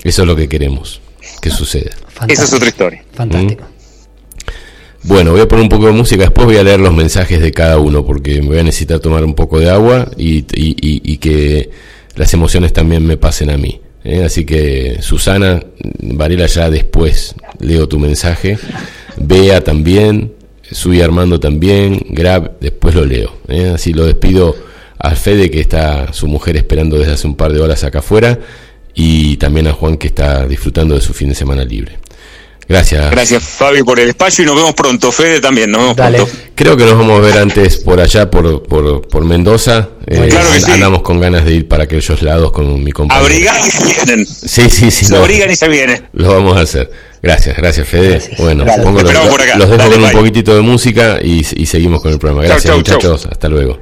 Eso es lo que queremos que suceda. Esa es otra historia. Fantástico. ¿Mm? Bueno, voy a poner un poco de música, después voy a leer los mensajes de cada uno, porque me voy a necesitar tomar un poco de agua y, que las emociones también me pasen a mí. ¿eh? Así que, Susana, Varela, ya después leo tu mensaje. Bea también, Sui Armando también, Grab, después lo leo. ¿eh? Así lo despido a Fede, que está su mujer esperando desde hace un par de horas acá afuera, y también a Juan, que está disfrutando de su fin de semana libre. Gracias. Gracias, Fabi, por el espacio y nos vemos pronto. Fede también, nos vemos pronto. Creo que nos vamos a ver antes por allá, por, por, Mendoza. Eh, andamos con ganas de ir para aquellos lados con mi compañero. Abrigan y se vienen. Sí, sí, sí. Se abrigan y se vienen. Lo vamos a hacer. Gracias, gracias, Fede. Bueno, Pongo los, los, dejo con un poquitito de música y, seguimos con el programa. Gracias, muchachos. Hasta luego.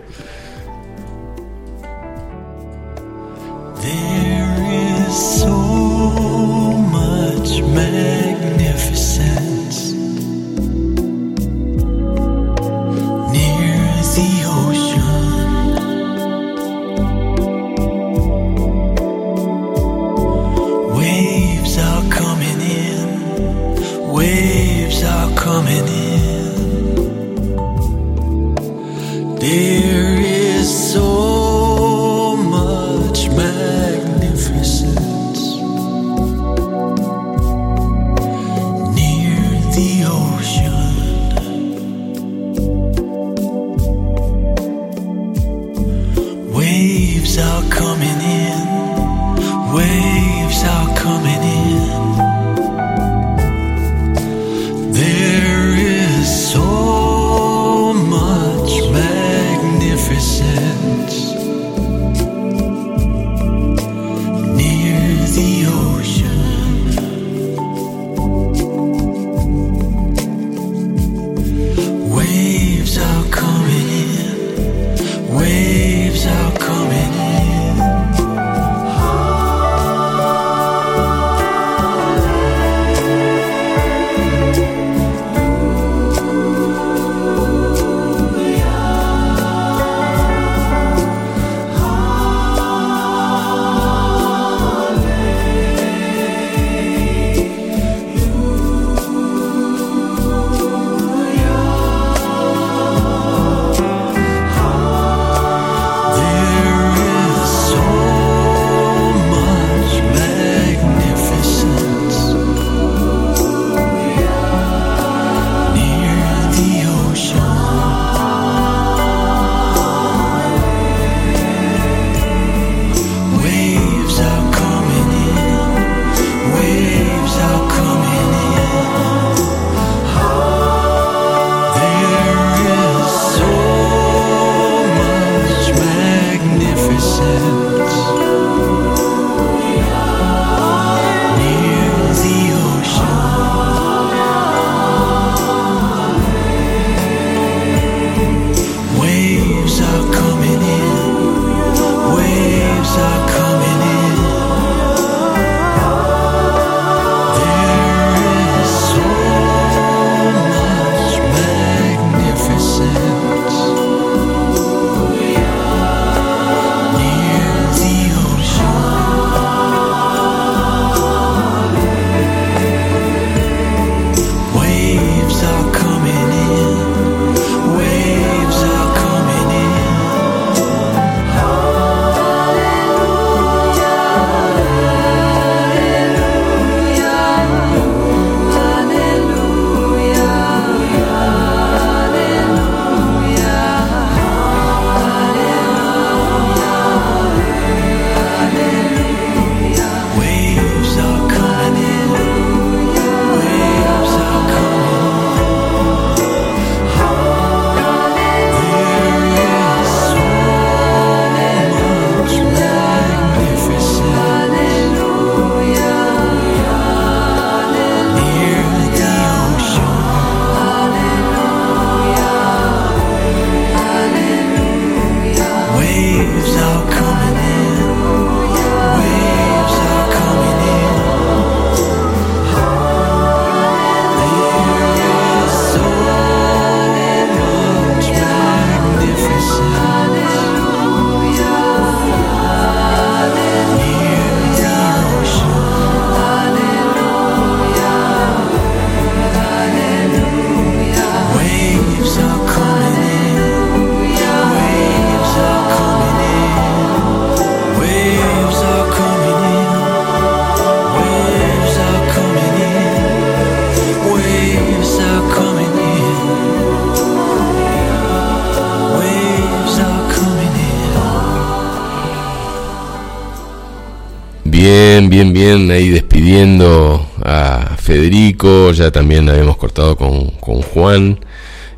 Bien, bien, ahí despidiendo a Federico, ya también habíamos cortado con, Juan.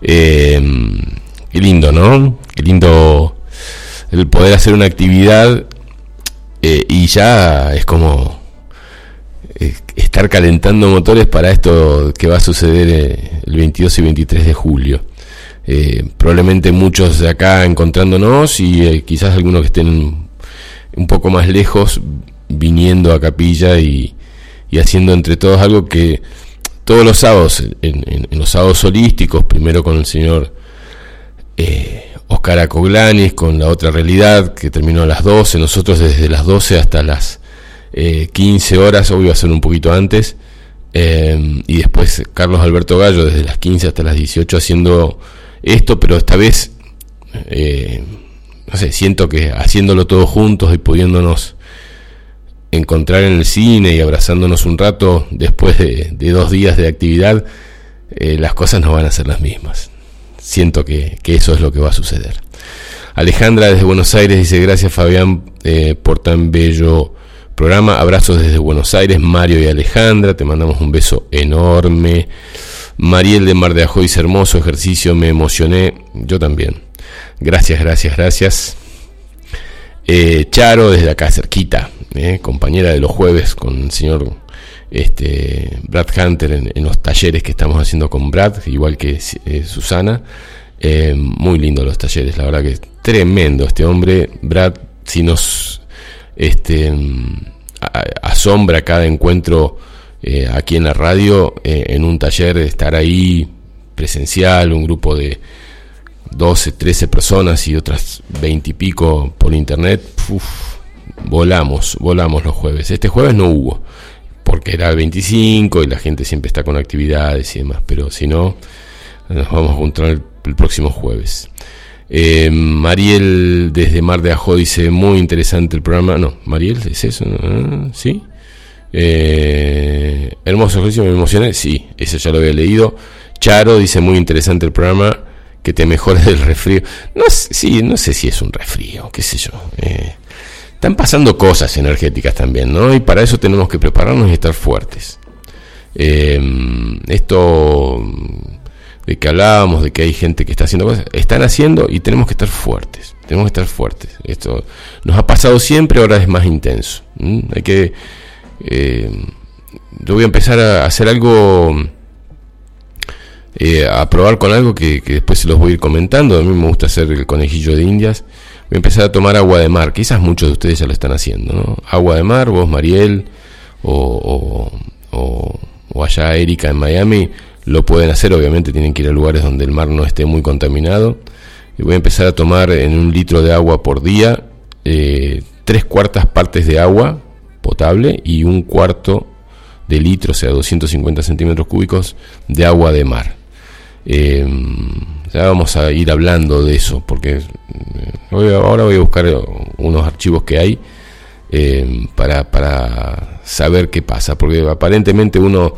Eh, qué lindo, ¿no? Qué lindo el poder hacer una actividad eh, y ya es como eh, estar calentando motores para esto que va a suceder el 22 y 23 de julio. probablemente muchos de acá encontrándonos y quizás algunos que estén un poco más lejos viniendo a capilla y, haciendo entre todos algo que todos los sábados, en, los sábados holísticos, primero con el señor eh, Oscar Acoglanis, con la otra realidad que terminó a las 12, nosotros desde las 12 hasta las 15 eh, horas, hoy va a ser un poquito antes, eh, y después Carlos Alberto Gallo desde las 15 hasta las 18 haciendo esto, pero esta vez, no sé, siento que haciéndolo todos juntos y pudiéndonos encontrar en el cine y abrazándonos un rato después de, dos días de actividad, eh, las cosas no van a ser las mismas. Siento que, eso es lo que va a suceder. Alejandra desde Buenos Aires dice gracias Fabián eh, por tan bello programa. Abrazos desde Buenos Aires, Mario y Alejandra, te mandamos un beso enorme. Mariel de Mar de Ajoy dice hermoso ejercicio, me emocioné, yo también. Gracias, gracias, gracias. Eh, Charo desde acá cerquita, eh, compañera de los jueves con el señor este, Brad Hunter en, los talleres que estamos haciendo con Brad, igual que eh, Susana. Eh, muy lindo los talleres, la verdad que es tremendo este hombre. Brad, si nos este, asombra cada encuentro aquí en la radio, en un taller, estar ahí presencial, un grupo de 12, 13 personas y otras 20 y pico por internet. volamos, volamos los jueves. Este jueves no hubo, porque era el 25 y la gente siempre está con actividades y demás, pero si no, nos vamos a encontrar el, próximo jueves. Eh, Mariel desde Mar de Ajo dice, muy interesante el programa. No, Mariel, ¿es eso? Ah, ¿Sí? Eh, hermoso ejercicio, me emocioné. Sí, eso ya lo había leído. Charo dice, muy interesante el programa que te mejore del resfrío. No, sí, no sé si es un resfrío, qué sé yo. Eh, están pasando cosas energéticas también, ¿no? Y para eso tenemos que prepararnos y estar fuertes. Eh, esto de que hablábamos, de que hay gente que está haciendo cosas, están haciendo y tenemos que estar fuertes. Tenemos que estar fuertes. Esto nos ha pasado siempre, ahora es más intenso. Hay que. Eh, yo voy a empezar a hacer algo eh, a probar con algo que, después se los voy a ir comentando. A mí me gusta hacer el conejillo de indias. Voy a empezar a tomar agua de mar. Quizás muchos de ustedes ya lo están haciendo. ¿no? Agua de mar, vos Mariel o, allá Erika en Miami lo pueden hacer. Obviamente tienen que ir a lugares donde el mar no esté muy contaminado. Y voy a empezar a tomar en un litro de agua por día eh, tres cuartas partes de agua potable y un cuarto de litro, o sea, 250 centímetros cúbicos de agua de mar. Eh, ya vamos a ir hablando de eso, porque eh, ahora voy a buscar unos archivos que hay eh, para, para saber qué pasa, porque aparentemente uno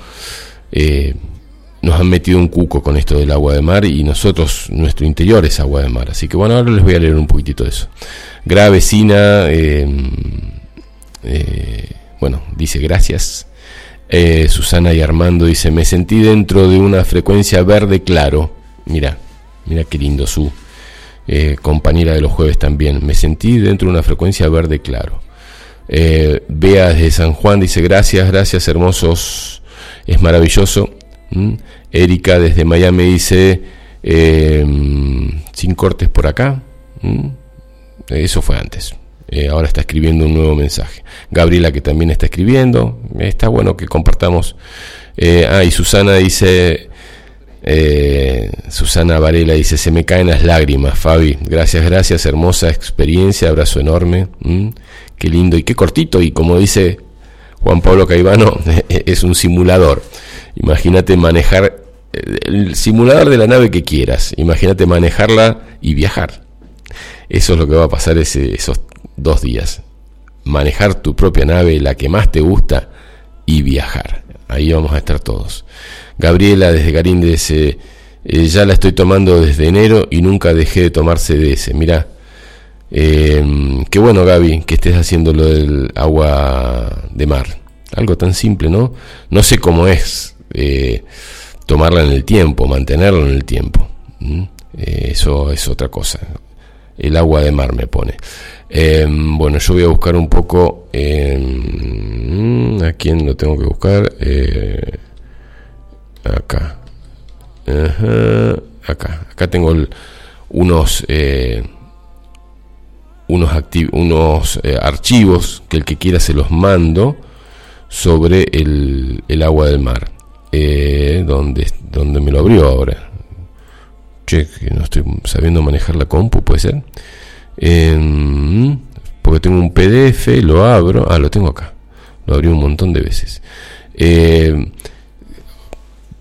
nos han metido un cuco con esto del agua de mar y nosotros, nuestro interior es agua de mar. Así que bueno, ahora les voy a leer un poquitito de eso. Gravecina, bueno, dice gracias. Eh, Susana y Armando dice, me sentí dentro de una frecuencia verde claro. Mira, mira qué lindo su eh, compañera de los jueves también. Me sentí dentro de una frecuencia verde claro. Eh, Bea desde San Juan dice, gracias, gracias, hermosos. Es maravilloso. ¿Mm? Erika desde Miami dice, sin cortes por acá. ¿Mm? Eso fue antes. Eh, ahora está escribiendo un nuevo mensaje. Gabriela que también está escribiendo. Está bueno que compartamos. Eh, ah, y Susana dice, eh, Susana Varela dice, se me caen las lágrimas, Fabi. Gracias, gracias, hermosa experiencia, abrazo enorme. Mm, qué lindo y qué cortito. Y como dice Juan Pablo Caivano, es un simulador. Imagínate manejar el simulador de la nave que quieras. Imagínate manejarla y viajar. Eso es lo que va a pasar ese, esos dos días. Manejar tu propia nave, la que más te gusta, y viajar. Ahí vamos a estar todos. Gabriela desde Garín dice, eh, ya la estoy tomando desde enero y nunca dejé de tomar CDS. Mira, Eh, qué bueno, Gaby, que estés haciendo lo del agua de mar. Algo tan simple, ¿no? No sé cómo es eh, tomarla en el tiempo, mantenerla en el tiempo. Eh, eso es otra cosa. El agua de mar me pone. Em, bueno, yo voy a buscar un poco. Em, ¿A quién lo tengo que buscar? Eh, acá. acá. Acá tengo unos. Eh, unos, unos eh, archivos que el que quiera se los mando sobre el, el agua del mar. donde, donde me lo abrió ahora. Che, que no estoy sabiendo manejar la compu, puede ser porque tengo un PDF, lo abro, ah, lo tengo acá, lo abrí un montón de veces. Eh,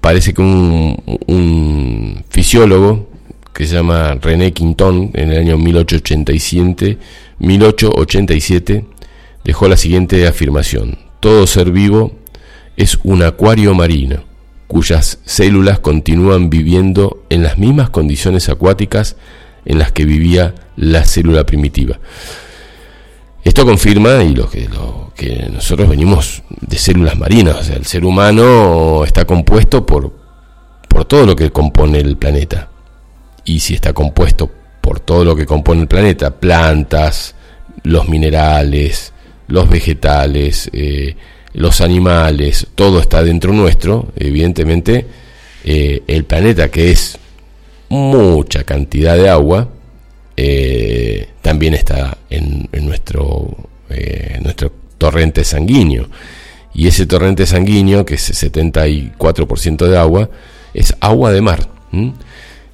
parece que un, un, fisiólogo que se llama René Quinton en el año 1887, 1887 dejó la siguiente afirmación: todo ser vivo es un acuario marino cuyas células continúan viviendo en las mismas condiciones acuáticas en las que vivía la célula primitiva. Esto confirma y lo que, lo que nosotros venimos de células marinas, o sea, el ser humano está compuesto por, por todo lo que compone el planeta. Y si está compuesto por todo lo que compone el planeta, plantas, los minerales, los vegetales, eh, los animales, todo está dentro nuestro, evidentemente eh, el planeta que es mucha cantidad de agua, eh, también está en, nuestro, eh, nuestro torrente sanguíneo. Y ese torrente sanguíneo, que es 74% de agua, es agua de mar.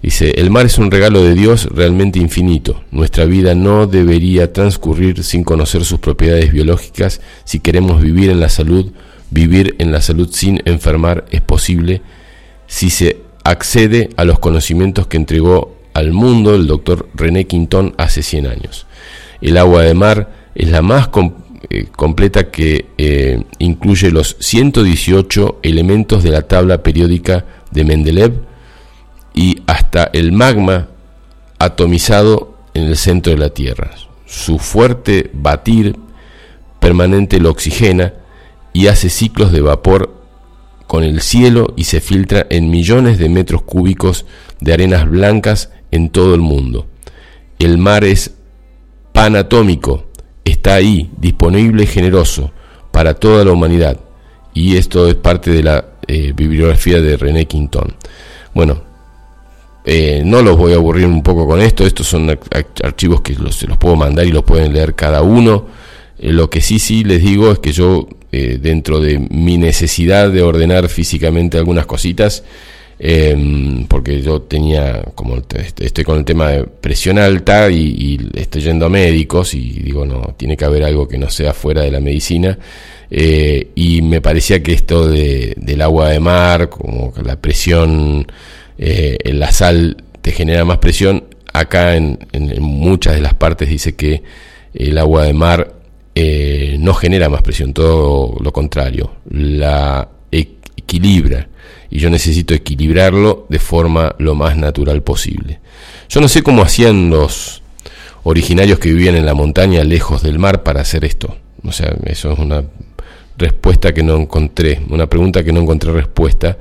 Dice, el mar es un regalo de Dios realmente infinito. Nuestra vida no debería transcurrir sin conocer sus propiedades biológicas. Si queremos vivir en la salud, vivir en la salud sin enfermar es posible si se accede a los conocimientos que entregó al mundo el doctor René Quintón hace 100 años. El agua de mar es la más eh, completa que eh, incluye los 118 elementos de la tabla periódica de Mendeleev y hasta el magma atomizado en el centro de la Tierra. Su fuerte batir permanente lo oxigena y hace ciclos de vapor con el cielo y se filtra en millones de metros cúbicos de arenas blancas en todo el mundo. El mar es panatómico, está ahí, disponible y generoso para toda la humanidad. Y esto es parte de la eh, bibliografía de René Quintón. Bueno, eh, no los voy a aburrir un poco con esto, estos son archivos que los, se los puedo mandar y los pueden leer cada uno. Eh, lo que sí, sí les digo es que yo eh, dentro de mi necesidad de ordenar físicamente algunas cositas, em, porque yo tenía, como estoy con el tema de presión alta y, estoy yendo a médicos y digo, no, tiene que haber algo que no sea fuera de la medicina. Y me parecía que esto de, del agua de mar, como la presión, eh, la sal te genera más presión, acá en, en muchas de las partes dice que el agua de mar eh, no genera más presión, todo lo contrario, la equilibra y yo necesito equilibrarlo de forma lo más natural posible. Yo no sé cómo hacían los originarios que vivían en la montaña lejos del mar para hacer esto. O sea, eso es una respuesta que no encontré, una pregunta que no encontré respuesta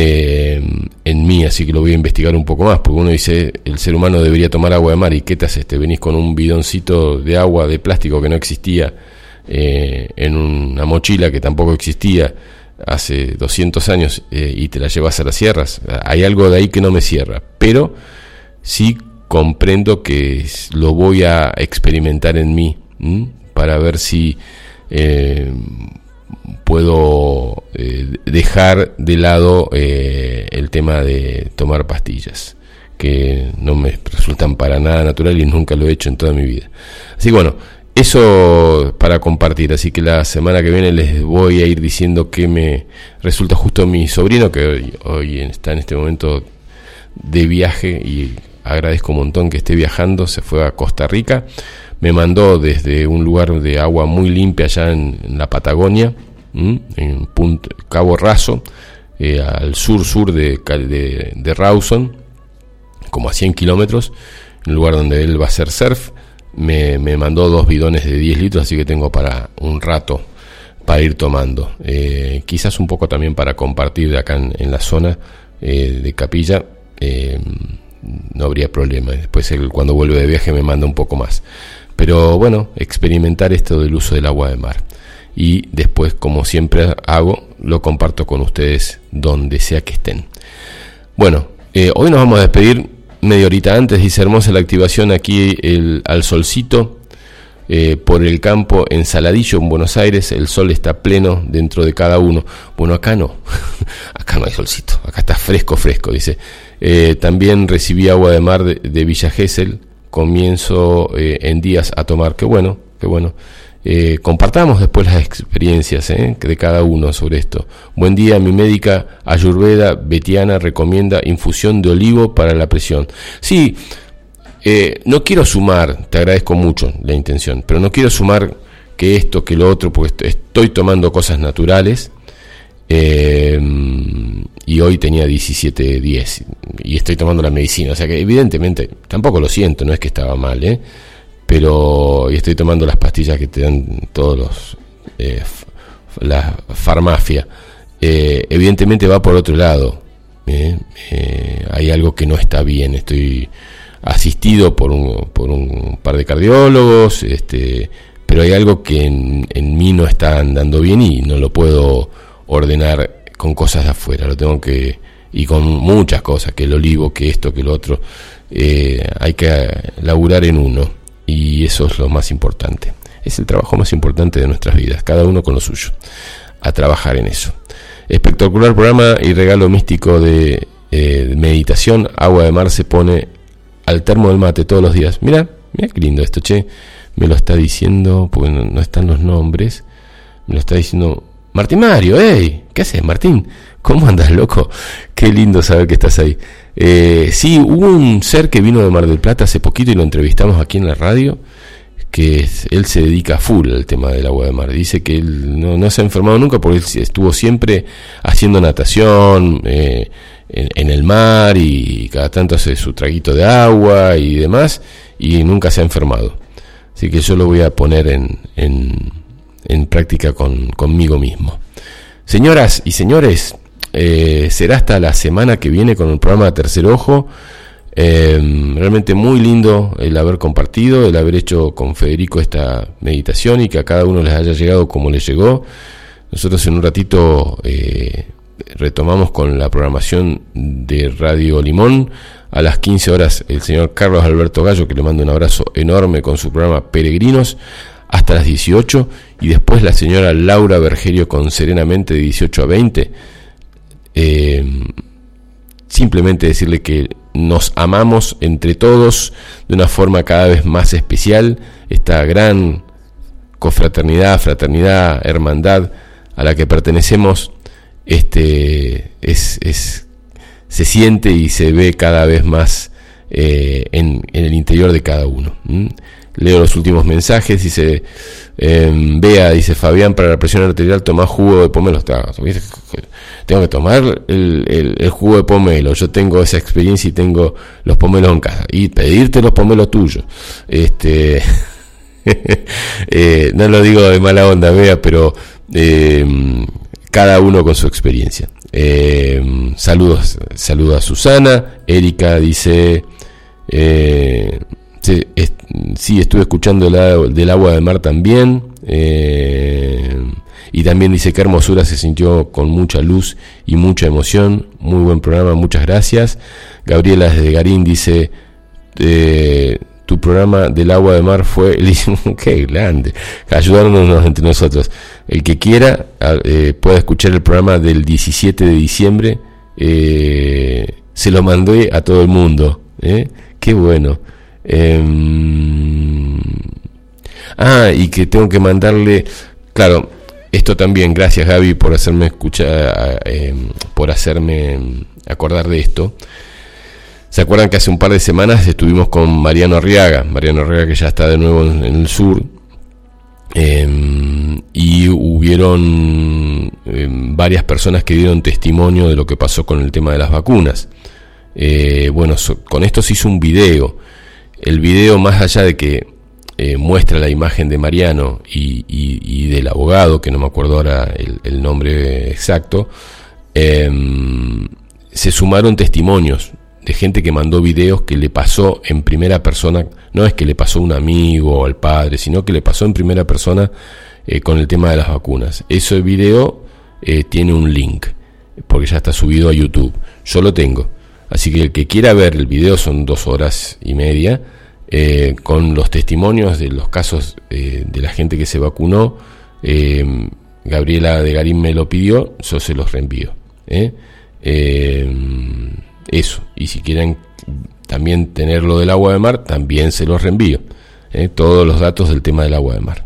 eh, en mí, así que lo voy a investigar un poco más, porque uno dice, el ser humano debería tomar agua de mar, ¿y qué te venís con un bidoncito de agua de plástico que no existía, eh, en una mochila que tampoco existía hace 200 años eh, y te la llevas a las sierras. Hay algo de ahí que no me cierra, pero sí comprendo que lo voy a experimentar en mí para ver si puedo eh, dejar de lado eh, el tema de tomar pastillas, que no me resultan para nada natural y nunca lo he hecho en toda mi vida. Así que bueno, eso para compartir, así que la semana que viene les voy a ir diciendo que me resulta. Justo mi sobrino, que hoy, hoy está en este momento de viaje y agradezco un montón que esté viajando, se fue a Costa Rica, me mandó desde un lugar de agua muy limpia allá en la Patagonia, en punto, Cabo Raso, eh, al sur-sur de, de, Rawson, como a 100 kilómetros, en un lugar donde él va a hacer surf. me, me, mandó dos bidones de 10 litros, así que tengo para un rato para ir tomando. Eh, quizás un poco también para compartir acá en, la zona eh, de capilla. No habría problema. Después cuando vuelve de viaje me manda un poco más. Pero bueno, experimentar esto del uso del agua de mar. Y después, como siempre hago, lo comparto con ustedes donde sea que estén. Bueno, hoy nos vamos a despedir media horita antes. Dice hermosa la activación aquí al solcito eh, por el campo en Saladillo, en Buenos Aires, el sol está pleno dentro de cada uno. Bueno, acá no, acá no hay solcito, acá está fresco, fresco, dice. Eh, también recibí agua de mar de, Villa Gesell, comienzo eh, en días a tomar, qué bueno, qué bueno. compartamos después las experiencias de cada uno sobre esto. Buen día, mi médica Ayurveda Betiana recomienda infusión de olivo para la presión. Sí, eh, no quiero sumar, te agradezco mucho la intención, pero no quiero sumar que esto, que lo otro, porque estoy tomando cosas naturales. Eh, y hoy tenía 17.10 y estoy tomando la medicina, o sea que evidentemente tampoco lo siento, no es que estaba mal, ¿eh? pero estoy tomando las pastillas que te dan todos los eh, la farmacia. evidentemente va por otro lado. hay algo que no está bien, estoy asistido por un, por un par de cardiólogos, este, pero hay algo que en, en, mí no está andando bien y no lo puedo ordenar con cosas de afuera, lo tengo que, y con muchas cosas, que el olivo, que esto, que lo otro, eh, hay que laburar en uno y eso es lo más importante. Es el trabajo más importante de nuestras vidas, cada uno con lo suyo, a trabajar en eso. Espectacular programa y regalo místico de eh, meditación, agua de mar se pone al termo del mate todos los días. Mira, mira qué lindo esto, che. Me lo está diciendo, porque no, están los nombres. Me lo está diciendo Martín Mario, ¿qué haces, Martín? ¿Cómo andas, loco? Qué lindo saber que estás ahí. Eh, sí, hubo un ser que vino de Mar del Plata hace poquito y lo entrevistamos aquí en la radio, que él se dedica full al tema del agua de mar. Dice que él no, se ha enfermado nunca porque él estuvo siempre haciendo natación, eh, en, el mar y cada tanto hace su traguito de agua y demás y nunca se ha enfermado. Así que yo lo voy a poner en, práctica con, conmigo mismo. Señoras y señores, eh, será hasta la semana que viene con el programa Tercer Ojo. Em, realmente muy lindo el haber compartido, el haber hecho con Federico esta meditación y que a cada uno les haya llegado como les llegó. Nosotros en un ratito eh, retomamos con la programación de Radio Limón. A las 15 horas el señor Carlos Alberto Gallo, que le mando un abrazo enorme con su programa Peregrinos, hasta las 18. Y después la señora Laura Bergerio con Serenamente de 18 a 20. Eh, simplemente decirle que nos amamos entre todos de una forma cada vez más especial. Esta gran confraternidad, fraternidad, hermandad a la que pertenecemos este, es, se siente y se ve cada vez más eh, en, el interior de cada uno. Leo los últimos mensajes, dice, eh, vea, dice Fabián, para la presión arterial toma jugo de pomelo. Tengo que tomar el, el, jugo de pomelo, yo tengo esa experiencia y tengo los pomelos en casa. Y pedirte los pomelos tuyos. Este, eh, no lo digo de mala onda, vea, pero... Eh, cada uno con su experiencia. Eh, saludos, saludos a Susana. Erika dice, eh, sí, estuve escuchando del agua de mar también. Eh, y también dice que hermosura se sintió con mucha luz y mucha emoción. Muy buen programa, muchas gracias. Gabriela desde Garín dice, tu programa del agua de mar fue, qué grande, ayudándonos entre nosotros. El que quiera eh, puede escuchar el programa del 17 de diciembre, eh, se lo mandé a todo el mundo, ¿eh? qué bueno. Em, ah, y que tengo que mandarle, claro, esto también, gracias Gaby por hacerme escuchar, em, por hacerme acordar de esto. ¿Se acuerdan que hace un par de semanas estuvimos con Mariano Arriaga? Mariano Arriaga que ya está de nuevo en, el sur. Em, y hubieron varias personas que dieron testimonio de lo que pasó con el tema de las vacunas. Eh, bueno, con esto se hizo un video. El video, más allá de que eh, muestra la imagen de Mariano y, del abogado, que no me acuerdo ahora el, nombre exacto, em, se sumaron testimonios de gente que mandó videos que le pasó en primera persona, no es que le pasó a un amigo o al padre, sino que le pasó en primera persona eh, con el tema de las vacunas. Ese video eh, tiene un link, porque ya está subido a YouTube. Yo lo tengo. Así que el que quiera ver el video son dos horas y media eh, con los testimonios de los casos eh, de la gente que se vacunó. Eh, Gabriela de Garín me lo pidió, yo se los reenvío. eso, y si quieren también tener lo del agua de mar, también se los reenvío. Todos los datos del tema del agua de mar.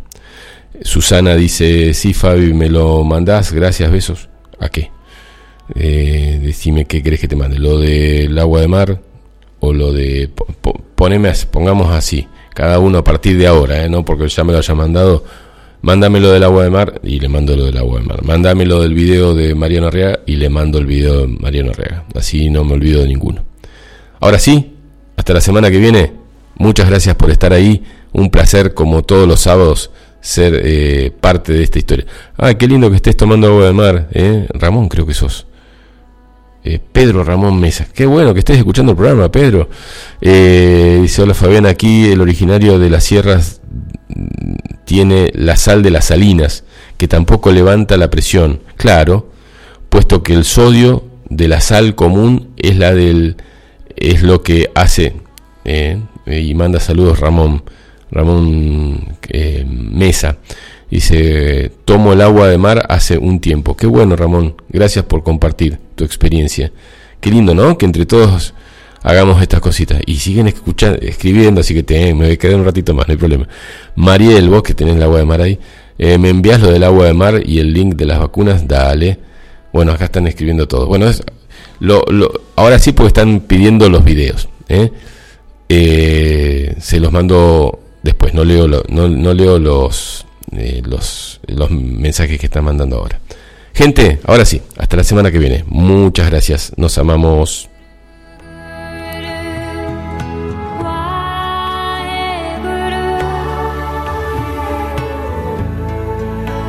Susana dice, sí Fabi, me lo mandás, gracias, besos. ¿A qué? Decime qué crees que te mande. Lo del agua de mar, o lo de poneme pongamos así, cada uno a partir de ahora, ¿eh? no porque ya me lo haya mandado, mándame lo del agua de mar y le mando lo del agua de mar, mándame lo del video de Mariano Arriaga y le mando el video de Mariano Arriaga, así no me olvido de ninguno. Ahora sí, hasta la semana que viene, muchas gracias por estar ahí, un placer como todos los sábados ser eh, parte de esta historia. Ah, qué lindo que estés tomando agua de mar, ¿eh? Ramón creo que sos. Eh, Pedro Ramón Mesa. Qué bueno que estés escuchando el programa, Pedro. Eh, dice, hola Fabián, aquí el originario de las sierras tiene la sal de las salinas, que tampoco levanta la presión. Claro, puesto que el sodio de la sal común es la del es lo que hace eh, y manda saludos Ramón Ramón Mesa Dice, tomo el agua de mar hace un tiempo. Qué bueno, Ramón. Gracias por compartir experiencia. Qué lindo, ¿no? Que entre todos hagamos estas cositas. Y siguen escuchando, escribiendo, así que te, me voy a quedar un ratito más, no hay problema. Mariel, vos que tenés el agua de mar ahí, eh, me envías lo del agua de mar y el link de las vacunas, dale. Bueno, acá están escribiendo todo. Bueno, es, lo, ahora sí porque están pidiendo los videos. ¿eh? Eh, se los mando después, no leo, no, no leo los, los mensajes que están mandando ahora. Gente, ahora sí, hasta la semana que viene. Muchas gracias, nos amamos.